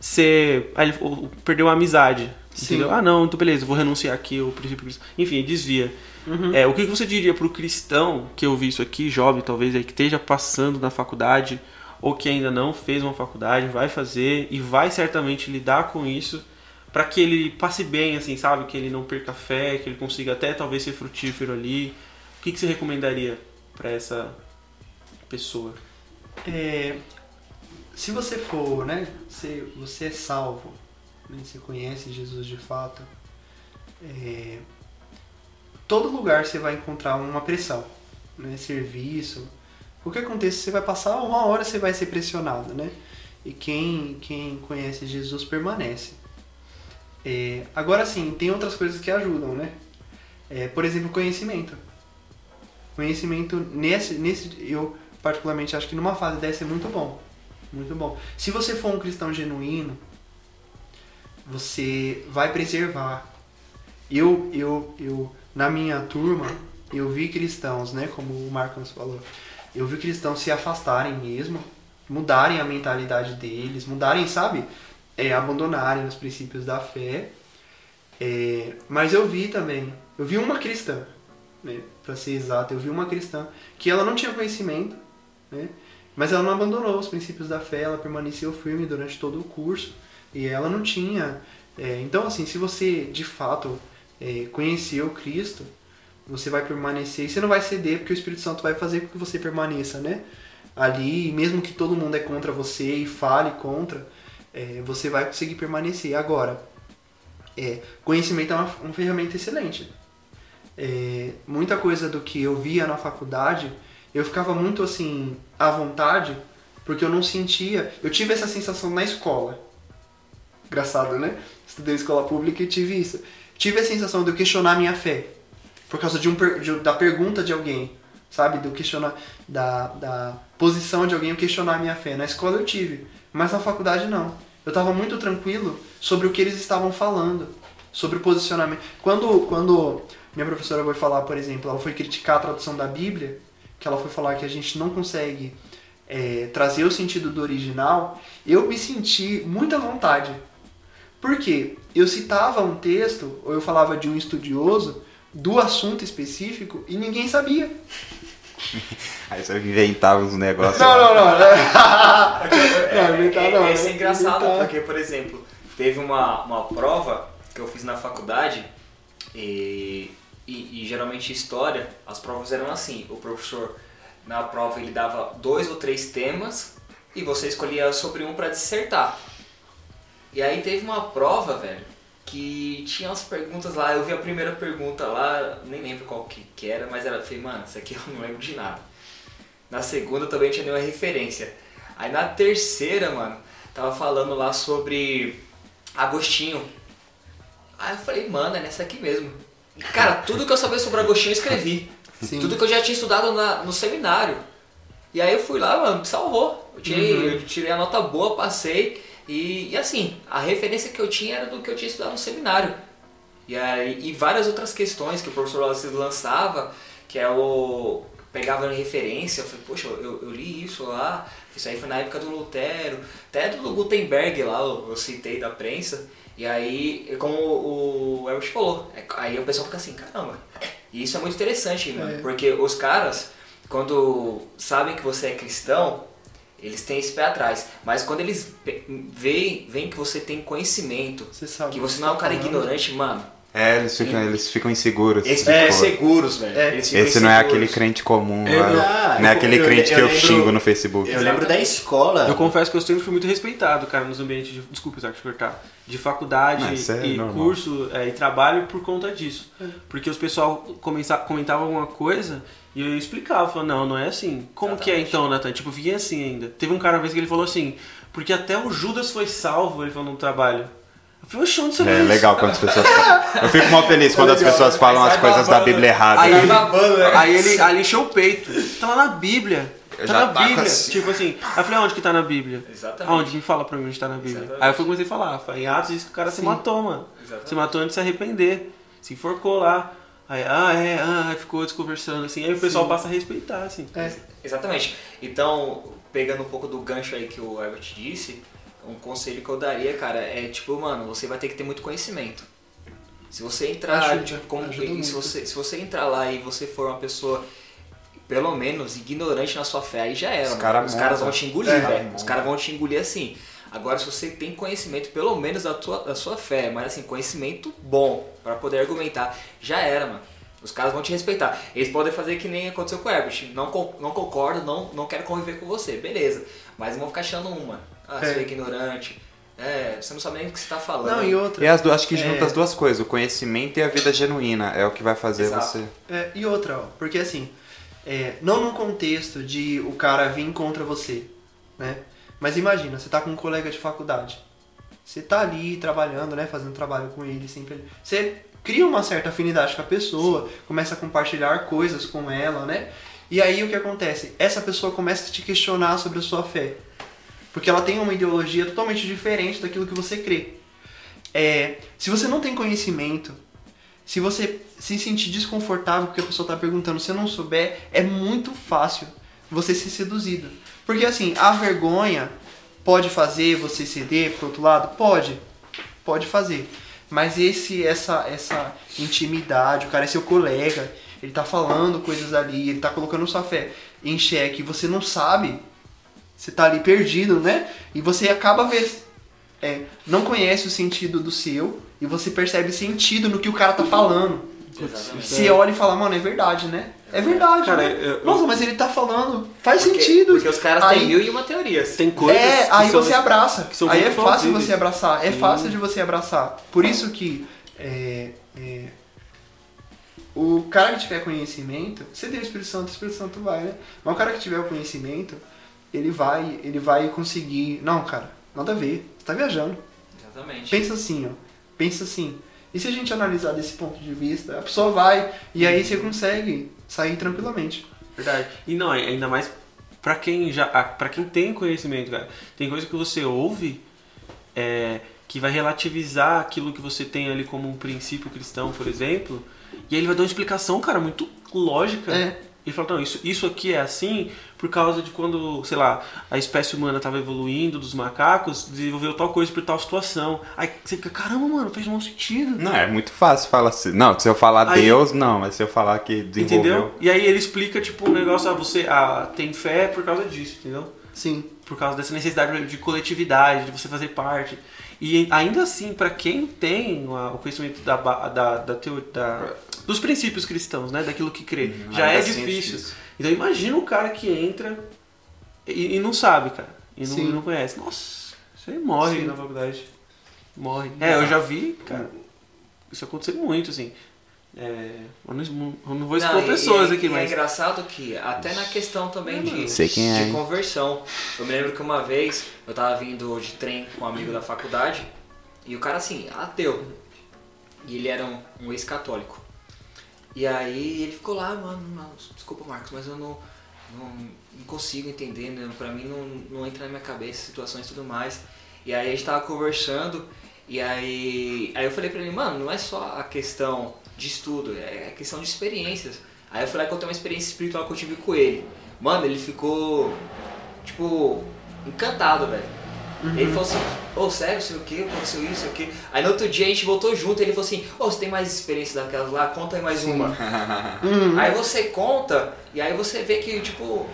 ser. Aí ele perdeu a amizade. Sim. Entendeu? Ah, não, então beleza, vou renunciar aqui ao princípio cristão. Enfim, ele desvia. Uhum. É, o que que você diria pro cristão que ouvi isso aqui, jovem talvez, aí, que esteja passando na faculdade, ou que ainda não fez uma faculdade, vai fazer e vai certamente lidar com isso, para que ele passe bem, assim, sabe? Que ele não perca fé, que ele consiga até talvez ser frutífero ali. O que, que você recomendaria para essa pessoa? É, se você for, né, você, você é salvo, né, você conhece Jesus de fato, é, todo lugar você vai encontrar uma pressão, né, serviço, o que aconteça, você vai passar uma hora, você vai ser pressionado, né, e quem, quem conhece Jesus permanece. É, agora sim, tem outras coisas que ajudam, né, É, por exemplo, conhecimento. Conhecimento nesse, nesse, eu particularmente acho que numa fase dessa é muito bom. Muito bom. Se você for um cristão genuíno, você vai preservar. Eu, eu, eu, na minha turma, eu vi cristãos, né, como o Marcos falou, eu vi cristãos se afastarem mesmo, mudarem a mentalidade deles, mudarem, sabe, é, abandonarem os princípios da fé. É, mas eu vi também, eu vi uma cristã, né, para ser exato, eu vi uma cristã que ela não tinha conhecimento, né, mas ela não abandonou os princípios da fé, ela permaneceu firme durante todo o curso e ela não tinha. é, então, assim, se você de fato é, conheceu Cristo, você vai permanecer e você não vai ceder porque o Espírito Santo vai fazer com que você permaneça, né? Ali, mesmo que todo mundo é contra você e fale contra, é, você vai conseguir permanecer. Agora, é, conhecimento é uma, uma ferramenta excelente. É, muita coisa do que eu via na faculdade, eu ficava muito assim à vontade, porque eu não sentia. Eu tive essa sensação na escola. Engraçado, né? Estudei escola pública e tive isso. Tive a sensação de eu questionar minha fé, por causa de um, de- da pergunta de alguém, sabe? Eu questionar, da, da posição de alguém, questionar a minha fé. Na escola eu tive, mas na faculdade não. Eu estava muito tranquilo sobre o que eles estavam falando, sobre o posicionamento. Quando, quando minha professora foi falar, por exemplo, ela foi criticar a tradução da Bíblia, que ela foi falar que a gente não consegue é, trazer o sentido do original, eu me senti muito à vontade. Por quê? Eu citava um texto, ou eu falava de um estudioso, do assunto específico, e ninguém sabia. Aí você inventava uns negócios. Não, não, não. É, Não, inventar não, é, isso é né? engraçado, Inventar. porque, por exemplo, teve uma, uma prova que eu fiz na faculdade e, e, e geralmente história, as provas eram assim, o professor na prova ele dava dois ou três temas e você escolhia sobre um para dissertar. E aí teve uma prova, velho, que tinha umas perguntas lá, eu vi a primeira pergunta lá, nem lembro qual que, que era, mas era, eu falei, mano, isso aqui eu não lembro de nada. Na segunda também tinha nenhuma referência. Aí na terceira, mano, tava falando lá sobre Agostinho. Aí eu falei, mano, é nessa aqui mesmo. E, cara, tudo que eu sabia sobre Agostinho eu escrevi. Sim. Tudo que eu já tinha estudado na- no seminário. E aí eu fui lá, mano, me salvou. Eu tirei, eu tirei a nota boa, passei. E, e assim, a referência que eu tinha era do que eu tinha estudado no seminário. E, aí, e várias outras questões que o professor Lacerda lançava, que é o. pegava em referência, eu falei, poxa, eu, eu li isso lá, isso aí foi na época do Lutero, até do Gutenberg lá, eu, eu citei da prensa. E aí, como o Herbert falou, é- aí o pessoal fica assim, caramba. E isso é muito interessante, mano, É. porque os caras, quando sabem que você é cristão, eles têm esse pé atrás. Mas quando eles veem, veem que você tem conhecimento, Você sabe. que você não é um cara tá falando. ignorante, mano, É, eles ficam, eles ficam inseguros. Eles ficam seguros, velho. É. Esse não é inseguros. aquele crente comum, Eu lá. não- Ah, não é eu- aquele eu- crente eu que eu xingo no Facebook. Eu lembro da escola. Eu confesso que eu sempre fui muito respeitado, cara, nos ambientes de. Desculpa, Isaac, te cortar. De faculdade Não, é e normal. curso é, e trabalho por conta disso. Porque os pessoal começa, comentava alguma coisa e eu explicava, falava, não, não é assim. Como que é então, Nathan? Tipo, vinha assim ainda. Teve um cara uma vez que ele falou assim, porque até o Judas foi salvo, ele falou no trabalho. Eu falei, oxe, onde você É isso?" legal quando as pessoas falam. Eu fico mal feliz quando as legal, pessoas né? falam as coisas da. Bíblia errada. Aí ele, babando, né? aí ele, aí ele encheu o peito. Tá lá na Bíblia. Eu Tá na Bíblia. assim. Tipo assim. Aí eu falei, onde que tá na Bíblia? Exatamente. Aonde? Me fala pra mim onde tá na Bíblia. Exatamente. Aí eu fui- comecei a falar. Falei, em Atos diz que o cara se matou, mano. Exatamente. Se matou antes de se arrepender. Se enforcou lá. Aí, ah, é, ah, ficou desconversando assim. Aí o pessoal passa a respeitar, assim. É. Exatamente. Então, pegando um pouco do gancho aí que o Herbert disse, um conselho que eu daria, cara, é tipo, mano, você vai ter que ter muito conhecimento. Se você entrar, Ajuda, tipo, como, ajuda se, muito. você, se você entrar lá e você for uma pessoa, pelo menos, ignorante na sua fé, aí já era. Os mano. cara Os caras vão te engolir, É. velho. Os caras vão te engolir assim. Agora, se você tem conhecimento, pelo menos da, tua, da sua fé, mas assim, conhecimento bom, pra poder argumentar, já era, mano. Os caras vão te respeitar. Eles podem fazer que nem aconteceu com o Herbert. Não, não concordo, não, não quero conviver com você. Beleza. Mas vão ficar achando uma. Ah, você é É. ignorante. É, você não sabe nem o que você tá falando. Não, e outra. E as duas, acho que junta É. as duas coisas, o conhecimento e a vida genuína. É o que vai fazer Exato. você. É, e outra, ó, porque assim, é, não no contexto de o cara vir contra você, né? Mas imagina, você tá com um colega de faculdade. Você tá ali trabalhando, né? Fazendo trabalho com ele, sempre. ali. Você cria uma certa afinidade com a pessoa, começa a compartilhar coisas com ela, né? E aí o que acontece? Essa pessoa começa a te questionar sobre a sua fé. Porque ela tem uma ideologia totalmente diferente daquilo que você crê. É, se você não tem conhecimento, se você se sentir desconfortável porque a pessoa está perguntando, se não souber, é muito fácil você ser seduzido. Porque assim, a vergonha pode fazer você ceder pro outro lado? Pode. Pode fazer. Mas esse essa essa intimidade, o cara é seu colega, ele tá falando coisas ali, ele tá colocando sua fé em xeque, você não sabe, você tá ali perdido, né? E você acaba ver é, não conhece o sentido do seu e você percebe sentido no que o cara tá falando. Exatamente. Você olha e fala, mano, é verdade, né? É verdade. Cara, né? eu- eu- Nossa, mas ele tá falando. Faz Porque- sentido. Porque os caras Aí- têm mil e uma teorias. Tem coisas. é, que aí são- você abraça. que são Aí é fácil plausíveis. você abraçar. É Sim. fácil de você abraçar. Por isso que é, é, o cara que tiver conhecimento, você tem o Espírito Santo, o Espírito Santo vai, né? Mas o cara que tiver o conhecimento, ele vai, ele vai conseguir. Não, cara, nada a ver. Você tá viajando. Exatamente. Pensa assim, ó. Pensa assim. E se a gente analisar desse ponto de vista, a pessoa vai e aí você consegue sair tranquilamente. Verdade. E não, ainda mais pra quem já. para quem tem conhecimento, cara. Tem coisa que você ouve é, que vai relativizar aquilo que você tem ali como um princípio cristão, por exemplo. E aí ele vai dar uma explicação, cara, muito lógica. É. Ele fala, não, isso, isso aqui é assim por causa de quando, sei lá, a espécie humana estava evoluindo dos macacos, desenvolveu tal coisa por tal situação. Aí você fica, caramba, mano, fez um sentido. Não, é muito fácil falar assim. Não, se eu falar Aí- Deus, não, mas se eu falar que desenvolveu. Entendeu? E aí ele explica, tipo, um negócio, ah, você ah, tem fé por causa disso, entendeu? Sim. por causa dessa necessidade de coletividade, de você fazer parte. E ainda assim, para quem tem o conhecimento da, da, da, teo- da- dos princípios cristãos, né, daquilo que crê, já ainda é assim é difícil. difícil. Então imagina o cara que entra e, e não sabe, cara, e não, não conhece. Nossa, você morre Sim. na faculdade. Morre. É, eu já vi, cara, isso aconteceu muito, assim. É, eu, não, eu não vou expor Não, pessoas e, aqui, e É mas... engraçado que até na questão também de, Sei quem é, conversão. Eu me lembro que uma vez eu tava vindo de trem com um amigo da faculdade e o cara assim, ateu. E ele era um, um ex-católico. E aí ele ficou lá, mano, não, desculpa Marcos, mas eu não, não, não consigo entender, né? pra mim não, não entra na minha cabeça situações e tudo mais. E aí a gente tava conversando e aí, aí eu falei pra ele, mano, não é só a questão de estudo, é a questão de experiências. Aí eu falei que eu tenho uma experiência espiritual que eu tive com ele. Mano, ele ficou, tipo, encantado, velho. Ele falou assim, ô sério, sei o que, aconteceu isso, sei o que. Aí no outro dia a gente voltou junto e ele falou assim, ô, você tem mais experiência daquelas lá? Conta aí mais uma. Aí você conta e aí você vê que, tipo,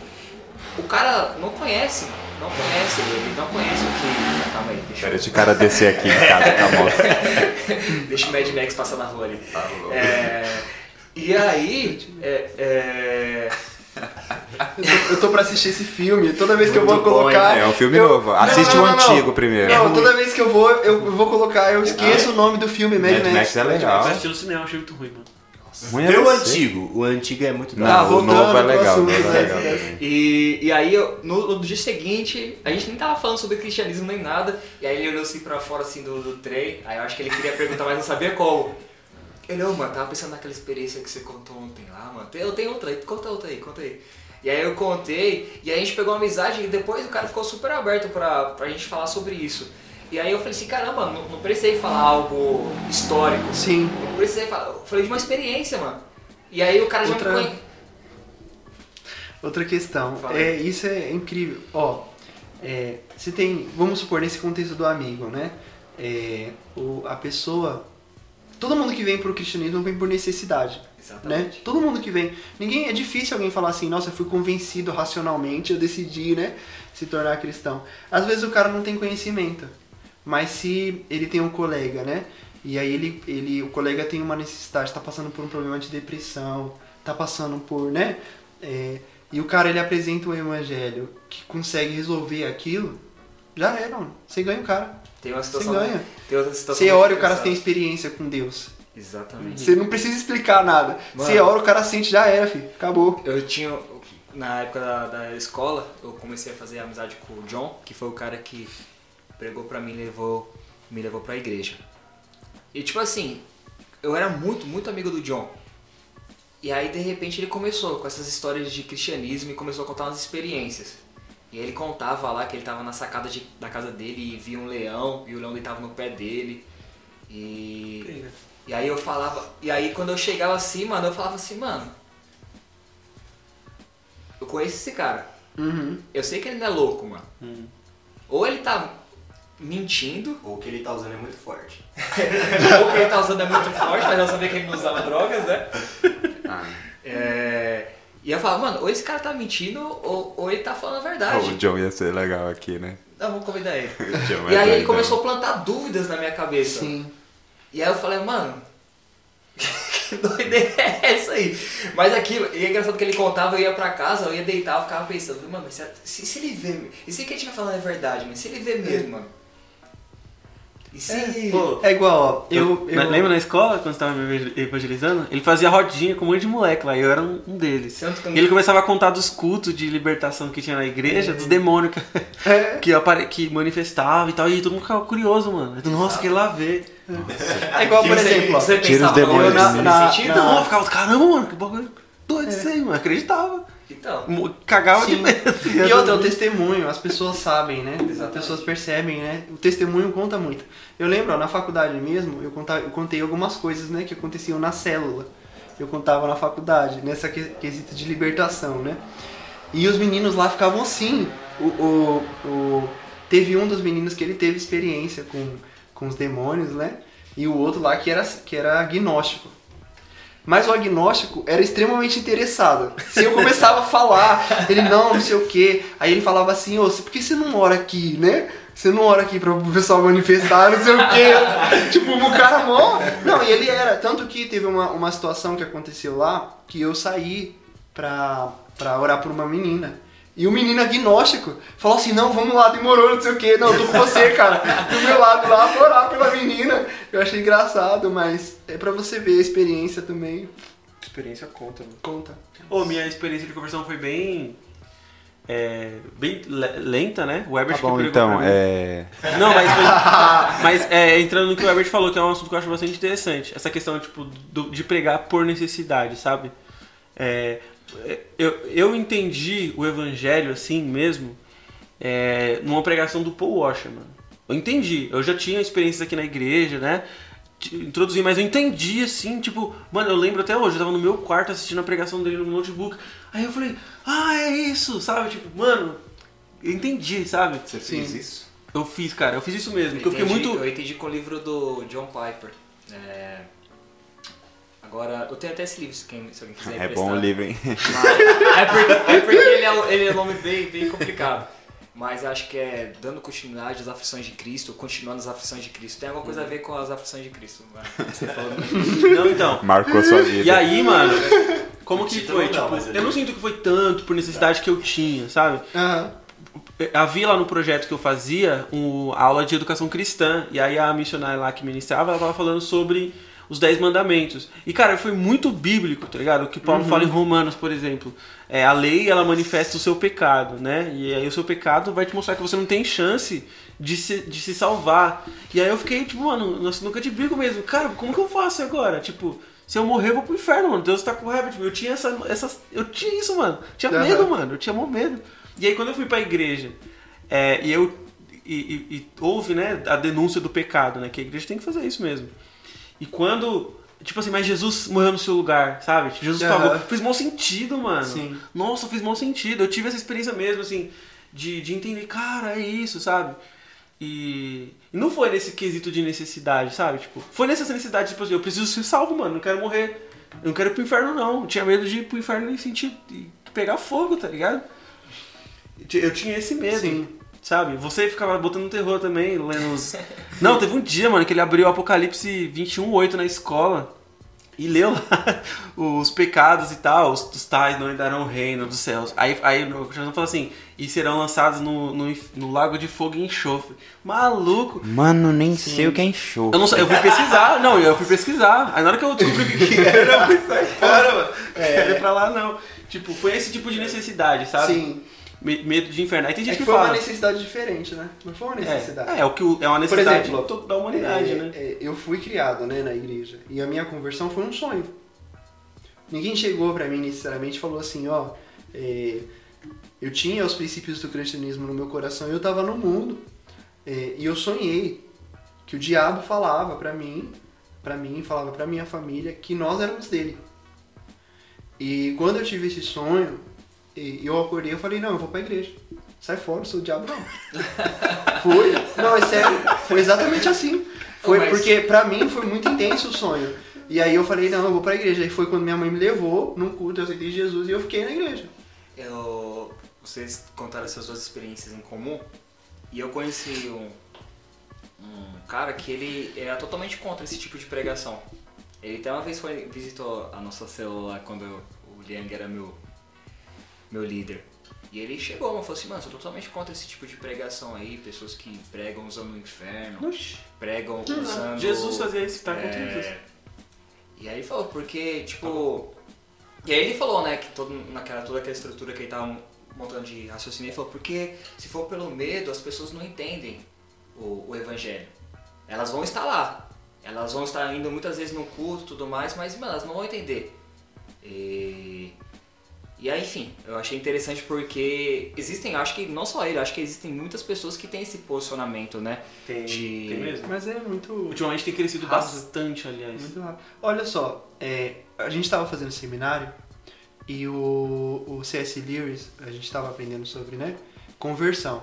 o cara não conhece não conhece, ele não conhece o que. Calma aí, deixa eu. esse cara descer aqui em casa com a moto. Deixa o Mad Max passar na rua ali. É, e aí. É, é, Eu tô, eu tô pra assistir esse filme, toda vez que eu vou Muito bom, colocar. É um filme eu- novo. Assiste Não, o não, não, não. antigo primeiro. Não, toda vez que eu vou, eu vou colocar, eu esqueço o nome do filme, Mad, Mad Max. Max é legal. Vai assistir no cinema, achei muito ruim, mano. Ruim é Vê o você. antigo. O antigo é muito Não, da Tá, hora. o novo é pro legal. assunto, novo é né? legal. E, e aí, eu- no, no dia seguinte, a gente nem tava falando sobre cristianismo nem nada, e aí ele olhou assim pra fora assim do, do trem, aí eu acho que ele queria perguntar, mas não sabia como. Ele, ô mano, tava pensando naquela experiência que você contou ontem lá, mano. Eu tenho outra aí, conta outra aí, conta aí. E aí eu contei, e aí a gente pegou uma amizade, e depois o cara ficou super aberto pra, pra gente falar sobre isso. E aí eu falei assim, caramba, não, não precisei falar algo histórico. Sim. Eu precisei falar, eu falei de uma experiência, mano. E aí o cara já Outra- me conhe... Outra questão. Fala. É, isso é incrível. Ó, é, se tem, vamos supor, nesse contexto do amigo, né? É, o, a pessoa. Todo mundo que vem pro cristianismo vem por necessidade. Né? Exatamente. Todo mundo que vem. Ninguém é difícil alguém falar assim, nossa, eu fui convencido racionalmente, eu decidi, né, se tornar cristão. Às vezes o cara não tem conhecimento, mas se ele tem um colega, né, e aí ele, ele o colega tem uma necessidade, tá passando por um problema de depressão, tá passando por, né, é, e o cara ele apresenta um evangelho que consegue resolver aquilo, já era, mano. Você ganha o cara. Tem uma Você situação. ganha. Tem outra situação. Você ora e o cara tem experiência com Deus. Exatamente. Você não precisa explicar nada. Mano. Você ora, o cara sente, já era, filho. Acabou. Eu tinha. Na época da, da escola, eu comecei a fazer amizade com o John, que foi o cara que pregou pra mim e levou, me levou pra igreja. E tipo assim, eu era muito, muito amigo do John. E aí de repente ele começou com essas histórias de cristianismo e começou a contar umas experiências. E aí ele contava lá que ele tava na sacada de- da casa dele e via um leão, e o leão deitava no pé dele. E. E aí eu falava. E aí quando eu chegava assim, mano, eu falava assim, mano. Eu conheço esse cara. Uhum. Eu sei que ele não é louco, mano. Ou ele tá mentindo, Ou o que ele tá usando é muito forte. ou o que ele tá usando é muito forte, mas eu sabia que ele não usava drogas, né? Ah, É... E eu falava, mano, ou esse cara tá mentindo, ou, ou ele tá falando a verdade. o John ia ser legal aqui, né? Não, vou convidar ele. E aí ele doidão. começou a plantar dúvidas na minha cabeça. Sim. E aí eu falei, mano, que doideira é essa aí? Mas aquilo, e é engraçado que ele contava, eu ia pra casa, eu ia deitar, eu ficava pensando, mano, mas se, se, se ele vê, e se o que a gente tá falando é verdade, mas se ele vê mesmo, mano? E se... Pô, É igual, ó. Eu, na- eu, Lembra na escola, quando você tava me evangelizando? Ele fazia rodinha com um monte de moleque lá, e eu era um, um deles. Eu E ele começava a contar dos cultos de libertação que tinha na igreja, dos demônios que, É. que, apare... que manifestava e tal, e todo mundo ficava curioso, mano. Eu, Nossa, queria lá ver. É igual, por você- exemplo, ó. você Tira os pensava, demônios. Na- sentido? na- Não, eu ficava, caramba, mano, que bagulho doido isso aí, mano. Acreditava. Então, Cagava de Sim. medo. assim, E outra, o testemunho, as pessoas sabem, né? As Exatamente. pessoas percebem, né? O testemunho conta muito. Eu lembro, ó, na faculdade mesmo, eu, conta- eu contei algumas coisas, né, que aconteciam na célula. Eu contava na faculdade, nessa que- quesito de libertação, né? E os meninos lá ficavam assim. O, o, o- teve um dos meninos que ele teve experiência com, com os demônios, né? E o outro lá que era, que era agnóstico. Mas o agnóstico era extremamente interessado. Se eu começava a falar, ele não, não sei o quê. Aí ele falava assim, ô, por que você não ora aqui, né? Você não ora aqui para o pessoal manifestar, não sei o quê. tipo, o cara mó. Não, e ele era. Tanto que teve uma, uma situação que aconteceu lá que eu saí pra, pra orar por uma menina. E o menino agnóstico falou assim, não, vamos lá, demorou, não sei o quê. Não, eu tô com você, cara. Do meu lado lá, vou orar pela menina. Eu achei engraçado, mas é pra você ver a experiência também. Experiência conta, mano. Conta. Ô, minha experiência de conversão foi bem. É, bem le- lenta, né? O Ebert Tá bom, que então, é... Não, mas, foi- mas é, entrando no que o Herbert falou, que é um assunto que eu acho bastante interessante. Essa questão tipo, do- de pregar por necessidade, sabe? É, eu, eu entendi o evangelho assim mesmo é, numa pregação do Paul Washer, mano. Eu entendi. Eu já tinha experiências aqui na igreja, né? Introduzi, mas eu entendi assim, tipo, mano, eu lembro até hoje, eu tava no meu quarto assistindo a pregação dele no notebook. Aí eu falei, ah, é isso, sabe? Tipo, mano, eu entendi, sabe? Você fez isso? Eu fiz, cara, eu fiz isso mesmo. Porque eu fiquei entendi- muito. Eu entendi com o livro do John Piper. É, Agora, eu tenho até esse livro, se, quem, se alguém quiser É bom o livro, hein? é porque, é porque ele, é, um- ele é um nome bem, bem complicado. mas acho que é dando continuidade às aflições de Cristo, continuando as aflições de Cristo. Tem alguma coisa a ver com as aflições de Cristo. Você falou Não, então. Marcou sua vida. E aí, mano, como que foi? não, Tipo, eu eu não sinto que foi tanto por necessidade que eu tinha, sabe? Aham. Havia lá no projeto que eu fazia um, a aula de educação cristã, e aí a missionária lá que ministrava, ela tava falando sobre os Dez Mandamentos. E, cara, foi muito bíblico, tá ligado? O que Paulo fala em Romanos, por exemplo. É, a lei, ela manifesta o seu pecado, né? E aí o seu pecado vai te mostrar que você não tem chance de se, de se salvar. E aí eu fiquei, tipo, mano, nossa, nunca de bico mesmo. Cara, como que eu faço agora? Tipo, se eu morrer, eu vou pro inferno, mano. Deus tá com raiva. Tipo, eu tinha essa, essas. Eu tinha isso, mano. Tinha Aham. medo, mano. Eu tinha mó medo. E aí quando eu fui pra igreja, é, e eu. E, e- e houve, né, a denúncia do pecado, né? Que a igreja tem que fazer isso mesmo. E quando. Tipo assim, mas Jesus morreu no seu lugar, sabe? Jesus Aham. pagou. Fez mau sentido, mano. Sim. Nossa, fez mau sentido. Eu tive essa experiência mesmo, assim, de, de entender, cara, é isso, sabe? E, e não foi nesse quesito de necessidade, sabe? Tipo, foi nessa necessidade, tipo assim, eu preciso ser salvo, mano. Não quero morrer. Eu não quero ir pro inferno, não. Eu tinha medo de ir pro inferno e sentir. e pegar fogo, tá ligado? Eu tinha esse medo. Sim. Sabe? Você ficava botando terror também, lendo os. Não, teve um dia, mano, que ele abriu o Apocalipse 21.8 na escola e leu lá os pecados e tal, os, os tais não herdarão o reino dos céus. Aí, aí o Jesus falou assim: e serão lançados no, no, no lago de fogo e enxofre. Maluco! Mano, nem sei o que é enxofre. Eu, não, sei, eu fui pesquisar, não, eu fui pesquisar. Aí na hora que eu descobri o que que era, eu fui sair fora, mano. Quero ir pra lá, não. Tipo, foi esse tipo de necessidade, sabe? Sim. Me- Medo de inferno. Aí tem É gente que que, foi fala. uma necessidade diferente, né? Não foi uma necessidade. É, é, o que é uma necessidade exemplo, de to- da humanidade, É, né? é, eu fui criado né, na igreja e a minha conversão foi um sonho. Ninguém chegou pra mim necessariamente e falou assim, ó, é, eu tinha os princípios do cristianismo no meu coração e eu tava no mundo é, e eu sonhei que o diabo falava pra mim, pra mim, falava pra minha família que nós éramos dele. E quando eu tive esse sonho, e eu acordei e falei, não, eu vou pra igreja. Sai fora, eu sou o diabo não. Foi. Não, é sério. Foi exatamente assim. Foi Mas- porque pra mim foi muito intenso o sonho. E aí eu falei, não, eu vou pra igreja. Aí foi quando minha mãe me levou num culto, eu aceitei Jesus e eu fiquei na igreja. Eu, vocês contaram essas duas experiências em comum e eu conheci um, um cara que ele era totalmente contra esse tipo de pregação. Ele até uma vez foi, visitou a nossa célula quando eu- o Liang era meu, meu líder. E ele chegou e falou assim, mano, sou totalmente contra esse tipo de pregação aí, pessoas que pregam usando o inferno, Oxi. pregam usando... Jesus fazia isso, tá contra é, isso. E aí ele falou, porque, tipo. E aí ele falou, né, que todo, naquela, toda aquela estrutura que ele tava montando de raciocínio, ele falou, porque se for pelo medo, as pessoas não entendem o, o evangelho. Elas vão estar lá. Elas vão estar indo muitas vezes no culto e tudo mais, mas mano, elas não vão entender. E, e aí, enfim, eu achei interessante porque existem, acho que não só ele, acho que existem muitas pessoas que têm esse posicionamento, né? Tem, de- tem mesmo. Mas é muito. Ultimamente tem crescido Raso. bastante, aliás. Muito rápido. Olha só, é, a gente estava fazendo seminário e o, o C.S. Lewis, a gente estava aprendendo sobre, né, conversão.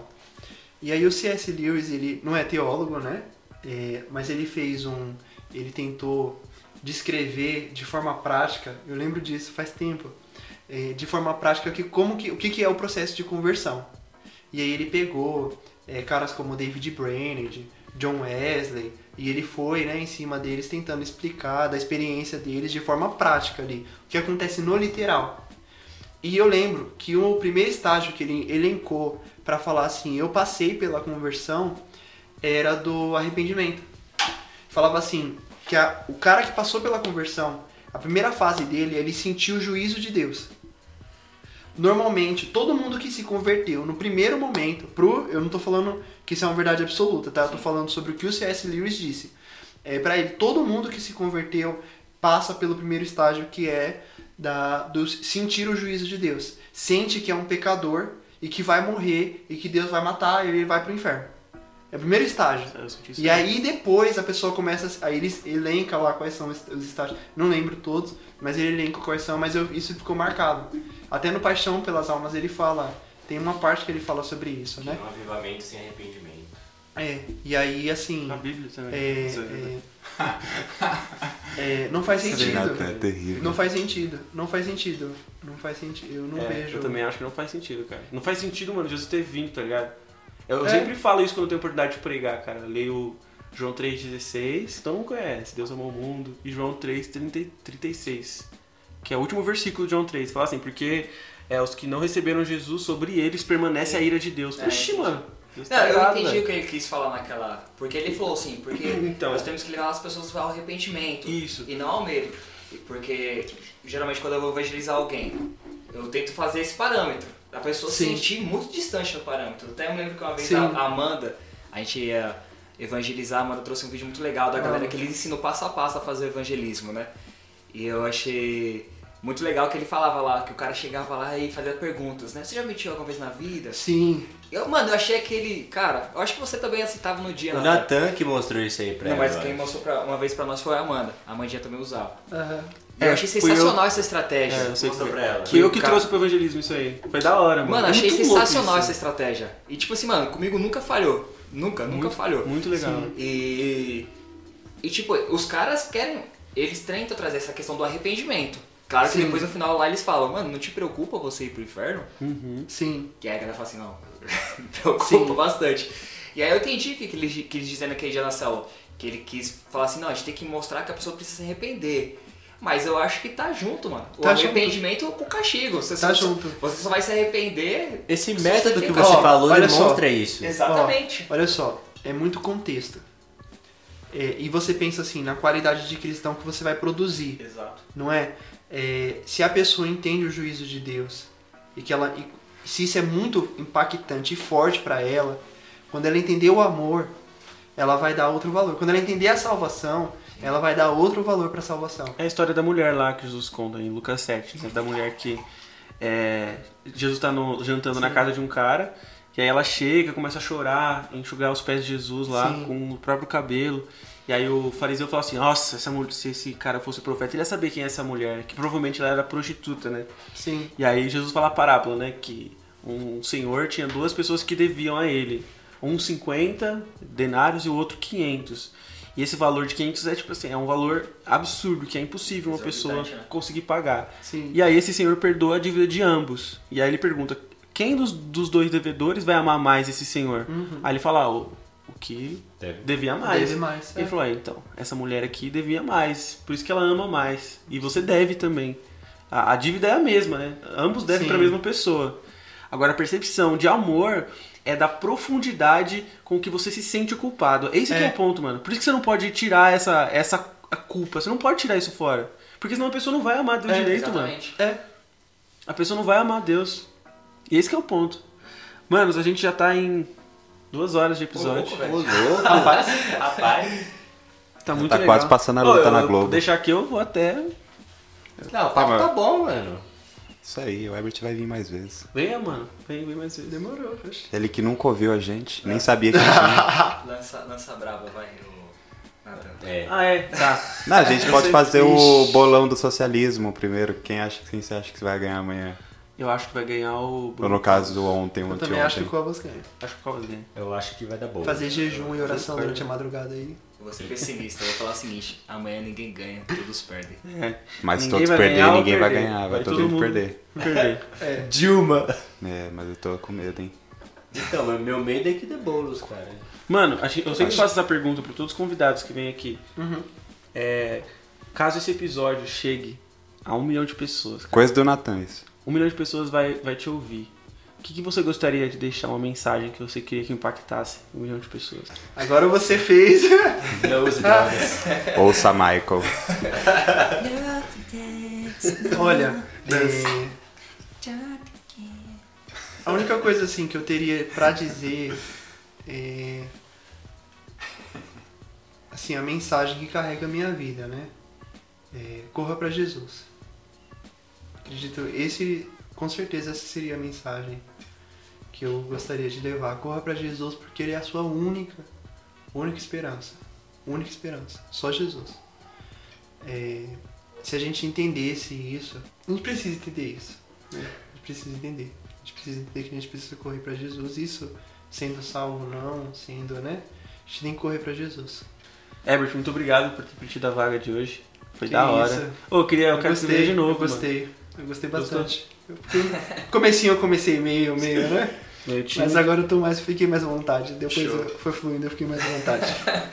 E aí o C.S. Lewis, ele não é teólogo, né, é, mas ele fez um, ele tentou descrever de forma prática, eu lembro disso faz tempo, de forma prática que como que, o que, que é o processo de conversão. E aí ele pegou é, caras como David Brainerd, John Wesley, e ele foi né, em cima deles tentando explicar da experiência deles de forma prática ali, o que acontece no literal. E eu lembro que o primeiro estágio que ele elencou para falar assim, eu passei pela conversão, era do arrependimento. Falava assim, que a- o cara que passou pela conversão, a primeira fase dele, ele sentiu o juízo de Deus. Normalmente, todo mundo que se converteu no primeiro momento, pro, eu não tô falando que isso é uma verdade absoluta, tá? Eu tô falando sobre o que o C.S. Lewis disse. É, para ele, todo mundo que se converteu passa pelo primeiro estágio que é da, do sentir o juízo de Deus. Sente que é um pecador e que vai morrer e que Deus vai matar e ele vai pro inferno. É o primeiro estágio. Isso E aí depois a pessoa começa, aí ele elenca lá quais são os os estágios. Não lembro todos, mas ele elenca quais são, mas eu- isso ficou marcado. Até no Paixão pelas Almas ele fala, tem uma parte que ele fala sobre isso, né? Um avivamento sem arrependimento. É, e aí assim, Na Bíblia também. é, Isso aí. é, é, não faz sentido. É terrível. Não faz sentido, não faz sentido, não faz sentido, eu não É, vejo. Eu também acho que não faz sentido, cara. Não faz sentido, mano, Jesus ter vindo, tá ligado? Eu É. sempre falo isso quando eu tenho oportunidade de pregar, cara. Eu leio João 3,16, todo mundo conhece, Deus amou o mundo, e João 3, 30 36, que é o último versículo de João 3. Fala assim, porque é, os que não receberam Jesus, sobre eles permanece a ira de Deus. É, Oxi, mano. Deus Não, tá eu errado, entendi o que ele quis falar naquela. Porque ele falou assim, porque Então. nós temos que levar as pessoas ao arrependimento. Isso. E não ao medo. Porque geralmente quando eu vou evangelizar alguém, eu tento fazer esse parâmetro. A pessoa se Sim. sentir muito distante do parâmetro. Até eu lembro que uma vez Sim. a Amanda, a gente ia evangelizar, a Amanda trouxe um vídeo muito legal da galera Ah. que ele ensinou passo a passo a fazer o evangelismo, né? E eu achei muito legal que ele falava lá, que o cara chegava lá e fazia perguntas, né? Você já mentiu alguma vez na vida? Sim. Eu, mano, eu achei aquele. Cara, eu acho que você também aceitava no dia, O Natan. Natan que mostrou isso aí pra Não, ela. mas eu quem acho. mostrou pra- uma vez pra nós foi a Amanda. A Amandinha também usava. Aham. E eu É, achei sensacional essa estratégia. É, eu sei que Mostrou foi. pra ela. Que eu que Cara. trouxe pro evangelismo isso aí. Foi da hora, mano. Mano, achei sensacional essa estratégia. E tipo assim, mano, comigo nunca falhou. Nunca, nunca Muito- falhou. Muito legal. E. E tipo, os caras querem. Eles tentam trazer essa questão do arrependimento. Claro que Sim. depois no final lá eles falam, mano, não te preocupa você ir pro inferno? Uhum. Sim. Que aí a galera fala assim, não, me preocupa Sim. bastante. E aí eu entendi o que, que ele quis dizer naquele dia na célula. Que ele quis falar assim, não, a gente tem que mostrar que a pessoa precisa se arrepender. Mas eu acho que tá junto, mano. O Tá junto. arrependimento com o castigo. Você, Tá só, junto. você só vai se arrepender. Esse se método que que- você Ó, falou olha só. demonstra isso. Exatamente. Olha só, é muito contexto. É, e você pensa assim, na qualidade de cristão que você vai produzir, Exato. não é? É, se a pessoa entende o juízo de Deus e que ela, e se isso é muito impactante e forte para ela, quando ela entender o amor, ela vai dar outro valor. Quando ela entender a salvação, ela vai dar outro valor para a salvação. É a história da mulher lá que Jesus conta em Lucas 7, né? da mulher que é, Jesus tá no- jantando na casa de um cara, e aí ela chega, começa a chorar, enxugar os pés de Jesus lá Sim. com o próprio cabelo. E aí o fariseu fala assim, nossa, essa mulher, se esse cara fosse profeta, ele ia saber quem é essa mulher, que provavelmente ela era prostituta, né? Sim, E aí Jesus fala a parábola, né? Que um senhor tinha duas pessoas que deviam a ele. Um 50 denários e o outro 500. E esse valor de 500 é tipo assim, é um valor absurdo, que é impossível uma pessoa né? conseguir pagar. sim. E aí esse senhor perdoa a dívida de ambos. E aí ele pergunta, quem dos, dos dois devedores vai amar mais esse senhor? Uhum. Aí ele fala, ah, o que Deve. devia mais. Deve mais. Ele é. falou, ah, então, essa mulher aqui devia mais, por isso que ela ama mais. E você deve também. A, a dívida é a mesma, né? Ambos devem para a mesma pessoa. Agora, a percepção de amor é da profundidade com que você se sente culpado. Esse que é É. o ponto, mano. Por isso que você não pode tirar essa, essa a culpa. Você não pode tirar isso fora. Porque senão a pessoa não vai amar Deus É, direito, mano. Exatamente. É, A pessoa não vai amar Deus. E esse que é o ponto. Manos, a gente já tá em duas horas de episódio. louco. Ô. Rapaz, rapaz. Tá muito Tá legal. quase passando a Ô, luta eu- na eu Globo. Deixar aqui eu vou até. Não, o papo mas- tá bom, mano. Isso aí, o Herbert vai vir mais vezes. Venha, mano. Vem, vem mais vezes. demorou. Ele que nunca ouviu a gente, nem sabia que tinha. Lança, lança brava, vai. o. É. Ah, é, tá. Não, a gente pode fazer o bolão do socialismo primeiro. Quem acha quem você acha que vai ganhar amanhã? Eu acho que vai ganhar o. Ou no caso do ontem, Eu ontem, também acho que o ontem. Covas ganha. Acho que qual ganha. Eu acho que vai dar boa. Fazer jejum e oração durante a madrugada aí. Eu vou ser pessimista, eu vou falar o seguinte: amanhã ninguém ganha, todos perdem. É. Mas se Ninguém todos vai perder, ganhar ou ninguém vai perder. ganhar, vai, Vai todo, todo mundo mundo. perder. Perder. Dilma. É, mas eu tô com medo, hein? Então, meu- meu medo é que dê bolos, cara. Mano, eu sempre faço essa pergunta pra todos os convidados que vêm aqui. Uhum. É, caso esse episódio chegue a um milhão de pessoas, cara, Coisa do Natan, isso. Um milhão de pessoas vai, vai te ouvir. O que, que você gostaria de deixar uma mensagem que você queria que impactasse um milhão de pessoas? Agora você fez. Não use drogas. Ouça Michael. Olha, é, a única coisa assim que eu teria pra dizer é assim a mensagem que carrega a minha vida, né? É, corra pra Jesus. Acredito, esse com certeza essa seria a mensagem que eu gostaria de levar. Corra pra Jesus porque ele é a sua única, única esperança, única esperança, só Jesus. É, se a gente entendesse isso, a gente precisa entender isso. Né? A gente precisa entender. A gente precisa entender que a gente precisa correr pra Jesus. Isso, sendo salvo ou não, sendo, né? A gente tem que correr pra Jesus. Herbert, muito obrigado por ter pedido a vaga de hoje. Foi Que da hora. isso. Ô, eu queria, eu, quero gostei, de novo. Eu mano. Gostei. Eu gostei bastante. Eu- Comecinho eu comecei meio, meio, né? Time. Mas agora eu tô mais, fiquei mais à vontade. Depois eu- foi fluindo, eu fiquei mais à vontade.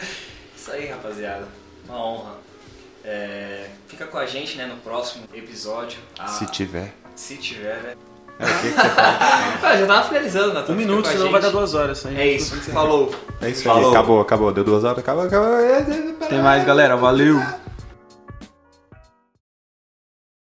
Isso aí, rapaziada. Uma honra. É, fica com a gente né, no próximo episódio. Ah, Se tiver. se tiver, né? É, o que que você fala? Ah, já tava finalizando, Natan. Um minuto, senão vai dar duas horas. aí. É isso. Falou. É isso aí, Falou. acabou, acabou. Deu duas horas, acabou, acabou. Tem mais, galera. Valeu.